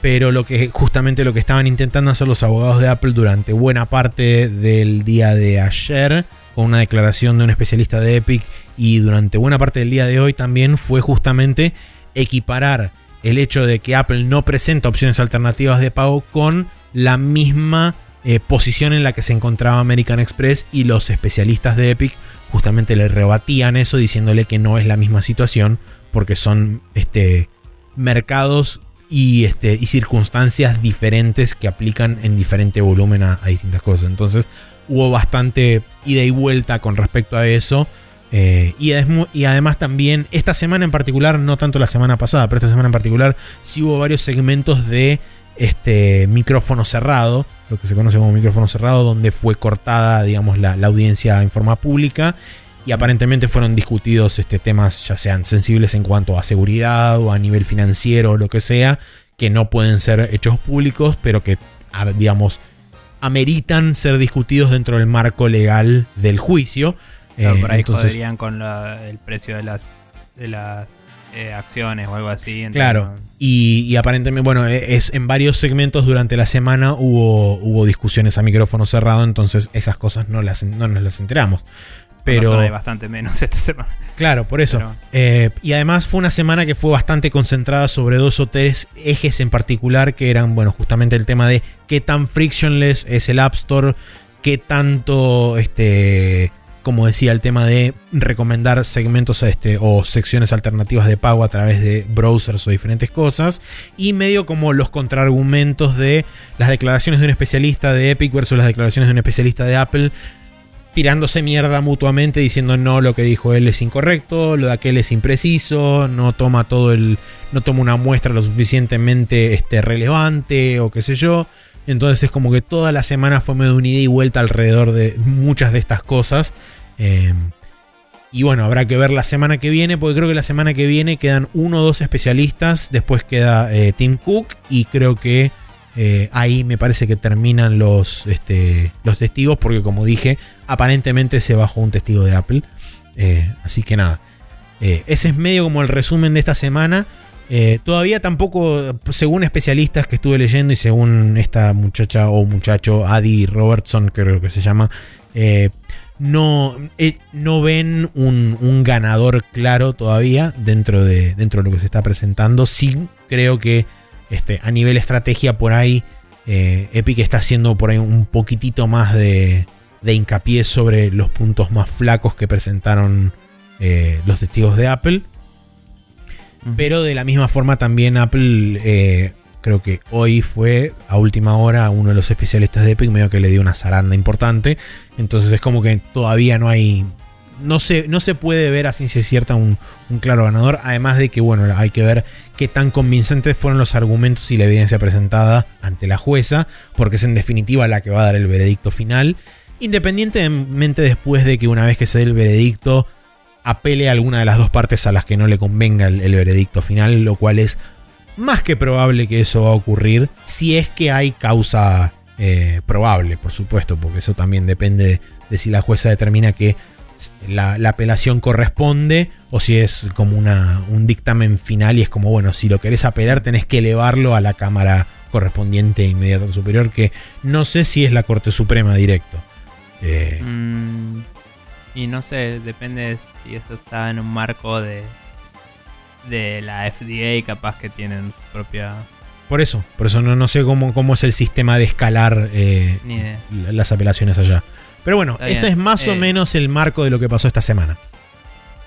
pero lo que justamente lo que estaban intentando hacer los abogados de Apple durante buena parte del día de ayer, con una declaración de un especialista de Epic, y durante buena parte del día de hoy también fue justamente equiparar el hecho de que Apple no presenta opciones alternativas de pago con la misma eh, posición en la que se encontraba American Express y los especialistas de Epic justamente le rebatían eso diciéndole que no es la misma situación porque son este, mercados y, este, y circunstancias diferentes que aplican en diferente volumen a, distintas cosas. Entonces hubo bastante ida y vuelta con respecto a eso. Eh, y, y además también, esta semana en particular, no tanto la semana pasada, pero esta semana en particular, sí hubo varios segmentos de este micrófono cerrado, lo que se conoce como micrófono cerrado, donde fue cortada, digamos, la, la audiencia en forma pública y aparentemente fueron discutidos este, temas ya sean sensibles en cuanto a seguridad o a nivel financiero o lo que sea, que no pueden ser hechos públicos, pero que, digamos, ameritan ser discutidos dentro del marco legal del juicio. Claro, por ahí entonces, joderían con la, el precio de las, de las eh, acciones o algo así. Claro, y, y, aparentemente, bueno, e, es en varios segmentos durante la semana hubo, hubo discusiones a micrófono cerrado, entonces esas cosas no, las, no nos las enteramos. Pero hay bastante menos (laughs) esta semana. Claro, por eso. Eh, y además fue una semana que fue bastante concentrada sobre dos o tres ejes en particular que eran, bueno, justamente el tema de qué tan frictionless es el App Store, qué tanto, este, como decía, el tema de recomendar segmentos este, o secciones alternativas de pago a través de browsers o diferentes cosas, y medio como los contraargumentos de las declaraciones de un especialista de Epic versus las declaraciones de un especialista de Apple tirándose mierda mutuamente diciendo no, lo que dijo él es incorrecto, lo de aquel es impreciso, no toma todo el no toma una muestra lo suficientemente este, relevante o qué sé yo. Entonces es como que toda la semana fue medio unida y vuelta alrededor de muchas de estas cosas. Em, y bueno, habrá que ver la semana que viene, porque creo que la semana que viene quedan uno o dos especialistas, después queda eh, Tim Cook y creo que eh, ahí me parece que terminan los, este, los testigos, porque como dije, aparentemente se bajó un testigo de Apple. Eh, así que nada, eh, ese es medio como el resumen de esta semana. Todavía tampoco, según especialistas que estuve leyendo y según esta muchacha o muchacho, Adi Robertson, creo que se llama, no, no ven un, ganador claro todavía dentro de, dentro de lo que se está presentando. Sí creo que este, a nivel estrategia por ahí, eh, Epic está haciendo por ahí un poquitito más de, hincapié sobre los puntos más flacos que presentaron eh, los testigos de Apple. Pero de la misma forma también Apple, eh, creo que hoy fue a última hora uno de los especialistas de Epic medio que le dio una zaranda importante. Entonces es como que todavía no hay no se, no se puede ver a ciencia cierta un, claro ganador. Además de que, bueno, hay que ver qué tan convincentes fueron los argumentos y la evidencia presentada ante la jueza, porque es en definitiva la que va a dar el veredicto final. Independientemente después de que una vez que se dé el veredicto, apele a alguna de las dos partes a las que no le convenga el, veredicto final, lo cual es más que probable que eso va a ocurrir si es que hay causa eh, probable, por supuesto, porque eso también depende de si la jueza determina que la, apelación corresponde o si es como una, un dictamen final y es como, bueno, si lo querés apelar tenés que elevarlo a la Cámara correspondiente inmediata superior, que no sé si es la Corte Suprema directo. Eh, mm, y no sé, depende si eso está en un marco de, de la FDA, capaz que tienen su propia... Por eso, por eso no, no sé cómo, cómo es el sistema de escalar eh, las apelaciones allá. Pero bueno, ese es más o eh, menos el marco de lo que pasó esta semana.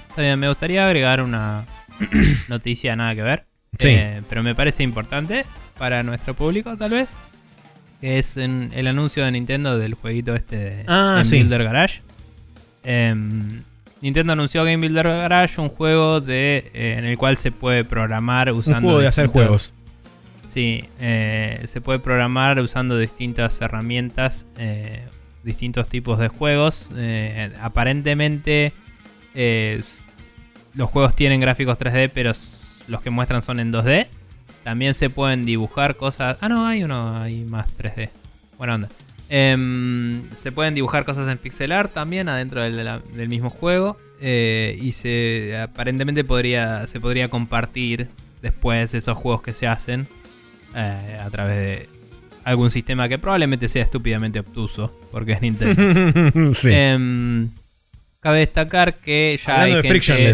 Está bien, me gustaría agregar una (clears throat) noticia nada que ver. Sí. Eh, pero me parece importante para nuestro público, tal vez. Que es el anuncio de Nintendo del jueguito este de ah, Game Builder Garage. Em, Nintendo anunció Game Builder Garage, un juego de, eh, en el cual se puede programar usando. Un juego de hacer juegos. Sí, se puede programar usando distintas herramientas distintos tipos de juegos. Eh, aparentemente eh, los juegos tienen gráficos 3D, pero los que muestran son en 2D. También se pueden dibujar cosas. Ah, no, hay uno hay más 3D. Buena onda. Em, se pueden dibujar cosas en pixel art también adentro del, mismo juego. Eh, y se aparentemente podría, se podría compartir después esos juegos que se hacen a través de algún sistema que probablemente sea estúpidamente obtuso, porque es Nintendo. (laughs) Em, cabe destacar que ya hay, gente,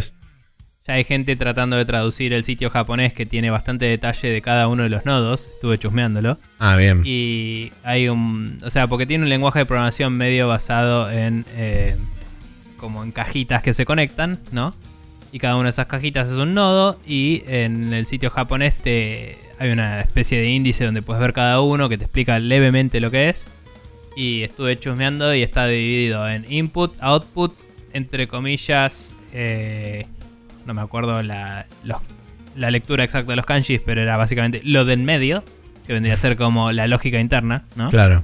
ya hay gente tratando de traducir el sitio japonés que tiene bastante detalle de cada uno de los nodos. Estuve chusmeándolo. Ah, bien. Y hay un. O sea, porque tiene un lenguaje de programación medio basado en. Eh, como en cajitas que se conectan, ¿no? Y cada una de esas cajitas es un nodo. Y en el sitio japonés te hay una especie de índice donde puedes ver cada uno que te explica levemente lo que es. Y estuve chusmeando y está dividido en input, output, entre comillas. Eh, no me acuerdo la, la lectura exacta de los kanjis, pero era básicamente lo del medio. que vendría a ser como la lógica interna, ¿no? Claro.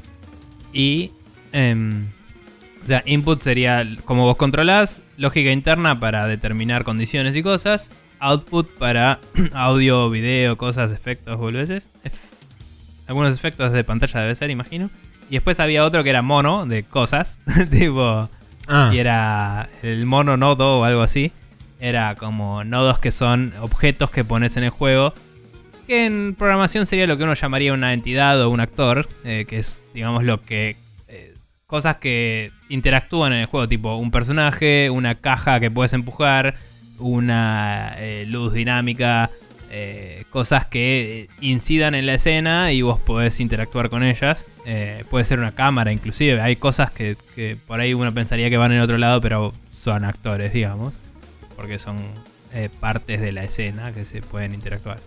Y. em, o sea, input sería como vos controlás, lógica interna para determinar condiciones y cosas, output para (clears throat) audio, video, cosas, efectos, boludeces. Algunos efectos de pantalla debe ser, imagino. Y después había otro que era mono, de cosas, (laughs) tipo. Ah, Y era el mono nodo o algo así. Era como nodos que son objetos que pones en el juego. Que en programación sería lo que uno llamaría una entidad o un actor. eh, que es, digamos, lo que. eh, cosas que interactúan en el juego. Tipo un personaje, una caja que puedes empujar, una eh, luz dinámica. cosas que incidan en la escena y vos podés interactuar con ellas. Puede ser una cámara inclusive. Hay cosas que, que por ahí uno pensaría que van en otro lado, pero son actores, digamos. Porque son eh, partes de la escena que se pueden interactuar.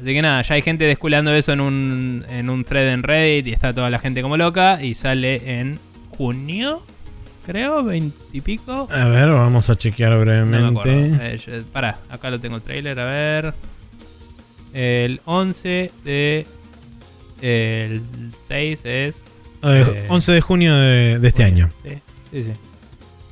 Así que nada, ya hay gente desculando eso en un, en un thread en Reddit y está toda la gente como loca. Y sale en junio, creo, veintipico. a ver, vamos a chequear No me acuerdo. brevemente. Eh, yo- pará, acá lo tengo el trailer, a ver. El 11 de. El 6 es. Eh, eh, 11 de junio de, de este año. Sí, sí, sí.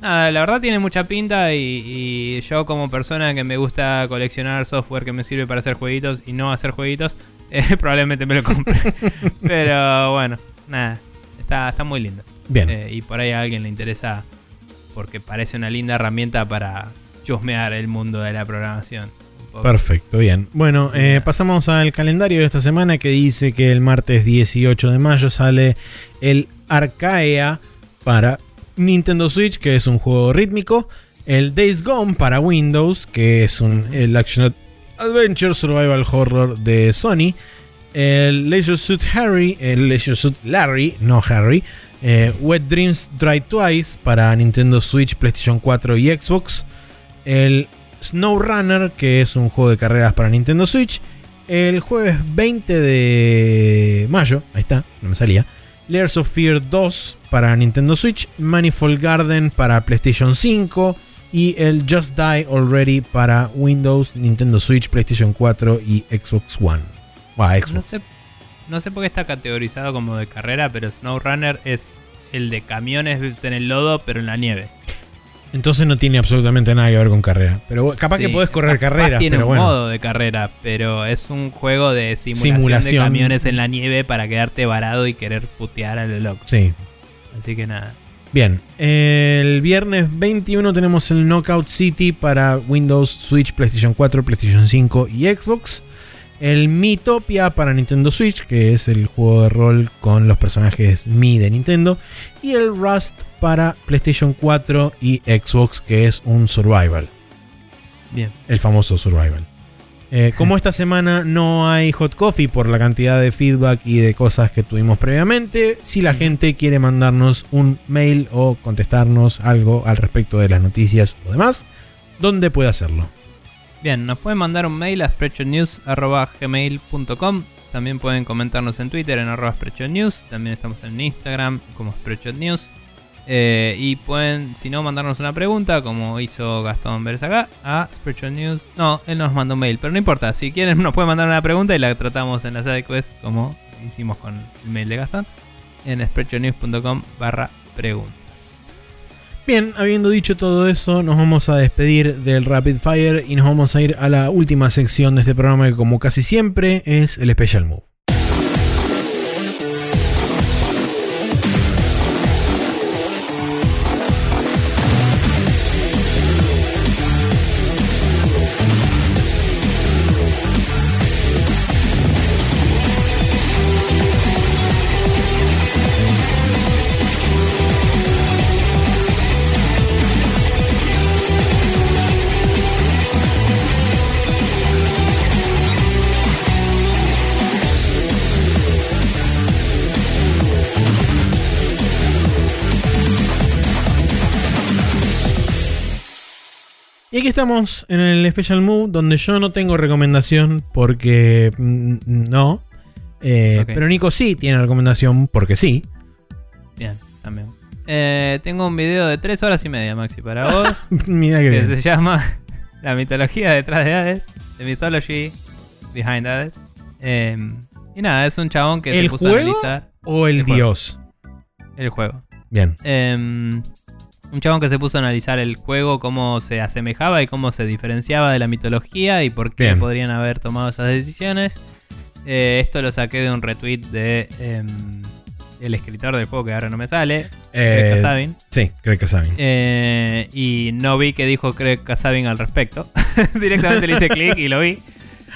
Nada, la verdad tiene mucha pinta y, y yo como persona que me gusta coleccionar software que me sirve para hacer jueguitos y no hacer jueguitos, (laughs) eh, probablemente me lo compre. (laughs) Pero bueno, nada, está, está muy lindo. Bien. Eh, y por ahí a alguien le interesa porque parece una linda herramienta para chusmear el mundo de la programación. Perfecto, bien. Bueno, eh, pasamos al calendario de esta semana que dice que el martes 18 de mayo sale el Arcaea para Nintendo Switch, que es un juego rítmico. El Days Gone para Windows, que es un el Action Adventure Survival Horror de Sony. El Leisure Suit Harry, el Leisure Suit Larry, no Harry. eh, Wet Dreams Dry Twice para Nintendo Switch, PlayStation 4 y Xbox. El SnowRunner, que es un juego de carreras para Nintendo Switch. El jueves 20 de mayo, ahí está, no me salía. Layers of Fear 2 para Nintendo Switch. Manifold Garden para PlayStation 5. Y el Just Die Already para Windows, Nintendo Switch, PlayStation 4 y Xbox One. No sé, no sé por qué está categorizado como de carrera, pero SnowRunner es el de camiones en el lodo, pero en la nieve. Entonces no tiene absolutamente nada que ver con carrera. Pero capaz que podés correr carreras, Tiene pero un bueno. modo de carrera, pero es un juego de simulación, Simulación. de camiones en la nieve para quedarte varado y querer putear a lo loco. Sí, Así que nada. Bien, el viernes 21 tenemos el Knockout City para Windows, Switch, PlayStation 4, PlayStation 5 y Xbox. El Miitopia para Nintendo Switch, que es el juego de rol con los personajes Mi de Nintendo. Y el Rust para PlayStation 4 y Xbox, que es un survival, Bien. el famoso survival. Eh, como esta semana no hay hot coffee por la cantidad de feedback y de cosas que tuvimos previamente, si la gente quiere mandarnos un mail o contestarnos algo al respecto de las noticias o demás, ¿dónde puede hacerlo? Bien, nos pueden mandar un mail a spreadshotnews.gmail.com También pueden comentarnos en Twitter en arroba. También estamos en Instagram como spreadshotnews. Eh, y pueden, si no, mandarnos una pregunta, como hizo Gastón Vélez acá, a spreadshotnews. No, él nos mandó un mail, pero no importa. Si quieren, nos pueden mandar una pregunta y la tratamos en la side quest, como hicimos con el mail de Gastón, en spreadshotnews.com barra pregunta. Bien, habiendo dicho todo eso, nos vamos a despedir del Rapid Fire y nos vamos a ir a la última sección de este programa que como casi siempre es el Special Move. Y aquí estamos en el Special Move, donde yo no tengo recomendación porque mm, no. Eh, Ok. Pero Nico sí tiene recomendación porque sí. Bien, también. Eh, tengo un video de 3 horas y media, Maxi, para (laughs) vos. Mira que que bien. se llama (laughs) La mitología detrás de Hades, The Mythology Behind Hades. Eh, Y nada, es un chabón que ¿El se puso a juego analizar o el, El juego. dios? el juego. Bien. Em, un chabón que se puso a analizar el juego, cómo se asemejaba y cómo se diferenciaba de la mitología y por qué Bien. podrían haber tomado esas decisiones. Eh, esto lo saqué de un retweet de em, el escritor del juego que ahora no me sale, Eh, Greg Kasavin. sí, creo que saben. Eh, y no vi que dijo Craig Kasavin al respecto. (laughs) Directamente le hice clic y lo vi.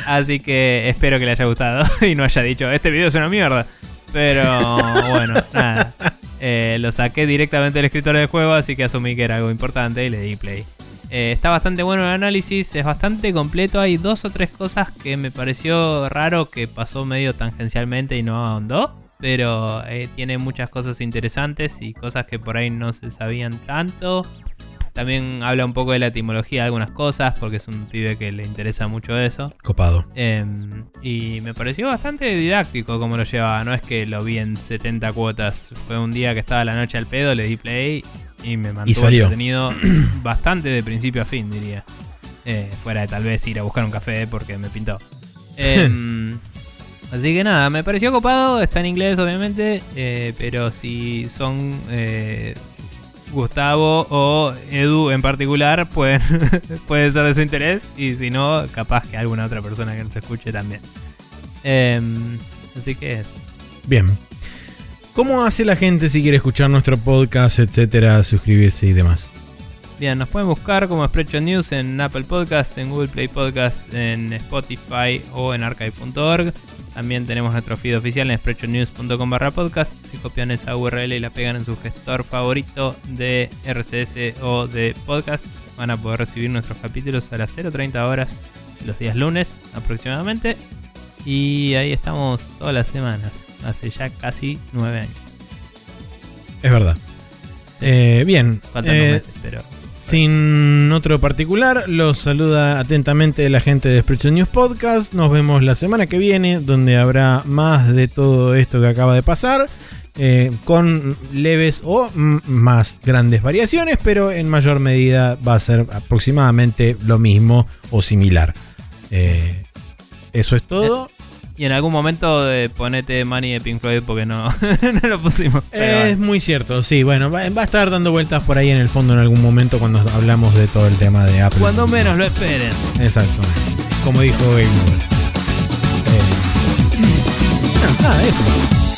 Así que espero que le haya gustado (laughs) y no haya dicho, este video es una mierda. Pero bueno, nada. Eh, lo saqué directamente del escritor del juego, así que asumí que era algo importante y le di play. Eh, está bastante bueno el análisis, es bastante completo. Hay dos o tres cosas que me pareció raro que pasó medio tangencialmente y no ahondó. Pero eh, tiene muchas cosas interesantes y cosas que por ahí no se sabían tanto. También habla un poco de la etimología de algunas cosas, porque es un pibe que le interesa mucho eso. Copado. Em, y me pareció bastante didáctico como lo llevaba. No es que lo vi en 70 cuotas. Fue un día que estaba la noche al pedo, le di play y me mantuvo salió. entretenido (clears throat) bastante de principio a fin, diría. Eh, fuera de tal vez ir a buscar un café porque me pintó. Em, (laughs) así que nada, me pareció copado. Está en inglés, obviamente. eh, pero si son eh, Gustavo o Edu en particular, pueden, (laughs) puede ser de su interés. Y si no, capaz que alguna otra persona que nos escuche también. Em, así que Bien. ¿Cómo hace la gente si quiere escuchar nuestro podcast, etcétera, suscribirse y demás? Bien, nos pueden buscar como Spreadshot News en Apple Podcast, en Google Play Podcast, en Spotify o en archive.org. También tenemos nuestro feed oficial en spreadshotnews.com barra podcast. Si copian esa URL y la pegan en su gestor favorito de RCS o de podcast, van a poder recibir nuestros capítulos a las 0.30 horas los días lunes aproximadamente. Y ahí estamos todas las semanas, hace ya casi 9 años. Es verdad. Eh, bien. Faltan eh, meses, pero Sin otro particular, los saluda atentamente la gente de Expression News Podcast. Nos vemos la semana que viene, donde habrá más de todo esto que acaba de pasar. eh, con leves o más grandes variaciones, pero en mayor medida va a ser aproximadamente lo mismo o similar. Eh, eso es todo. Y en algún momento eh, ponete Money de Pink Floyd porque no, (laughs) no lo pusimos. Pero es bueno. muy cierto, sí. Bueno, va, va a estar dando vueltas por ahí en el fondo en algún momento cuando hablamos de todo el tema de Apple. Cuando menos lo esperen. Exacto. Como dijo Game Over. Eh, nada, (clears throat) eso.